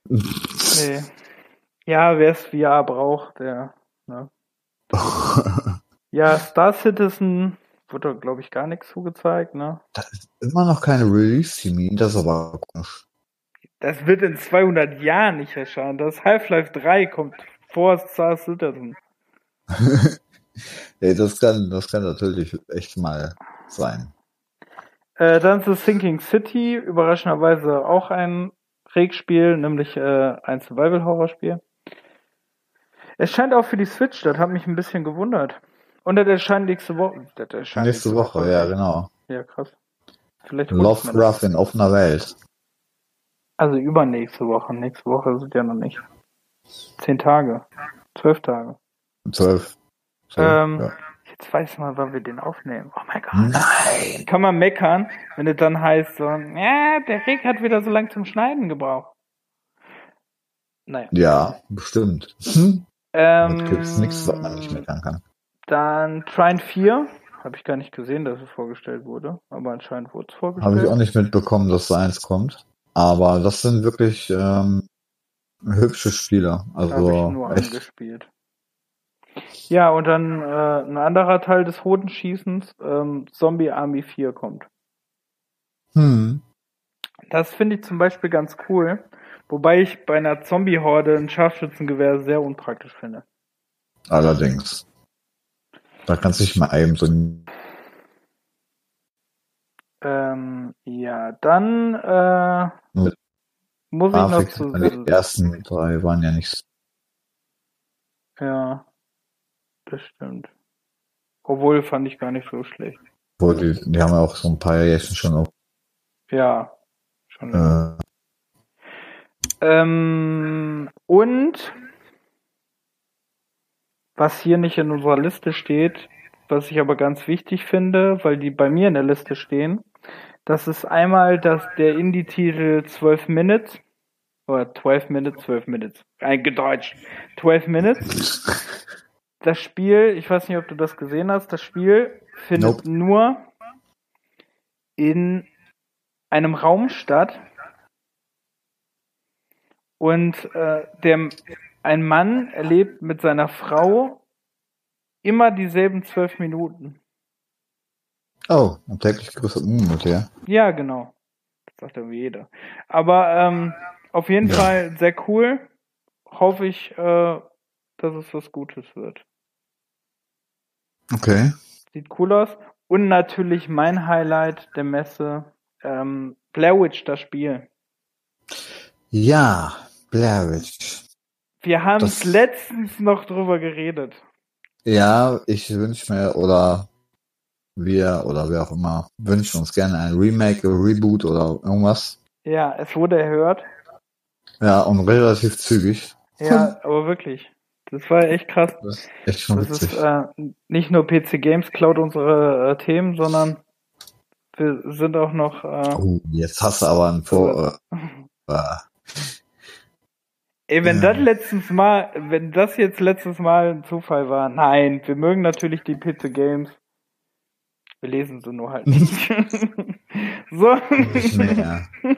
[laughs] nee. Ja, wer es VR braucht, der. Ne? [laughs] Ja, Star Citizen wurde, glaube ich, gar nichts zugezeigt, ne? Da ist immer noch keine Release-Termin, das ist aber komisch. Das wird in 200 Jahren nicht erscheinen. Das Half-Life 3 kommt vor Star Citizen. [laughs] ja, das kann, das kann natürlich echt mal sein. Äh, dann ist The Thinking City, überraschenderweise auch ein Regspiel, nämlich äh, ein Survival-Horror-Spiel. Es scheint auch für die Switch, das hat mich ein bisschen gewundert. Und das erscheint nächste Woche. Das erscheint nächste, Woche, Woche, ja, genau. Ja, krass. Vielleicht Lovecraft in offener Welt. Also übernächste Woche. Nächste Woche sind ja noch nicht. Zehn Tage. Zwölf Tage. Zwölf. ähm, ja. Jetzt weiß ich mal, wann wir den aufnehmen. Oh mein Gott. Nein! Kann man meckern, wenn es dann heißt so, ja, der Rick hat wieder so lang zum Schneiden gebraucht. Naja. Ja, bestimmt. Hm? Ähm, da gibt's nichts, was man nicht meckern kann. Dann Trine 4. Habe ich gar nicht gesehen, dass es vorgestellt wurde, aber anscheinend wurde es vorgestellt. Habe ich auch nicht mitbekommen, dass da eins kommt. Aber das sind wirklich ähm, hübsche Spieler. Also Habe ich nur echt. angespielt. Ja, und dann äh, ein anderer Teil des Hodenschießens, ähm, Zombie Army 4 kommt. Hm. Das finde ich zum Beispiel ganz cool, wobei ich bei einer Zombie-Horde ein Scharfschützengewehr sehr unpraktisch finde. Allerdings. Da kannst du dich mal eben so. Ähm, ja, dann äh, Mit muss ich noch zu. Die ersten drei waren ja nicht. Ja, das stimmt. Obwohl fand ich gar nicht so schlecht. Obwohl, die, die haben ja auch so ein paar Jährchen schon auf. Ja, schon. Äh. Ähm, und was hier nicht in unserer Liste steht, was ich aber ganz wichtig finde, weil die bei mir in der Liste stehen, das ist einmal das, der Indie-Titel 12 Minutes, oder 12 Minutes, 12 Minutes, eingedeutscht, 12 Minutes. [laughs] Das Spiel, ich weiß nicht, ob du das gesehen hast, das Spiel findet nope. nur in einem Raum statt und äh, der ein Mann erlebt mit seiner Frau immer dieselben zwölf Minuten. Oh, ein täglich größer Monat, ja. Ja, genau. Das sagt irgendwie jeder. Aber ähm, auf jeden Ja. Fall sehr cool. Hoffe ich, äh, dass es was Gutes wird. Okay. Sieht cool aus. Und natürlich mein Highlight der Messe, ähm, Blair Witch, das Spiel. Ja, Blair Witch. Wir haben Das- letztens noch drüber geredet. Ja, ich wünsche mir, oder wir, oder wer auch immer, wünschen uns gerne ein Remake, ein Reboot oder irgendwas. Ja, es wurde erhört. Ja, und relativ zügig. Ja, [laughs] aber wirklich. Das war echt krass. Das ist echt schon Das witzig. ist äh, nicht nur PC Games klaut unsere äh, Themen, sondern wir sind auch noch. Äh, oh, jetzt hast du aber ein Vor... Äh, äh, ey, wenn Ja. das letztens mal, wenn das jetzt letztes Mal ein Zufall war, nein, wir mögen natürlich die PC Games. Wir lesen sie nur halt nicht. [laughs] so. nicht mehr. [laughs]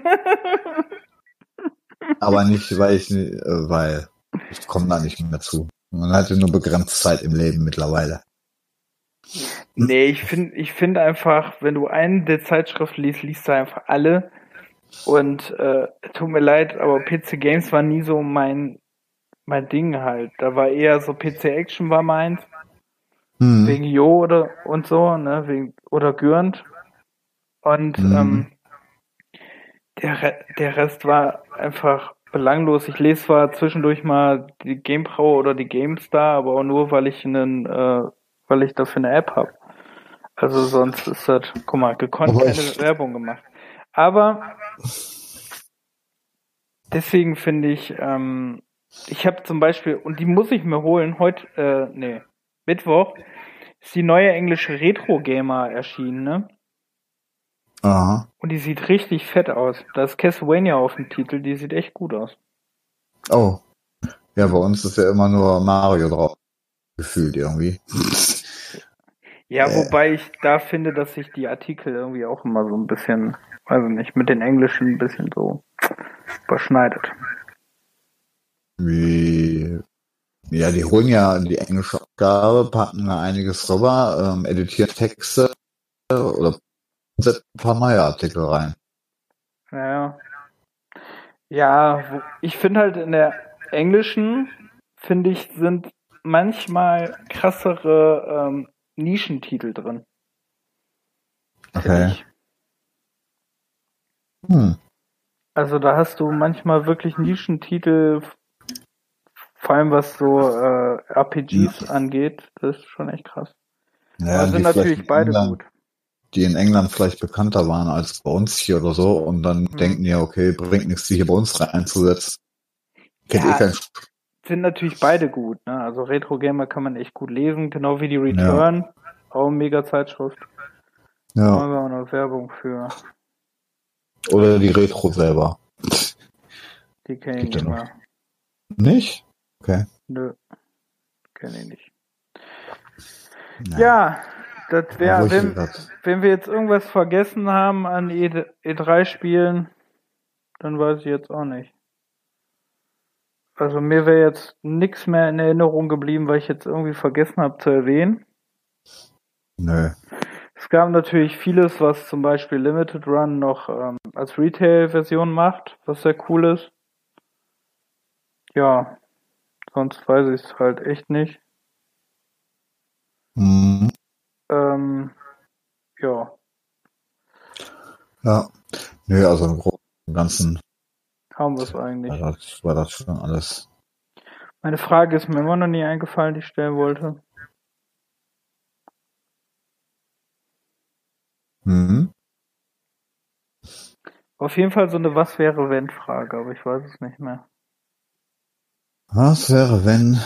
Aber nicht, weil ich, äh, weil ich komme da nicht mehr zu. Man hat ja nur begrenzt Zeit im Leben mittlerweile. Nee, ich finde ich find einfach, wenn du einen der Zeitschrift liest, liest du einfach alle. Und äh, tut mir leid, aber PC Games war nie so mein mein Ding halt. Da war eher so PC Action war meins, Hm. wegen Jo oder und so, ne, wegen oder Gürnt. Und Mhm. ähm, der Re der Rest war einfach belanglos. Ich lese zwar zwischendurch mal die GamePro oder die GameStar, aber auch nur, weil ich einen, äh, weil ich dafür eine App habe. Also sonst ist das, guck mal, gekonnt keine Werbung gemacht. Aber deswegen finde ich, ähm, ich habe zum Beispiel, und die muss ich mir holen, heute, äh, nee, Mittwoch, ist die neue englische Retro-Gamer erschienen, ne? Aha. Und die sieht richtig fett aus. Da ist Castlevania auf dem Titel, die sieht echt gut aus. Oh. Ja, bei uns ist ja immer nur Mario drauf. Gefühlt irgendwie. [laughs] Ja, Äh. wobei ich da finde, dass sich die Artikel irgendwie auch immer so ein bisschen, weiß ich nicht, mit den Englischen ein bisschen so überschneidet. Wie, ja, die holen ja die englische Abgabe, packen da einiges rüber, ähm, editieren Texte oder ein paar neue Artikel rein. Ja. Ja, ich finde halt in der englischen, finde ich, sind manchmal krassere ähm, Nischentitel drin. Okay. Hm. Also da hast du manchmal wirklich Nischentitel, vor allem was so äh, RPGs angeht, das ist schon echt krass. Ja, Aber sind natürlich beide England, gut. Die in England vielleicht bekannter waren als bei uns hier oder so und dann Hm. denken die, okay, bringt nichts, die hier bei uns reinzusetzen. Kennt Ja. eh kein Sind natürlich beide gut, ne? Also Retro Gamer kann man echt gut lesen, genau wie die Return, auch eine mega Zeitschrift. Da Ja. haben wir auch noch Werbung für. Oder die Retro selber. Die kenne ich ja nicht mehr. Nicht? Okay. Nö. Kenne ich nicht. Ja. Ja, das wäre, wenn, wenn wir jetzt irgendwas vergessen haben an E E3-Spielen, dann weiß ich jetzt auch nicht. Also mir wäre jetzt nichts mehr in Erinnerung geblieben, weil ich jetzt irgendwie vergessen habe zu erwähnen. Nö. Es gab natürlich vieles, was zum Beispiel Limited Run noch ähm, als Retail-Version macht, was sehr cool ist. Ja, sonst weiß ich es halt echt nicht. Hm. Ähm, ja, Ja. Nö, also im Großen und Ganzen haben wir es eigentlich. war das, war das schon alles. Meine Frage ist mir immer noch nie eingefallen, die ich stellen wollte. Hm. Auf jeden Fall so eine Was wäre wenn Frage, aber ich weiß es nicht mehr. Was wäre, wenn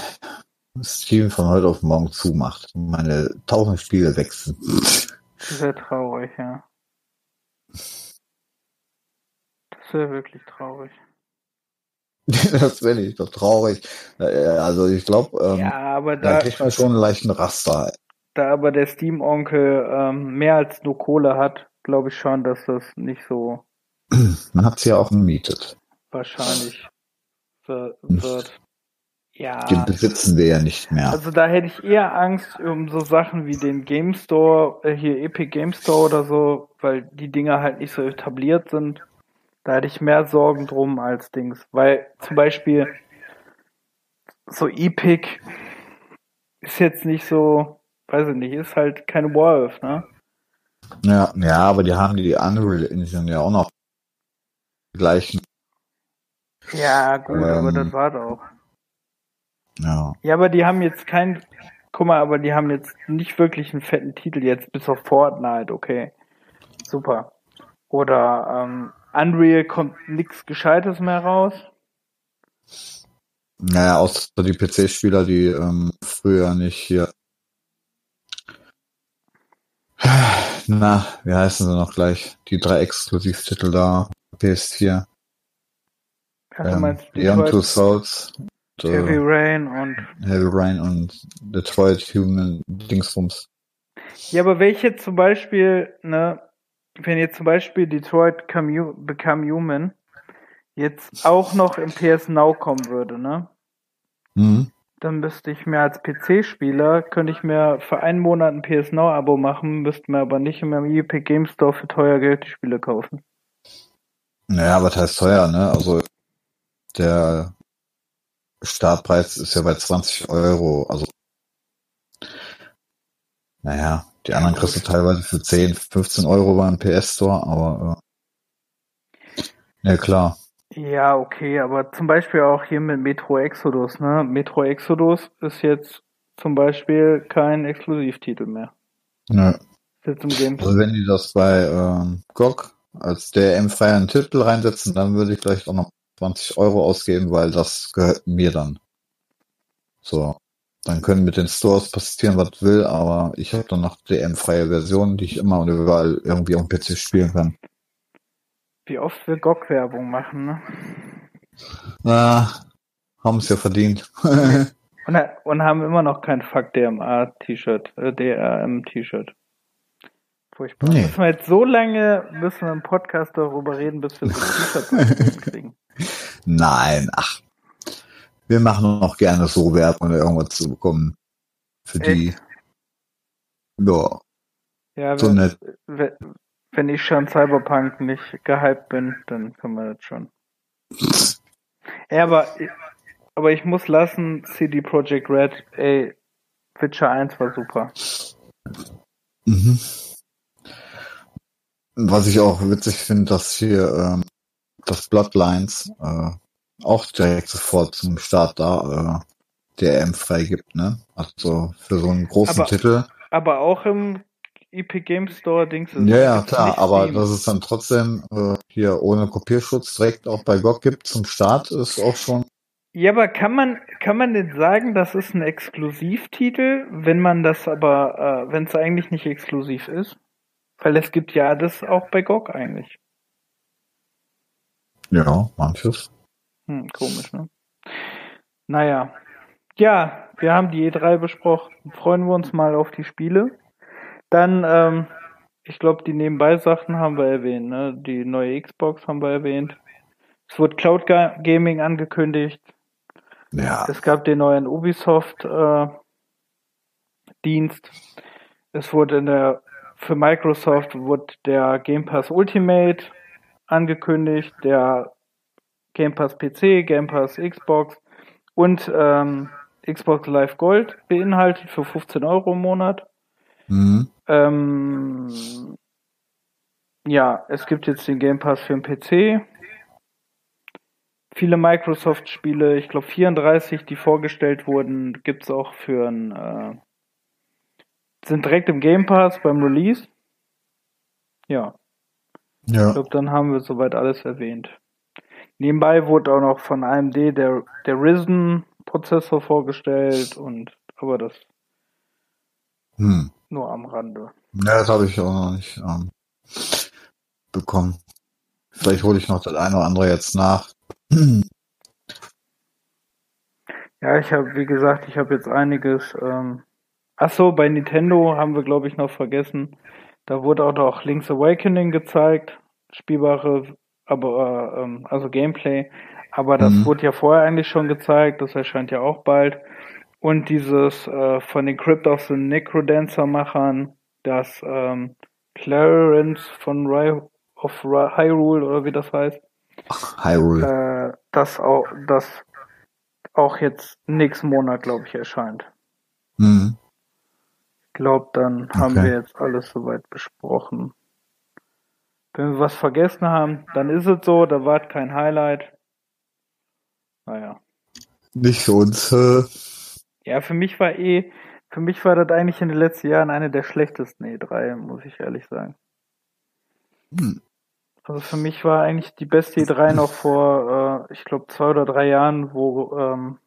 Steven von heute auf morgen zumacht meine tausend Spiele wechseln? Sehr traurig, ja. Das wäre wirklich traurig. [laughs] das wäre nicht doch traurig. Äh, Also ich glaube, ähm, ja, da da, kriegt man schon einen leichten Raster. da aber der Steam-Onkel ähm, mehr als nur Kohle hat, glaube ich schon, dass das nicht so [clears throat] Man hat sie ja auch gemietet. wahrscheinlich wi- wird. Ja. Den besitzen wir ja nicht mehr. Also da hätte ich eher Angst um so Sachen wie den Game Store, äh, hier Epic Game Store oder so, weil die Dinger halt nicht so etabliert sind. Da hätte ich mehr Sorgen drum als Dings. Weil zum Beispiel so Epic ist jetzt nicht so, weiß ich nicht, ist halt kein Wolf, ne? Ja, ja, aber die haben die Unreal Engine ja auch noch gleichen. Ja, gut, aber Ähm. das war doch. Ja. Ja, aber die haben jetzt kein, guck mal, aber die haben jetzt nicht wirklich einen fetten Titel jetzt, bis auf Fortnite, okay. Super. Oder ähm, Unreal kommt nix Gescheites mehr raus. Naja, außer die PC-Spieler, die ähm, früher nicht hier. Na, wie heißen sie noch gleich? Die drei Exklusivtitel da, PS4. Also Ähm, du Beyond Two Souls, Heavy Rain und Heavy Rain und Detroit Human Dingsbums. Ja, aber welche zum Beispiel, ne, wenn jetzt zum Beispiel Detroit Come, Become Human jetzt auch noch im PS Now kommen würde, ne, Mhm. dann müsste ich mir als PC-Spieler, könnte ich mir für einen Monat ein PS Now-Abo machen, müsste mir aber nicht in meinem Epic Game Store für teuer Geld die Spiele kaufen. Naja, was heißt teuer, ne? Also der Startpreis ist ja bei 20 Euro. Also naja, die anderen kriegst du teilweise für 10, 15 Euro beim PS Store, aber äh, ja klar. Ja, okay, aber zum Beispiel auch hier mit Metro Exodus, ne? Metro Exodus ist jetzt zum Beispiel kein Exklusivtitel mehr. Nö. Ist jetzt im Game Also wenn die das bei ähm, GOG als DRM-freien Titel reinsetzen, dann würde ich vielleicht auch noch 20 Euro ausgeben, weil das gehört mir dann. So. Dann können mit den Stores passieren, was will, aber ich habe dann noch DM-freie Versionen, die ich immer und überall irgendwie am PC spielen kann. Wie oft wir GOG-Werbung machen, ne? Na, haben es ja verdient. [laughs] Und, und haben immer noch kein Fuck DMA-T-Shirt, äh, DRM-T-Shirt. Furchtbar. Nee. Müssen wir jetzt so lange, müssen wir im Podcast darüber reden, bis wir so T-Shirts [laughs] angeboten kriegen. Nein, ach. Wir machen noch gerne so Werbung oder irgendwas zu bekommen. Für die. Echt? Ja, Ja, so wenn, nett. wenn, wenn ich schon Cyberpunk nicht gehypt bin, dann können wir das schon. Ja, aber, aber ich muss lassen, CD Projekt Red, ey, Witcher 1 war super. Mhm. Was ich auch witzig finde, dass hier ähm, das Bloodlines äh, auch direkt sofort zum Start da äh, DRM freigibt, ne? Also für so einen großen Aber- Titel. Aber auch im Epic Game Store Dings ist Ja, ja, klar, aber Steam. dass es dann trotzdem äh, hier ohne Kopierschutz direkt auch bei GOG gibt zum Start, ist auch schon. Ja, aber kann man, kann man denn sagen, das ist ein Exklusivtitel, wenn man das aber, äh, wenn es eigentlich nicht exklusiv ist? Weil es gibt ja das auch bei GOG eigentlich. Ja, manches. Hm, komisch, ne? Naja. Ja, wir haben die E3 besprochen. Freuen wir uns mal auf die Spiele. Dann, ähm, ich glaube, die Nebenbei-Sachen haben wir erwähnt, ne? Die neue Xbox haben wir erwähnt. Es wurde Cloud Ga- Gaming angekündigt. Ja. Es gab den neuen Ubisoft äh, Dienst. Es wurde in der für Microsoft wurde der Game Pass Ultimate angekündigt, der Game Pass PC, Game Pass Xbox und ähm, Xbox Live Gold beinhaltet für 15 Euro im Monat. Mhm. Ähm, ja, es gibt jetzt den Game Pass für den PC. Viele Microsoft-Spiele, ich glaube 34, die vorgestellt wurden, gibt's auch für ein, äh, sind direkt im Game Pass beim Release. Ja, ich Ja. glaube, dann haben wir soweit alles erwähnt. Nebenbei wurde auch noch von AMD der, der Risen-Prozessor vorgestellt und, aber das Hm. nur am Rande. Ja, das habe ich auch noch nicht ähm, bekommen. Vielleicht hole ich noch das eine oder andere jetzt nach. [clears throat] Ja, ich habe, wie gesagt, ich habe jetzt einiges. Ähm, ach so, bei Nintendo haben wir, glaube ich, noch vergessen. Da wurde auch noch Link's Awakening gezeigt, spielbare, aber äh, ähm, also Gameplay. Aber das Mhm. wurde ja vorher eigentlich schon gezeigt, das erscheint ja auch bald. Und dieses äh, von den Crypt of the Necrodancer-Machern, das ähm, Clarence von Ry of Ry Hyrule oder wie das heißt, Hyrule. äh, das auch, das auch jetzt nächsten Monat, glaube ich, erscheint. Mhm. Ich glaube, dann haben Okay. wir jetzt alles soweit besprochen. Wenn wir was vergessen haben, dann ist es so, da war kein Highlight. Naja. Nicht für uns. Äh, Ja, für mich war eh, für mich war das eigentlich in den letzten Jahren eine der schlechtesten E3, muss ich ehrlich sagen. hm. Also für mich war eigentlich die beste E3 noch vor, äh, ich glaube, zwei oder drei Jahren, wo ähm,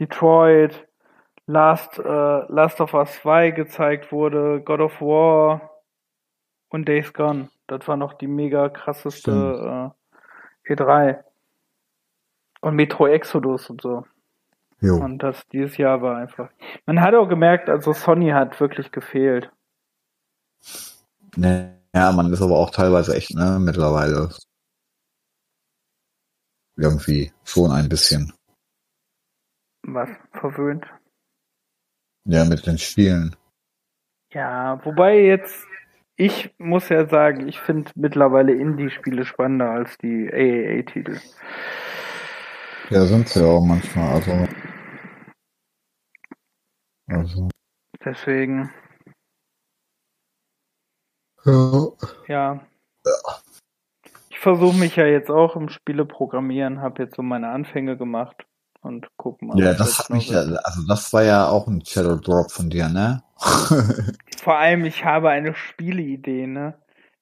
Detroit, Last, äh, Last of Us 2 gezeigt wurde, God of War und Days Gone. Das war noch die mega krasseste äh, E3. Und Metro Exodus und so. Jo. Und das dieses Jahr war einfach. Man hat auch gemerkt, also Sony hat wirklich gefehlt. Ja, man ist aber auch teilweise echt, ne, mittlerweile. Irgendwie schon ein bisschen. Was verwöhnt. Ja, mit den Spielen. Ja, wobei jetzt, ich muss ja sagen, ich finde mittlerweile Indie-Spiele spannender als die AAA-Titel. Ja, sind sie auch manchmal, also. Also. Deswegen, Ja. ja. Ich versuche mich ja jetzt auch im Spieleprogrammieren, habe jetzt so meine Anfänge gemacht und guck mal. Ja, das hat mich ja, wird. also das war ja auch ein Shadow Drop von dir, ne? [laughs] Vor allem, ich habe eine Spieleidee, ne?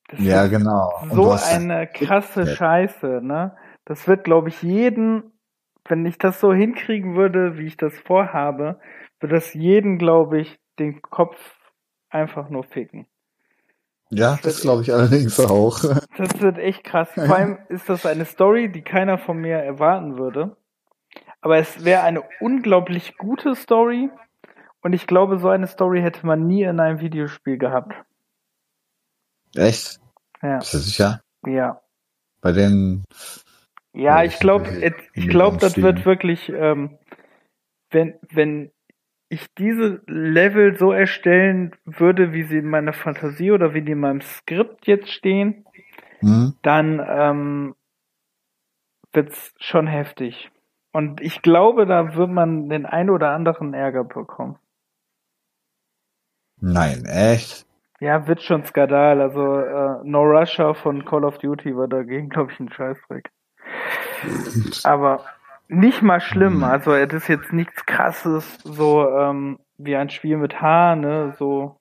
Das ja, genau. Und so eine krasse. Scheiße, ne? Das wird, glaube ich, jeden, wenn ich das so hinkriegen würde, wie ich das vorhabe, würde das jeden, glaube ich, den Kopf einfach nur ficken. Ja, das glaube ich allerdings auch. Das wird echt krass. Vor [laughs] allem ist das eine Story, die keiner von mir erwarten würde. Aber es wäre eine unglaublich gute Story. Und ich glaube, so eine Story hätte man nie in einem Videospiel gehabt. Echt? Ja, Bist du sicher? ja. Bei den, Ja, Ja, ich glaube, ich glaube, das wird wirklich, ähm, wenn, wenn ich diese Level so erstellen würde, wie sie in meiner Fantasie oder wie die in meinem Skript jetzt stehen, hm? dann ähm, wird's schon heftig. Und ich glaube, da wird man den ein oder anderen Ärger bekommen. Nein, echt? Ja, wird schon Skandal. Also äh, No Russia von Call of Duty war dagegen, glaube ich, ein Scheißdreck. [laughs] Aber nicht mal schlimm. Hm. Also es ist jetzt nichts krasses, so ähm, wie ein Spiel mit H, ne, so,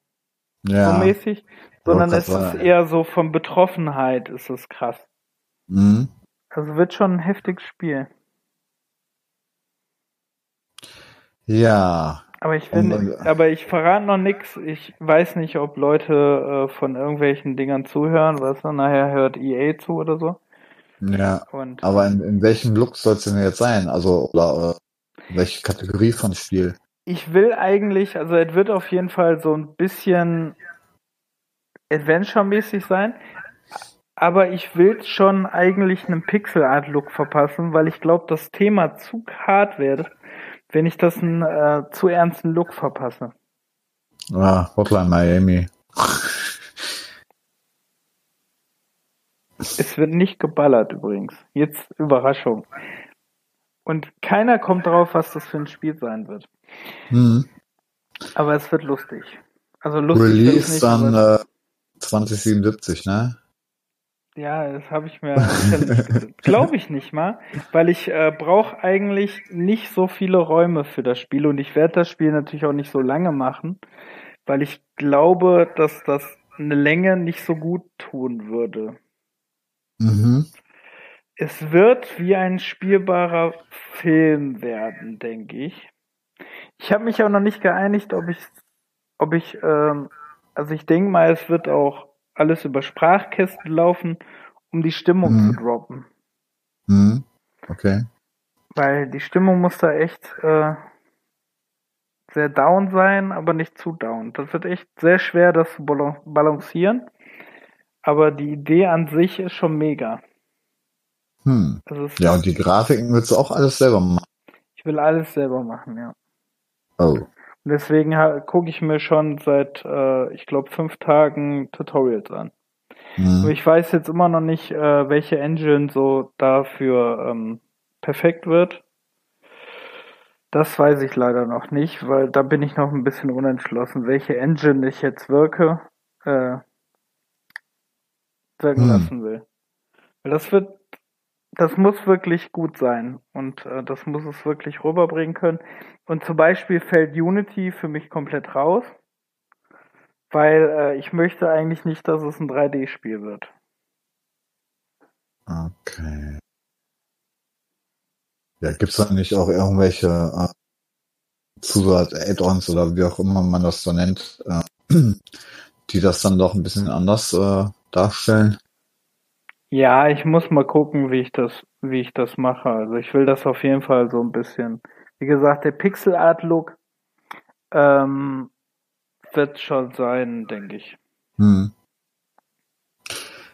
Ja. so mäßig, sondern es ist eher so von Betroffenheit ist es krass. Hm? Also wird schon ein heftiges Spiel. Ja. Aber ich Und- finde, aber ich verrate noch nix. Ich weiß nicht, ob Leute äh, von irgendwelchen Dingern zuhören, weißt du, nachher hört EA zu oder so. Ja. Und Aber in, in welchem Look soll es denn jetzt sein? Also, oder äh, welche Kategorie von Spiel? ich will eigentlich, also es wird auf jeden Fall so ein bisschen Adventure-mäßig sein. Aber ich will schon eigentlich einen Pixel-Art-Look verpassen, weil ich glaube, das Thema zu hart wird, wenn ich das einen äh, zu ernsten Look verpasse. Ah, Hotline Miami. Es wird nicht geballert übrigens. Jetzt Überraschung. Und keiner kommt drauf, was das für ein Spiel sein wird. Hm. Aber es wird lustig. Also lustig Release nicht, dann äh, 2077, ne? Ja, das habe ich mir [laughs] Glaube ich nicht mal, weil ich äh, brauche eigentlich nicht so viele Räume für das Spiel und ich werde das Spiel natürlich auch nicht so lange machen, weil ich glaube, dass das eine Länge nicht so gut tun würde. Mhm. Es wird wie ein spielbarer Film werden, denke ich. Ich habe mich auch noch nicht geeinigt, ob ich, ob ich, ähm, also ich denke mal, es wird auch alles über Sprachkästen laufen, um die Stimmung Mhm. zu droppen. Mhm. Okay. Weil die Stimmung muss da echt äh, sehr down sein, aber nicht zu down. Das wird echt sehr schwer, das zu balan- balancieren. Aber die Idee an sich ist schon mega. Hm. Ja, und die Grafiken willst du auch alles selber machen. ich will alles selber machen, ja. Oh. Und deswegen gucke ich mir schon seit, äh, ich glaube, fünf Tagen Tutorials an. Aber Hm. ich weiß jetzt immer noch nicht, äh, welche Engine so dafür ähm, perfekt wird. Das weiß ich leider noch nicht, weil da bin ich noch ein bisschen unentschlossen, welche Engine ich jetzt wirke, äh, wirken Hm. lassen will. Weil das wird, das muss wirklich gut sein und äh, das muss es wirklich rüberbringen können. Und zum Beispiel fällt Unity für mich komplett raus, weil äh, ich möchte eigentlich nicht, dass es ein 3D-Spiel wird. Okay. Ja, gibt's da nicht auch irgendwelche äh, Zusatz-Add-ons oder wie auch immer man das so nennt, äh, [clears throat] die das dann doch ein bisschen anders äh, darstellen? Ja, ich muss mal gucken, wie ich das, wie ich das mache. Also ich will das auf jeden Fall so ein bisschen. Wie gesagt, der Pixel Art Look ähm, wird schon sein, denke ich. Hm.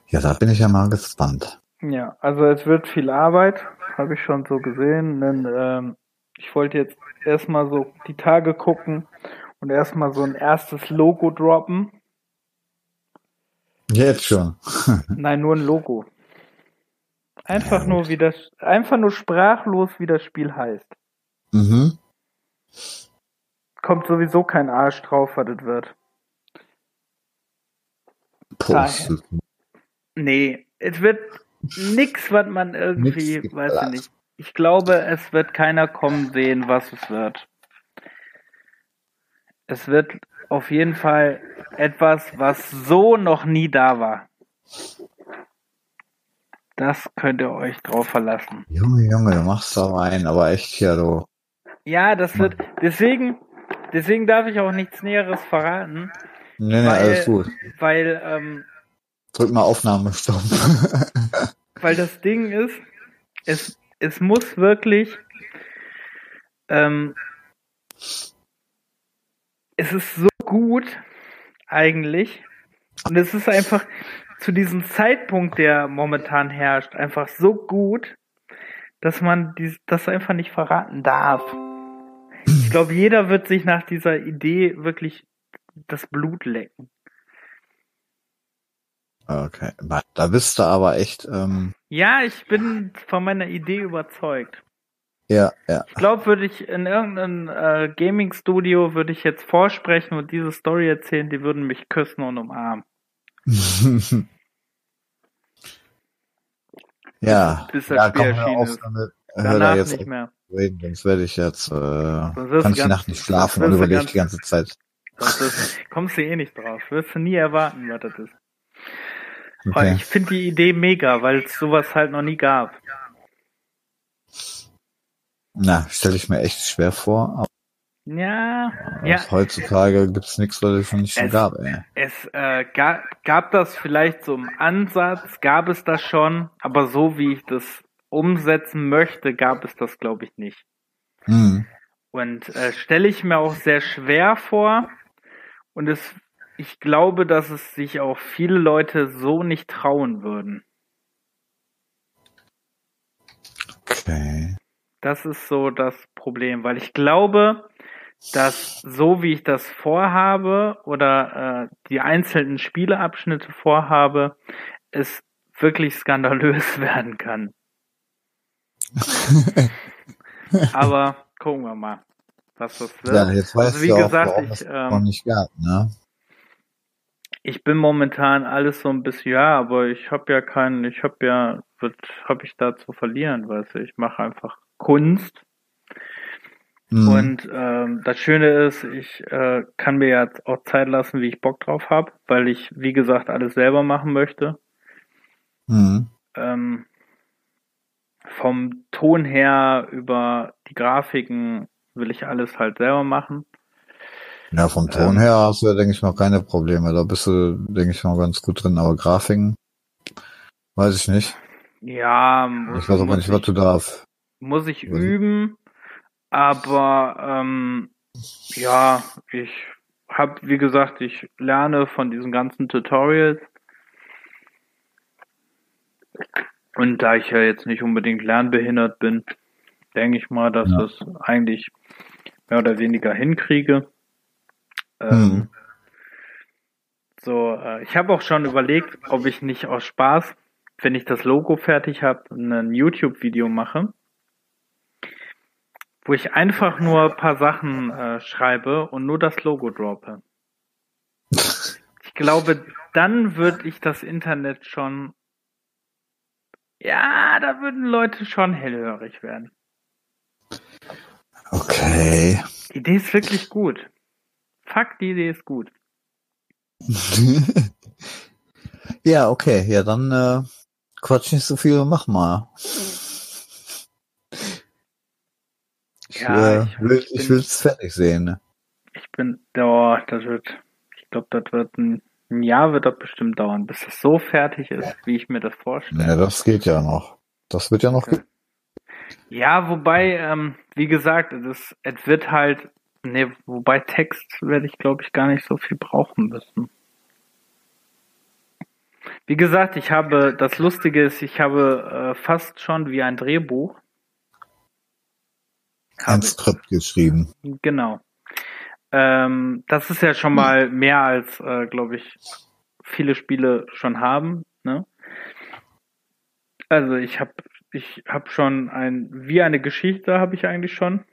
Ja, da bin ich ja mal gespannt. Ja, also es wird viel Arbeit, habe ich schon so gesehen. Denn, ähm, ich wollte jetzt erstmal so die Tage gucken und erstmal so ein erstes Logo droppen. Jetzt schon. Nein, nur ein Logo. Einfach Ja, nur wie das, einfach nur sprachlos, wie das Spiel heißt. Mhm. Kommt sowieso kein Arsch drauf, was das wird. Post. Nee, es wird nix, was man irgendwie, Nix weiß ich nicht. Ich glaube, es wird keiner kommen sehen, was es wird. Es wird auf jeden Fall etwas, was so noch nie da war. Das könnt ihr euch drauf verlassen. Junge, Junge, du machst da rein, aber echt hier, du. Ja, das wird, deswegen, deswegen darf ich auch nichts Näheres verraten, Nee, nee, Weil- alles gut. weil, ähm, Drück mal Aufnahmestopp. [laughs] weil das Ding ist, es, es muss wirklich, ähm, es ist so gut, eigentlich, und es ist einfach zu diesem Zeitpunkt, der momentan herrscht, einfach so gut, dass man dies, das einfach nicht verraten darf. Ich glaube, jeder wird sich nach dieser Idee wirklich das Blut lecken. okay. Da bist du aber echt, ähm, Ja, ich bin von meiner Idee überzeugt. Ja, ja. Ich glaube, würde ich in irgendeinem äh, Gaming-Studio würde ich jetzt vorsprechen und diese Story erzählen, die würden mich küssen und umarmen. [laughs] ja, bis das ja, Spiel erschienen ist. damit. Danach da jetzt nicht mehr. reden, sonst werde ich jetzt, äh, kann ich Nacht nicht schlafen und überlege die ganze Zeit. Ist, kommst du eh nicht drauf. Wirst du nie erwarten, was das ist. Aber Okay. Ich finde die Idee mega, weil es sowas halt noch nie gab. Na, stelle ich mir echt schwer vor, Ja, ja, heutzutage gibt's nichts, was es schon nicht schon Es- gab, ey. es äh, gab, gab das vielleicht so im Ansatz, gab es das schon, aber so wie ich das umsetzen möchte, gab es das glaube ich nicht. Hm. Und äh, stelle ich mir auch sehr schwer vor. Und es, ich glaube, dass es sich auch viele Leute so nicht trauen würden. Okay. Das ist so das Problem, weil ich glaube, dass so wie ich das vorhabe oder äh, die einzelnen Spieleabschnitte vorhabe, es wirklich skandalös [laughs] werden kann. [laughs] Aber gucken wir mal, was das wird. Ja, jetzt weißt Also wie du auch, gesagt, warum ich, ähm, noch nicht gab, ne? Ich bin momentan alles so ein bisschen, ja, aber ich habe ja keinen, ich habe ja, was habe ich da zu verlieren, weißt du, ich mache einfach Kunst Hm. und ähm, das Schöne ist, ich äh, kann mir jetzt auch Zeit lassen, wie ich Bock drauf habe, weil ich, wie gesagt, alles selber machen möchte. Hm. Ähm, vom Ton her über die Grafiken will ich alles halt selber machen. Ja, vom Ton Ähm, her hast du ja, denke ich mal, keine Probleme. Da bist du, denke ich mal, ganz gut drin. Aber Grafiken, weiß ich nicht. Ja, muss, Ich weiß aber nicht, was du da auf- muss ich Was- üben, aber ähm, ja, ich habe, wie gesagt, ich lerne von diesen ganzen Tutorials Und da ich ja jetzt nicht unbedingt lernbehindert bin, denke ich mal, dass Ja. es eigentlich mehr oder weniger hinkriege. Ähm, Hm. So, äh, ich habe auch schon überlegt, ob ich nicht aus Spaß, wenn ich das Logo fertig habe, ein YouTube-Video mache, wo ich einfach nur ein paar Sachen äh, schreibe und nur das Logo droppe. Ich glaube, dann würde ich das Internet schon, ja, da würden Leute schon hellhörig werden. Okay. Die Idee ist wirklich gut. Fuck, die Idee ist gut. [laughs] ja, okay. Ja, dann äh, quatsch nicht so viel und mach mal. Ich, Ja, äh, ich- will, ich ich bin- will's fertig sehen. Ne? Ich bin, oh, das wird, ich glaube, das wird ein, ein Jahr wird das bestimmt dauern, bis es so fertig ist, wie ich mir das vorstelle. Ja, das geht ja noch. Das wird ja noch. Okay. Ja, wobei, ähm, wie gesagt, es, es wird halt, ne, wobei Text werde ich, glaube ich, gar nicht so viel brauchen müssen. Wie gesagt, ich habe, das Lustige ist, ich habe äh, fast schon wie ein Drehbuch. Ein Skript geschrieben. Genau. Ähm, das ist ja schon mal mehr als, äh, glaube ich, viele Spiele schon haben. Ne? Also ich habe ich habe schon ein wie eine Geschichte habe ich eigentlich schon,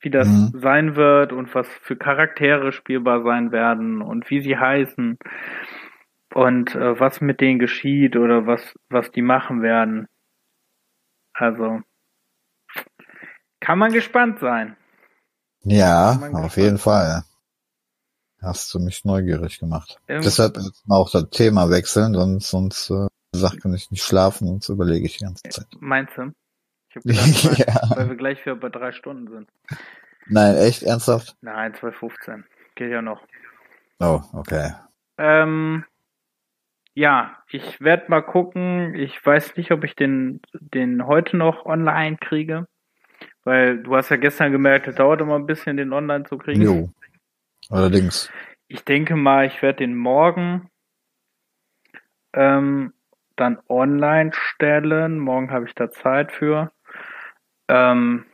wie das Mhm. sein wird und was für Charaktere spielbar sein werden und wie sie heißen und äh, was mit denen geschieht oder was was die machen werden. Also kann man gespannt sein. Ja, auf jeden Fall. Hast du mich neugierig gemacht. Irgend- Deshalb auch das Thema wechseln, sonst, sonst äh, sagt kann ich nicht schlafen, sonst überlege ich die ganze Zeit. Meinst du? Ich hab [laughs] gedacht, weil, ja. weil wir gleich wieder bei drei Stunden sind. Nein, echt ernsthaft? Nein, 2,15. Geht ja noch. Oh, okay. Ähm, ja, ich werde mal gucken. Ich weiß nicht, ob ich den, den heute noch online kriege. Weil du hast ja gestern gemerkt, es dauert immer ein bisschen, den online zu kriegen. Jo. Allerdings. Ich denke mal, ich werde den morgen ähm, dann online stellen. Morgen habe ich da Zeit für. Ähm,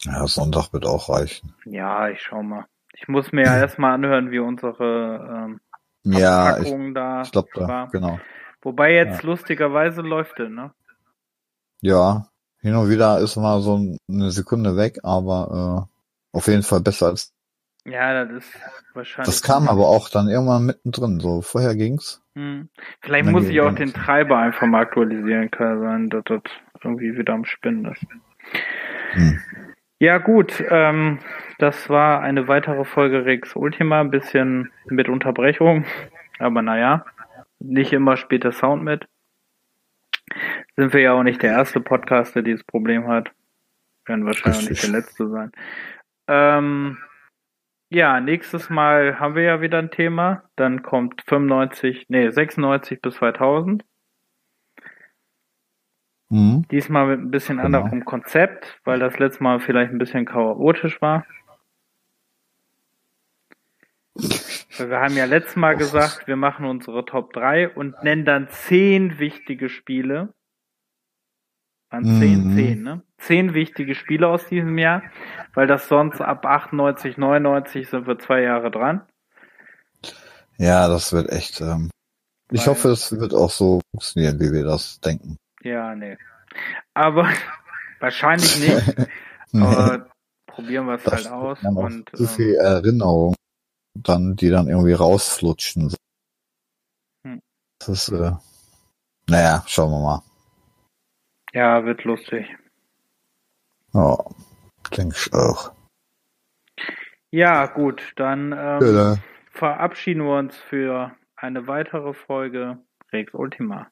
Ja, Sonntag wird auch reichen. Ja, ich schau mal. Ich muss mir ja [clears throat] erstmal anhören, wie unsere ähm, Ja, ich, Packung da ich glaube da, war. genau. Wobei jetzt lustigerweise läuft es, ne? Ja, hin und wieder ist mal so ein- eine Sekunde weg, aber äh, auf jeden Fall besser als. Ja, das ist wahrscheinlich. Das kam aber auch dann irgendwann mittendrin. So vorher ging's. Hm. Vielleicht muss ich auch den. Treiber einfach mal aktualisieren, kann sein, dass das irgendwie wieder am Spinnen ist. Hm. Ja, gut, ähm, das war eine weitere Folge Rex Ultima, ein bisschen mit Unterbrechung, aber naja, nicht immer spielt der Sound mit. Sind wir ja auch nicht der erste Podcast, der dieses Problem hat. Werden wahrscheinlich nicht der letzte sein. Ähm, ja, nächstes Mal haben wir ja wieder ein Thema. Dann kommt 95, nee, 96 bis 2000. Mhm. Diesmal mit ein bisschen Genau. anderem Konzept, weil das letzte Mal vielleicht ein bisschen chaotisch war. Wir haben ja letztes Mal gesagt, wir machen unsere Top 3 und nennen dann 10 wichtige Spiele. An 10, Mhm. 10, ne? 10 wichtige Spiele aus diesem Jahr, weil das sonst ab 98, 99 sind wir zwei Jahre dran. Ja, das wird echt. Ähm, ich Weil- hoffe, es wird auch so funktionieren, wie wir das denken. Ja, nee. Aber [laughs] wahrscheinlich nicht. [laughs] Aber probieren wir es halt aus. Und zu ähm, viel Erinnerung, dann die dann irgendwie rausflutschen. Hm. Das ist, äh, naja, schauen wir mal. ja, wird lustig. Ja, denke ich auch. Ja, gut, dann ähm, Ja, verabschieden wir uns für eine weitere Folge Rex Ultima.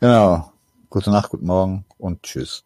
genau. Gute Nacht, guten Morgen und tschüss.